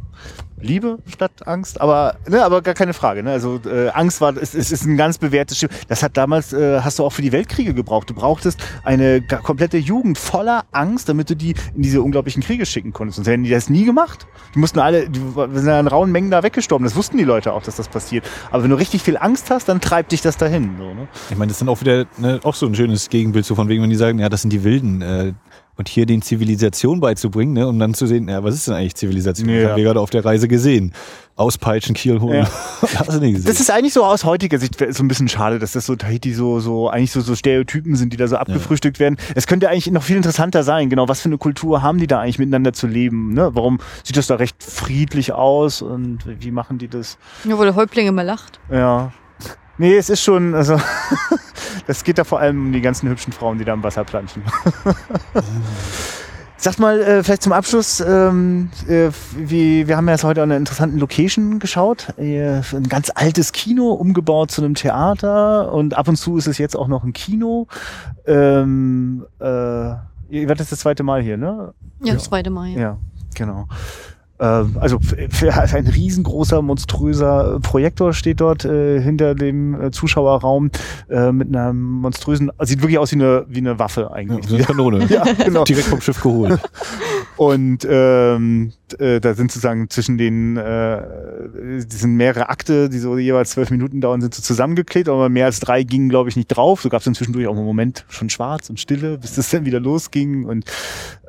Liebe statt Angst, aber ne, aber gar keine Frage. Ne? Also äh, Angst war, es, es ist ein ganz bewährtes Schiff. Das hat damals, äh, hast du auch für die Weltkriege gebraucht. Du brauchtest eine komplette Jugend voller Angst, damit du die in diese unglaublichen Kriege schicken konntest. Sonst hätten die das nie gemacht. Die mussten alle, die sind ja in rauen Mengen da weggestorben. Das wussten die Leute auch, dass das passiert. Aber wenn du richtig viel Angst hast, dann treibt dich das dahin. So, ne? Ich meine, das ist dann auch wieder ne, auch so ein schönes Gegenbild, so von wegen, wenn die sagen, ja, das sind die Wilden. Äh, und hier den Zivilisation beizubringen, ne, um dann zu sehen, ja, was ist denn eigentlich Zivilisation? Ja. Das haben wir gerade auf der Reise gesehen. Auspeitschen, Kiel holen. Ja. Hast du nicht gesehen. Das ist eigentlich so aus heutiger Sicht so ein bisschen schade, dass das so Tahiti so, so eigentlich so, so Stereotypen sind, die da so abgefrühstückt werden. Es könnte eigentlich noch viel interessanter sein, genau, was für eine Kultur haben die da eigentlich miteinander zu leben? Ne? Warum sieht das da recht friedlich aus und wie machen die das? Ja, wo der Häuptling immer lacht. Ja. Nee, es ist schon, also das geht da vor allem um die ganzen hübschen Frauen, die da im Wasser planschen. Sag mal, äh, vielleicht zum Abschluss, ähm, äh, wie, wir haben ja jetzt heute an einer interessanten Location geschaut. Äh, ein ganz altes Kino, umgebaut zu einem Theater und ab und zu ist es jetzt auch noch ein Kino. Ähm, äh, ihr werdet das zweite Mal hier, ne? Ja, das zweite Mal. Ja. Ja, genau. Ähm, Also ein riesengroßer, monströser Projektor steht dort äh, hinter dem äh, Zuschauerraum äh, mit einer monströsen, sieht wirklich aus wie eine, wie eine Waffe ja, eigentlich. so eine Kanone. Ja, genau. Direkt vom Schiff geholt. Und ähm, äh, da sind sozusagen zwischen den, äh, die sind mehrere Akte, die so jeweils zwölf Minuten dauern, sind so zusammengeklebt, aber mehr als drei gingen, glaube ich, nicht drauf. So gab es dann zwischendurch auch einen Moment schon schwarz und Stille, bis das dann wieder losging. Und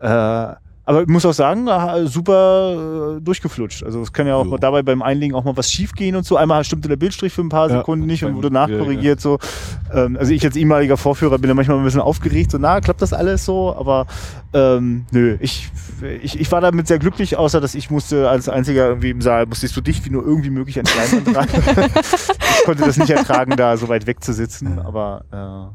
äh, aber ich muss auch sagen, ah, super äh, durchgeflutscht. Also es kann ja auch Jo. dabei beim Einlegen auch mal was schief gehen und so. Einmal stimmte der Bildstrich für ein paar Ja, Sekunden nicht und wurde nachkorrigiert so. Ähm, also ich als ehemaliger Vorführer bin da manchmal ein bisschen aufgeregt, so na, klappt das alles so? Aber ähm, nö, ich, ich, ich war damit sehr glücklich, außer dass ich musste als einziger irgendwie im Saal, musste ich so dicht wie nur irgendwie möglich an die Leinwand ran. ich konnte das nicht ertragen, da so weit weg zu sitzen, aber äh,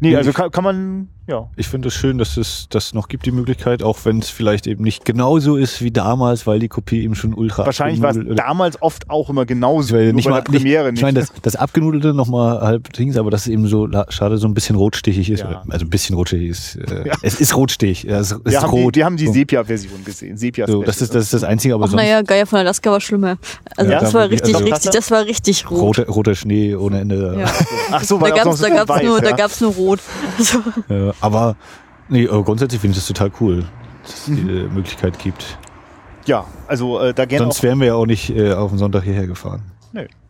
nee, Ja, also kann, kann man, ja. Ich finde es schön, dass es das noch gibt, die Möglichkeit, auch wenn es vielleicht eben nicht genauso ist wie damals, weil die Kopie eben schon ultra Wahrscheinlich war es damals oft auch immer genauso, weil nur nicht bei mal, der Premiere nicht, ich meine, das, das abgenudelte nochmal halb Dings, aber das ist eben so schade, so ein bisschen rotstichig ist. Ja. Also ein bisschen rotstichig ist. Äh, Ja. Es ist rotstich. Ja, es, es Wir ist haben, rot. die, wir haben die. Sepia-Version gesehen. Sepia So, das ist das ist das einzige, aber Ach sonst naja, Geier von Alaska war schlimmer. Also Ja? das war richtig, Also- richtig, das war richtig rot. roter, roter Schnee ohne Ende. Ja. Ach so, Da weil da gab's weiß, nur, da ja. gab's nur rot. Also, Ja, aber nee, aber grundsätzlich finde ich das total cool, dass es Mhm. die Möglichkeit gibt. Ja, also äh, da gerne Sonst auch. wären wir ja auch nicht äh, auf den Sonntag hierher gefahren.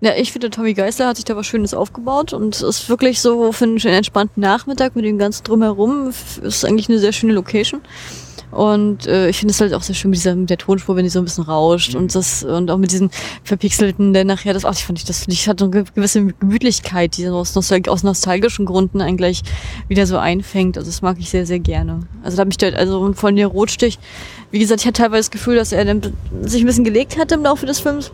ja, ich finde, Tommy Geisler hat sich da was Schönes aufgebaut und es ist wirklich so für einen schönen entspannten Nachmittag mit dem ganzen Drumherum. Ist eigentlich eine sehr schöne Location. Und äh, ich finde es halt auch sehr schön mit, dieser, mit der Tonspur, wenn die so ein bisschen rauscht und das und auch mit diesen verpixelten, der nachher das, ach, ich fand ich das, ich hatte so eine gewisse Gemütlichkeit, die aus, nostalg aus nostalgischen Gründen eigentlich wieder so einfängt. Also das mag ich sehr, sehr gerne. Also da habe ich dort, also von der Rotstich, wie gesagt, ich hatte teilweise das Gefühl, dass er dann sich ein bisschen gelegt hatte im Laufe des Films.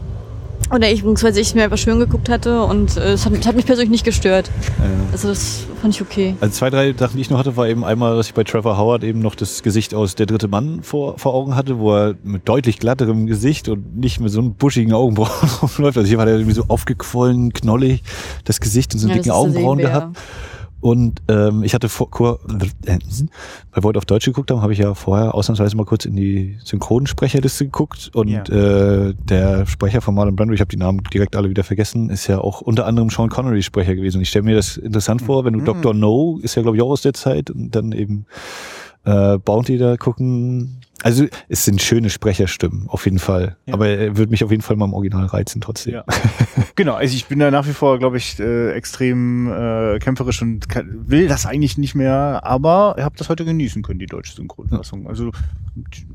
Oder ich, beziehungsweise ich mir einfach schön geguckt hatte und äh, es hat, hat mich persönlich nicht gestört. Also das fand ich okay. Also zwei, drei Sachen, die ich noch hatte, war eben einmal, dass ich bei Trevor Howard eben noch das Gesicht aus Der dritte Mann vor, vor Augen hatte, wo er mit deutlich glatterem Gesicht und nicht mit so einem buschigen Augenbrauen rumläuft. Also hier war der irgendwie so aufgequollen, knollig, das Gesicht und so Ja, dicken Augenbrauen gehabt. Und ähm, ich hatte vor, kur, äh, bei Void auf Deutsch geguckt haben, habe ich ja vorher ausnahmsweise mal kurz in die Synchronsprecherliste geguckt und Ja. äh, der Sprecher von Marlon Brando, ich habe die Namen direkt alle wieder vergessen, ist ja auch unter anderem Sean Connery Sprecher gewesen. Und ich stelle mir das interessant vor, wenn du Mhm. Dr. No, ist ja glaube ich auch aus der Zeit und dann eben äh, Bounty da gucken. Also es sind schöne Sprecherstimmen, auf jeden Fall. Ja. Aber er würde mich auf jeden Fall mal im Original reizen trotzdem. Ja. Genau, also ich bin da nach wie vor, glaube ich, äh, extrem äh, kämpferisch und kann, will das eigentlich nicht mehr, aber ich habe das heute genießen können, die deutsche Synchronfassung. Also,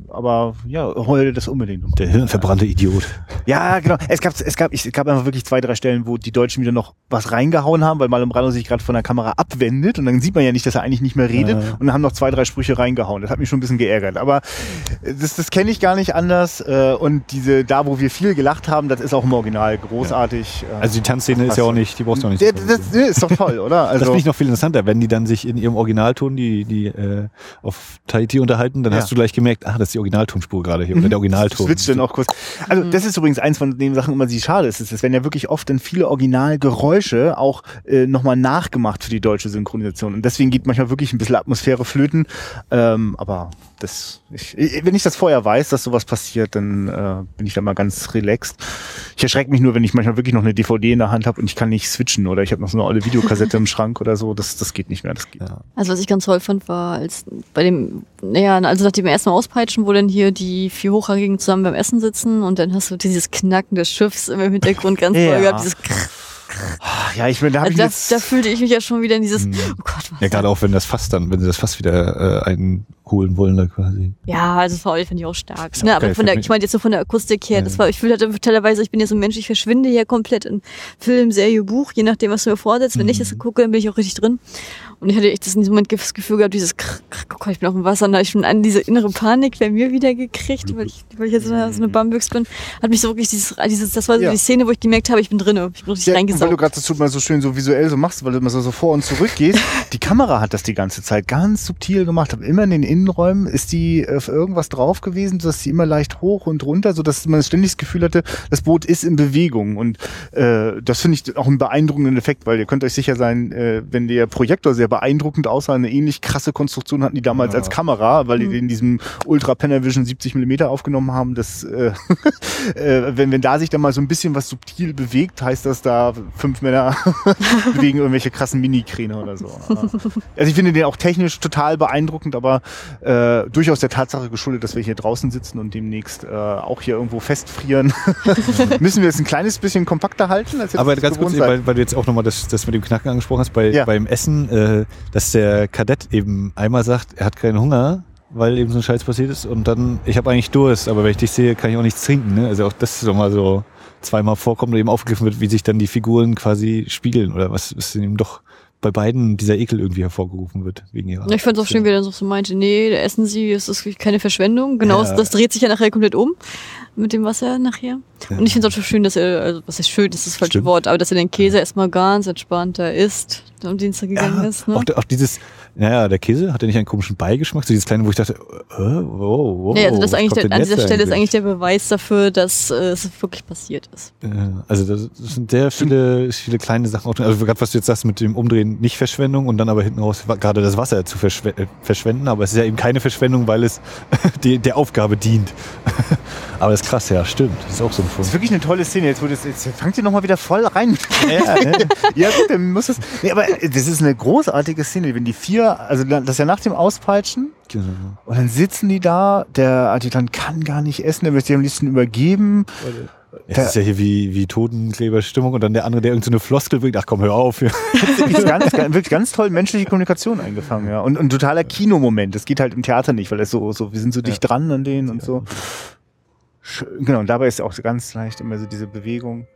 aber ja, heule das unbedingt. nochmal. Der hirnverbrannte Idiot. Ja, genau. Es gab, es gab, es gab einfach wirklich zwei, drei Stellen, wo die Deutschen wieder noch was reingehauen haben, weil Marlon Brando sich gerade von der Kamera abwendet und dann sieht man ja nicht, dass er eigentlich nicht mehr redet Ja. und dann haben noch zwei, drei Sprüche reingehauen. Das hat mich schon ein bisschen geärgert. Aber das, das kenne ich gar nicht anders. äh, Und diese, da wo wir viel gelacht haben, das ist auch im Original großartig. äh, Also die Tanzszene ist ja auch nicht, die brauchst du auch nicht. so das, das ist doch toll, oder? Das Also, finde ich noch viel interessanter, wenn die dann sich in ihrem Originalton, die, die äh, auf Tahiti unterhalten, dann Ja. hast du gleich gemerkt, ah, das ist die Originaltonspur gerade hier, oder der Originalton. Switcht dann auch kurz. Also das ist übrigens eins von den Sachen, immer die schade ist. Es werden ja wirklich oft dann viele Originalgeräusche auch äh, nochmal nachgemacht für die deutsche Synchronisation. Und deswegen geht manchmal wirklich ein bisschen Atmosphäre flöten. Ähm, aber das, ich, wenn ich das vorher weiß, dass sowas passiert, dann äh, bin ich da mal ganz relaxed. Ich erschrecke mich nur, wenn ich manchmal wirklich noch eine DVD in der Hand habe und ich kann nicht switchen oder ich habe noch so eine alte Videokassette im Schrank oder so. Das, das geht nicht mehr. Das geht. Ja. Also was ich ganz toll fand, war als bei dem, naja, also nach dem ersten Mal auspeitschen, wo dann hier die vier Hochrangigen zusammen beim Essen sitzen und dann hast du dieses Knacken des Schiffs im Hintergrund ganz Ja. toll gehabt, dieses Krrr. Ah, Ja, ich bin, da Also ich da, jetzt, da fühlte ich mich ja schon wieder in dieses, Mhm. oh Gott, was Ja, gerade auch wenn das Fass dann, wenn sie das Fass wieder äh, einholen wollen, da quasi. Ja, also Faul finde ich auch stark. Ist Ne, auch aber von der, ich meine jetzt so von der Akustik her, Ja. das war, ich fühle halt teilweise, ich bin ja so ein Mensch, ich verschwinde ja komplett in Film, Serie, Buch, je nachdem, was du mir vorsetzt. Wenn ich Mhm. das gucke, dann bin ich auch richtig drin. Und ich hatte echt das in diesem Moment das Gefühl gehabt, dieses krr, krr, ich bin auf dem Wasser, und da ich schon an diese innere Panik bei mir wieder gekriegt, weil ich, weil ich jetzt so eine, so eine Bambüchs bin, hat mich so wirklich dieses, dieses das war so Ja. die Szene, wo ich gemerkt habe, ich bin drin, ich bin richtig Ja, und weil du reingesaugt. gerade das tut mal so schön so visuell so machst, weil du immer so, so vor und zurück gehst. die Kamera hat das die ganze Zeit ganz subtil gemacht. Aber immer in den Innenräumen ist die äh, auf irgendwas drauf gewesen, dass sie immer leicht hoch und runter, so dass man ständig das Gefühl hatte, das Boot ist in Bewegung. Und äh, das finde ich auch einen beeindruckenden Effekt, weil ihr könnt euch sicher sein, äh, wenn der Projektor sehr beeindruckend aussah, eine ähnlich krasse Konstruktion hatten die damals Ja. als Kamera, weil die Mhm. in diesem Ultra Panavision 70 Millimeter aufgenommen haben. Das, äh, äh, wenn, wenn da sich dann mal so ein bisschen was subtil bewegt, heißt das da fünf Männer bewegen irgendwelche krassen Mini-Kräne oder so. Also ich finde den auch technisch total beeindruckend, aber äh, durchaus der Tatsache geschuldet, dass wir hier draußen sitzen und demnächst äh, auch hier irgendwo festfrieren. Müssen wir es ein kleines bisschen kompakter halten? Als ihr Aber ganz kurz, weil, weil du jetzt auch nochmal das, das mit dem Knacken angesprochen hast, bei, Ja. beim Essen, äh, dass der Kadett eben einmal sagt, er hat keinen Hunger, weil eben so ein Scheiß passiert ist und dann, ich habe eigentlich Durst, aber wenn ich dich sehe, kann ich auch nichts trinken. Ne? Also auch das ist mal so zweimal vorkommt und eben aufgegriffen wird, wie sich dann die Figuren quasi spiegeln oder was ist eben doch bei beiden dieser Ekel irgendwie hervorgerufen wird wegen ihrer. Ja, Ich fand es auch schön, wie er dann so meinte, nee, da essen sie, es ist keine Verschwendung. Genau, Ja. das dreht sich ja nachher komplett um mit dem Wasser nachher. Ja. Und ich finde es auch schön, dass er, also was ist schön, das ist das falsche Stimmt. Wort, aber dass er den Käse erstmal ganz entspannt da isst, am Dienstag gegangen Ja, ist. Ne? auch, auch dieses, naja, der Käse hat ja nicht einen komischen Beigeschmack, so dieses kleine, wo ich dachte, äh, wow, wow, nee, also das ist eigentlich der, an jetzt dieser Stelle ist eigentlich? der Beweis dafür, dass äh, es wirklich passiert ist. Ja, Also das das sind sehr viele, viele kleine Sachen. auch drin. Also gerade was du jetzt sagst mit dem Umdrehen, nicht Verschwendung und dann aber hinten raus gerade das Wasser zu verschwe äh, verschwenden. Aber es ist ja eben keine Verschwendung, weil es die, der Aufgabe dient. aber das ist krass, ja, stimmt. Das ist auch so ein Das Punkt. ist wirklich eine tolle Szene. Jetzt, wo das, jetzt fangt ihr nochmal wieder voll rein. ja, ja, gut, dann muss es. Nee, aber das ist eine großartige Szene, wenn die vier, also das ist ja nach dem Auspeitschen, Genau. und dann sitzen die da, der Adjutant kann gar nicht essen, der möchte sich am liebsten übergeben. Das ist ja hier wie, wie Totenkleberstimmung und dann der andere, der irgendeine so Floskel bringt. Ach komm, hör auf. ist ganz, wirklich ganz toll menschliche Kommunikation eingefangen, ja. Und ein totaler Kinomoment. Das geht halt im Theater nicht, weil das so, so, wir sind so dicht dran an denen und so. Schön, Genau, und dabei ist auch so ganz leicht immer so diese Bewegung.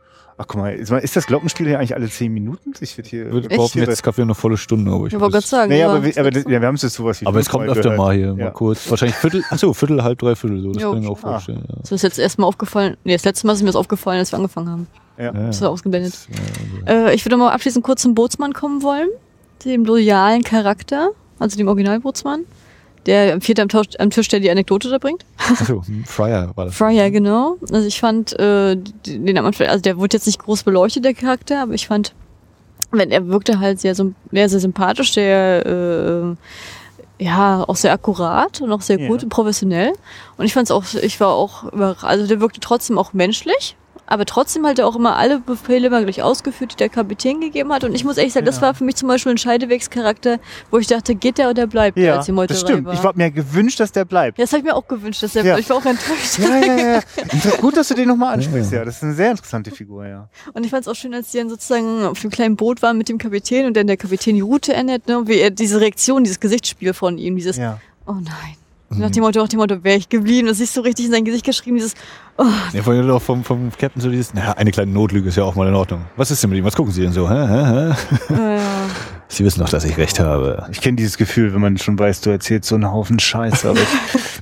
Ach guck mal, ist das Glockenspiel hier eigentlich alle zehn Minuten? Ich würde hier. Ich würde behaupten, jetzt ja eine volle Stunde, aber ich Ich wollte gerade sagen. Naja, ja, aber, wir, aber das, ja, wir haben es jetzt sowas wie aber es kommt öfter gehört. mal hier, Ja. mal kurz. Wahrscheinlich Viertel, ach so, Viertel, halb, dreiviertel, so. Das Jo. kann ich mir auch Ah. vorstellen. Ja. Das ist jetzt erstmal aufgefallen. Nee, das letzte Mal ist mir das aufgefallen, als wir angefangen haben. Ja. Ja. Das war ausgeblendet. Ja, also- Äh, ich würde mal abschließend kurz zum Bootsmann kommen wollen. Dem loyalen Charakter, also dem Originalbootsmann. Der vierte am, Tausch, am Tisch, der die Anekdote da bringt. Achso, Fryer war das. Fryer, genau. Also ich fand, äh, den am Anfang, also der wurde jetzt nicht groß beleuchtet, der Charakter, aber ich fand, wenn er wirkte halt sehr, sehr, sehr sympathisch, der, äh, ja, auch sehr akkurat und auch sehr Ja. gut und professionell. Und ich fand's auch, ich war auch, überra- also der wirkte trotzdem auch menschlich. Aber trotzdem hat er auch immer alle Befehle immer gleich ausgeführt, die der Kapitän gegeben hat. Und ich muss ehrlich sagen, das Ja. war für mich zum Beispiel ein Scheidewegscharakter, wo ich dachte, geht der oder bleibt der, Ja, als die Meuterei das stimmt. war. Ich habe mir gewünscht, dass der bleibt. ja, das habe ich mir auch gewünscht, dass der, Ja. ich war auch enttäuscht. Ja, ja, ja. Gut, dass du den nochmal ansprichst, Ja. Das ist eine sehr interessante Figur, ja. Und ich fand es auch schön, als die dann sozusagen auf dem kleinen Boot waren mit dem Kapitän und dann der Kapitän die Route ändert, ne? wie er diese Reaktion, dieses Gesichtsspiel von ihm, dieses, ja. oh nein. Nach dem Motto, nach dem Motto, wäre ich geblieben. Das ist so richtig in sein Gesicht geschrieben, dieses, oh, Ja, vorhin auch vom, vom Captain so dieses, na, eine kleine Notlüge ist ja auch mal in Ordnung. Was ist denn mit ihm? Was gucken Sie denn so? Hä, hä, hä? äh, Sie wissen doch, dass ich recht habe. Ich kenne dieses Gefühl, wenn man schon weiß, du erzählst so einen Haufen Scheiße. Aber ich,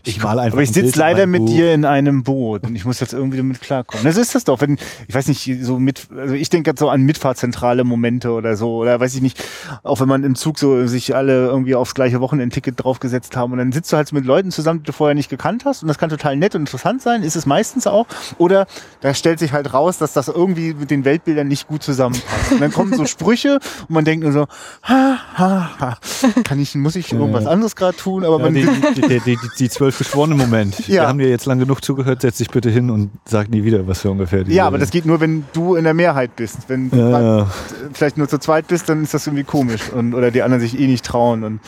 Ich mal einfach aber ich sitze leider mit dir in einem Boot und ich muss jetzt irgendwie damit klarkommen. Das ist das doch, wenn, ich weiß nicht, so mit, also ich denke jetzt so an mitfahrzentrale Momente oder so, oder weiß ich nicht, auch wenn man im Zug so sich alle irgendwie aufs gleiche Wochenendticket draufgesetzt haben und dann sitzt du halt mit Leuten zusammen, die du vorher nicht gekannt hast und das kann total nett und interessant sein, ist es meistens auch, oder da stellt sich halt raus, dass das irgendwie mit den Weltbildern nicht gut zusammenpasst. Und dann kommen so Sprüche und man denkt nur so, ha, ha, ha, kann ich, muss ich irgendwas anderes gerade tun, aber Ja, man die, die, die, die, die zwölf geschworenen Moment. Ja. Wir haben dir jetzt lang genug zugehört, setz dich bitte hin und sag nie wieder, was wir ungefähr Ja, aber das geht nur, wenn du in der Mehrheit bist. Wenn du ja, mal ja. vielleicht nur zu zweit bist, dann ist das irgendwie komisch und oder die anderen sich eh nicht trauen und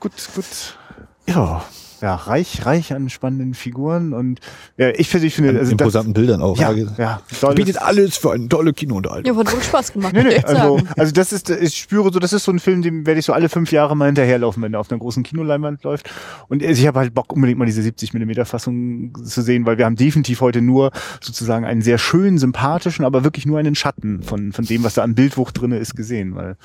gut, gut. ja. Ja, reich, reich an spannenden Figuren und ja, ich persönlich finde, An also das, imposanten Bildern auch. ja, Ja, ja, tolles- Bietet alles für eine tolle Kinounterhaltung. ja, hat wirklich Spaß gemacht, Nee, ich nee, also, also das ist, ich spüre so, das ist so ein Film, dem werde ich so alle fünf Jahre mal hinterherlaufen, wenn er auf einer großen Kinoleinwand läuft. Und ich habe halt Bock, unbedingt mal diese 70 Millimeter Fassung zu sehen, weil wir haben definitiv heute nur sozusagen einen sehr schönen, sympathischen, aber wirklich nur einen Schatten von, von dem, was da an Bildwucht drinne ist, gesehen, weil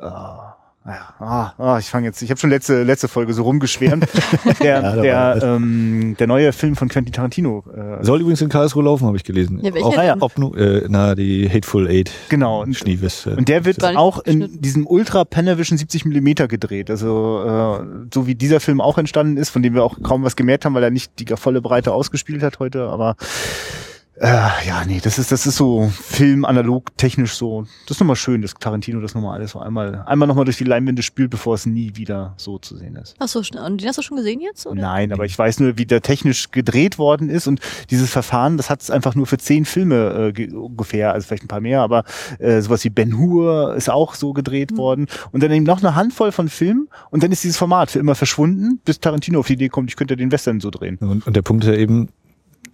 ah, ja, ah, ah, ich fange jetzt, ich habe schon letzte letzte Folge so rumgeschwärmt. Der, Ja, der, ähm, der neue Film von Quentin Tarantino. Äh, Soll übrigens in Karlsruhe laufen, habe ich gelesen. Ja, auch, denn? ob nu, äh, na, die Hateful Eight. Genau. Und- äh, Und der wird auch in diesem Ultra Panavision 70 Millimeter gedreht. Also äh, so wie dieser Film auch entstanden ist, von dem wir auch kaum was gemerkt haben, weil er nicht die volle Breite ausgespielt hat heute. Aber äh, ja, nee, das ist das ist so Film analog technisch so. Das ist nochmal schön, dass Tarantino das nochmal alles so einmal einmal nochmal durch die Leinwände spült, bevor es nie wieder so zu sehen ist. Ach so. Und den hast du schon gesehen jetzt? Oder? Nein, aber ich weiß nur, wie der technisch gedreht worden ist und dieses Verfahren, das hat es einfach nur für zehn Filme äh, ge- ungefähr, also vielleicht ein paar mehr, aber äh, sowas wie Ben Hur ist auch so gedreht worden und dann eben noch eine Handvoll von Filmen und dann ist dieses Format für immer verschwunden, bis Tarantino auf die Idee kommt, ich könnte den Western so drehen. Und, und der Punkt ist ja eben,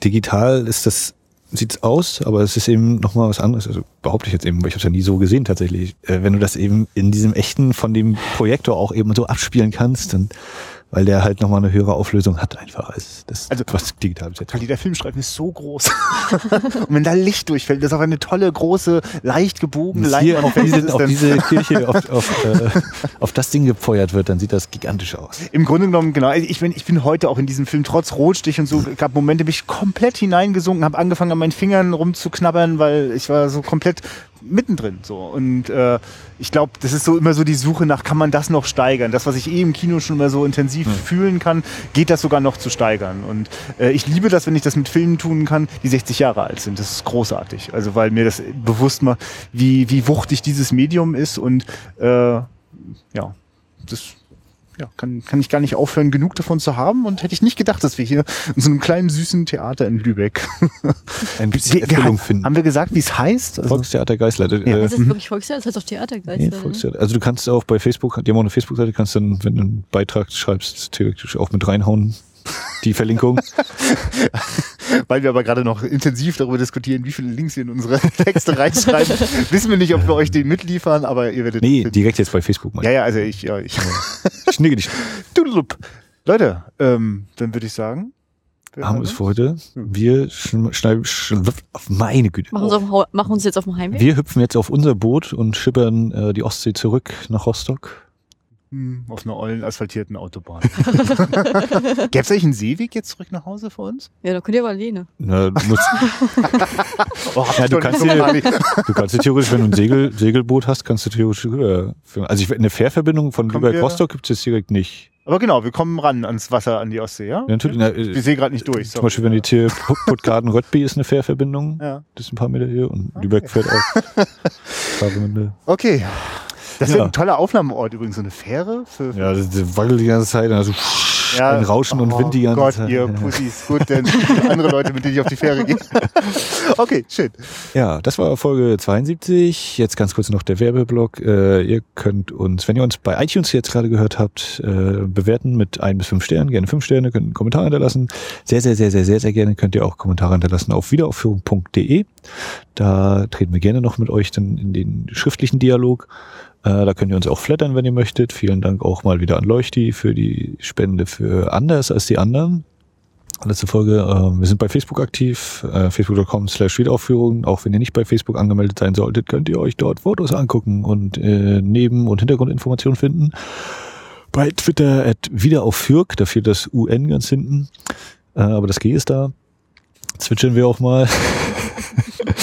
digital ist das, sieht's aus, aber es ist eben nochmal was anderes. Also behaupte ich jetzt eben, weil ich habe es ja nie so gesehen tatsächlich. Äh, wenn du das eben in diesem echten von dem Projektor auch eben so abspielen kannst, dann, weil der halt nochmal eine höhere Auflösung hat einfach als das, Also- was digital jetzt Weil der Filmstreifen ist so groß. und wenn da Licht durchfällt, das ist auch eine tolle, große, leicht gebogene auf wenn diese, auf diese Kirche, auf, auf, äh, auf das Ding gefeuert wird, dann sieht das gigantisch aus. Im Grunde genommen, genau. Ich bin, ich bin heute auch in diesem Film trotz Rotstich und so, gab Momente, bin ich komplett hineingesunken, habe angefangen an meinen Fingern rumzuknabbern, weil ich war so komplett mittendrin. So. Und äh, ich glaube, das ist so immer so die Suche nach, kann man das noch steigern? Das, was ich eh im Kino schon immer so intensiv fühlen kann, geht das sogar noch zu steigern. Und äh, ich liebe das, wenn ich das mit Filmen tun kann, die 60 Jahre alt sind. Das ist großartig. Also weil mir das bewusst macht, wie, wie wuchtig dieses Medium ist und äh, ja, das ja, kann, kann ich gar nicht aufhören, genug davon zu haben. Und hätte ich nicht gedacht, dass wir hier in so einem kleinen, süßen Theater in Lübeck. Ein bisschen Erfüllung finden. haben wir gesagt, wie es heißt? Also, Volkstheater Geisler. Ja. Äh, Das ist wirklich Volkstheater, das heißt auch Theatergeist. Nee, oder? Volkstheater. Also du kannst auch bei Facebook, die haben auch eine Facebook-Seite, kannst dann, wenn du einen Beitrag schreibst, theoretisch auch mit reinhauen, die Verlinkung. Weil wir aber gerade noch intensiv darüber diskutieren, wie viele Links wir in unsere Texte reinschreiben, wissen wir nicht, ob wir euch den mitliefern, aber ihr werdet. Nee, direkt jetzt bei Facebook mal. Ja, ja, also ich, ja, ich. Schnigge dich. Leute, ähm, dann würde ich sagen. wir Haben wir es uns. für heute. Wir sch- schneiden, sch- auf meine Güte. Machen, uns auf, machen uns jetzt auf dem Heimweg. Wir hüpfen jetzt auf unser Boot und schippern äh, die Ostsee zurück nach Rostock. Hm, auf einer ollen asphaltierten Autobahn. Gäbe es eigentlich einen Seeweg jetzt zurück nach Hause für uns? Ja, dann könnt ihr aber alleine. Na, du, musst, Oh, Ja, ich du kannst dir- du kannst dir theoretisch, wenn du ein Segel, Segelboot hast, kannst du theoretisch rüber. Also ich, eine Fährverbindung von Kommen Lübeck wir- Rostock gibt es jetzt direkt nicht. Aber genau, wir kommen ran ans Wasser, an die Ostsee, ja? Ja, natürlich, na, Ich äh, sehe gerade nicht durch. zum Beispiel, wenn die hier Puttgarten Röttby ist eine Fährverbindung. Ja. Das ist ein paar Meter hier und Okay. Lübeck fährt auch. Okay. Das ist Ja. ein toller Aufnahmeort übrigens, so eine Fähre für. für Ja, das, das wackelt die ganze Zeit. Also ein Rauschen und oh Wind die ganze Gott, Zeit. ihr Pussys. Gut, denn andere Leute, mit denen ich auf die Fähre gehe. Okay, schön. Ja, das war Folge 72. Jetzt ganz kurz noch der Werbeblock. Äh, ihr könnt uns, wenn ihr uns bei iTunes jetzt gerade gehört habt, äh, bewerten mit ein bis fünf Sternen. Gerne fünf Sterne, könnt einen Kommentar hinterlassen. Sehr, sehr, sehr, sehr, sehr, sehr gerne könnt ihr auch Kommentare hinterlassen auf wiederaufführung.de. Da treten wir gerne noch mit euch dann in den schriftlichen Dialog. Äh, da könnt ihr uns auch flattern, wenn ihr möchtet. Vielen Dank auch mal wieder an Leuchti für die Spende für anders als die anderen. Letzte Folge, äh, wir sind bei Facebook aktiv, äh, facebook.com slash Wiederaufführung. Auch wenn ihr nicht bei Facebook angemeldet sein solltet, könnt ihr euch dort Fotos angucken und äh, Neben- und Hintergrundinformationen finden. Bei Twitter at Wiederaufführk, da fehlt das UN ganz hinten. Äh, aber das G ist da. Zwitschern wir auch mal.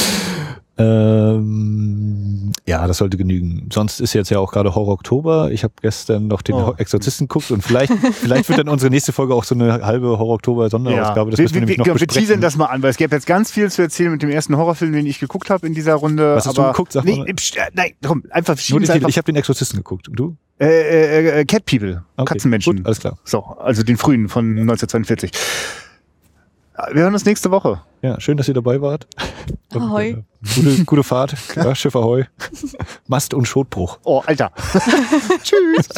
ähm, ja, das sollte genügen. Sonst ist jetzt ja auch gerade Horror Oktober. Ich habe gestern noch den Oh. Exorzisten geguckt und vielleicht, vielleicht wird dann unsere nächste Folge auch so eine halbe Horror Oktober Sonderausgabe. Das wir, wir wir, noch wir teasern das mal an, weil es gäbe jetzt ganz viel zu erzählen mit dem ersten Horrorfilm, den ich geguckt habe in dieser Runde. Was hast du aber geguckt? Sag nee, mal. äh, nein, komm, einfach schieben einfach. Ich habe den Exorzisten geguckt. Und du? äh, äh, äh, Cat People, Okay. Katzenmenschen. Gut, alles klar. So, also den frühen von 1942. Wir hören uns nächste Woche. Ja, schön, dass ihr dabei wart. Ahoi. Und, äh, Gute, gute Fahrt. Ja, Schiff Ahoi. Mast- und Schotbruch. Oh, Alter. Tschüss.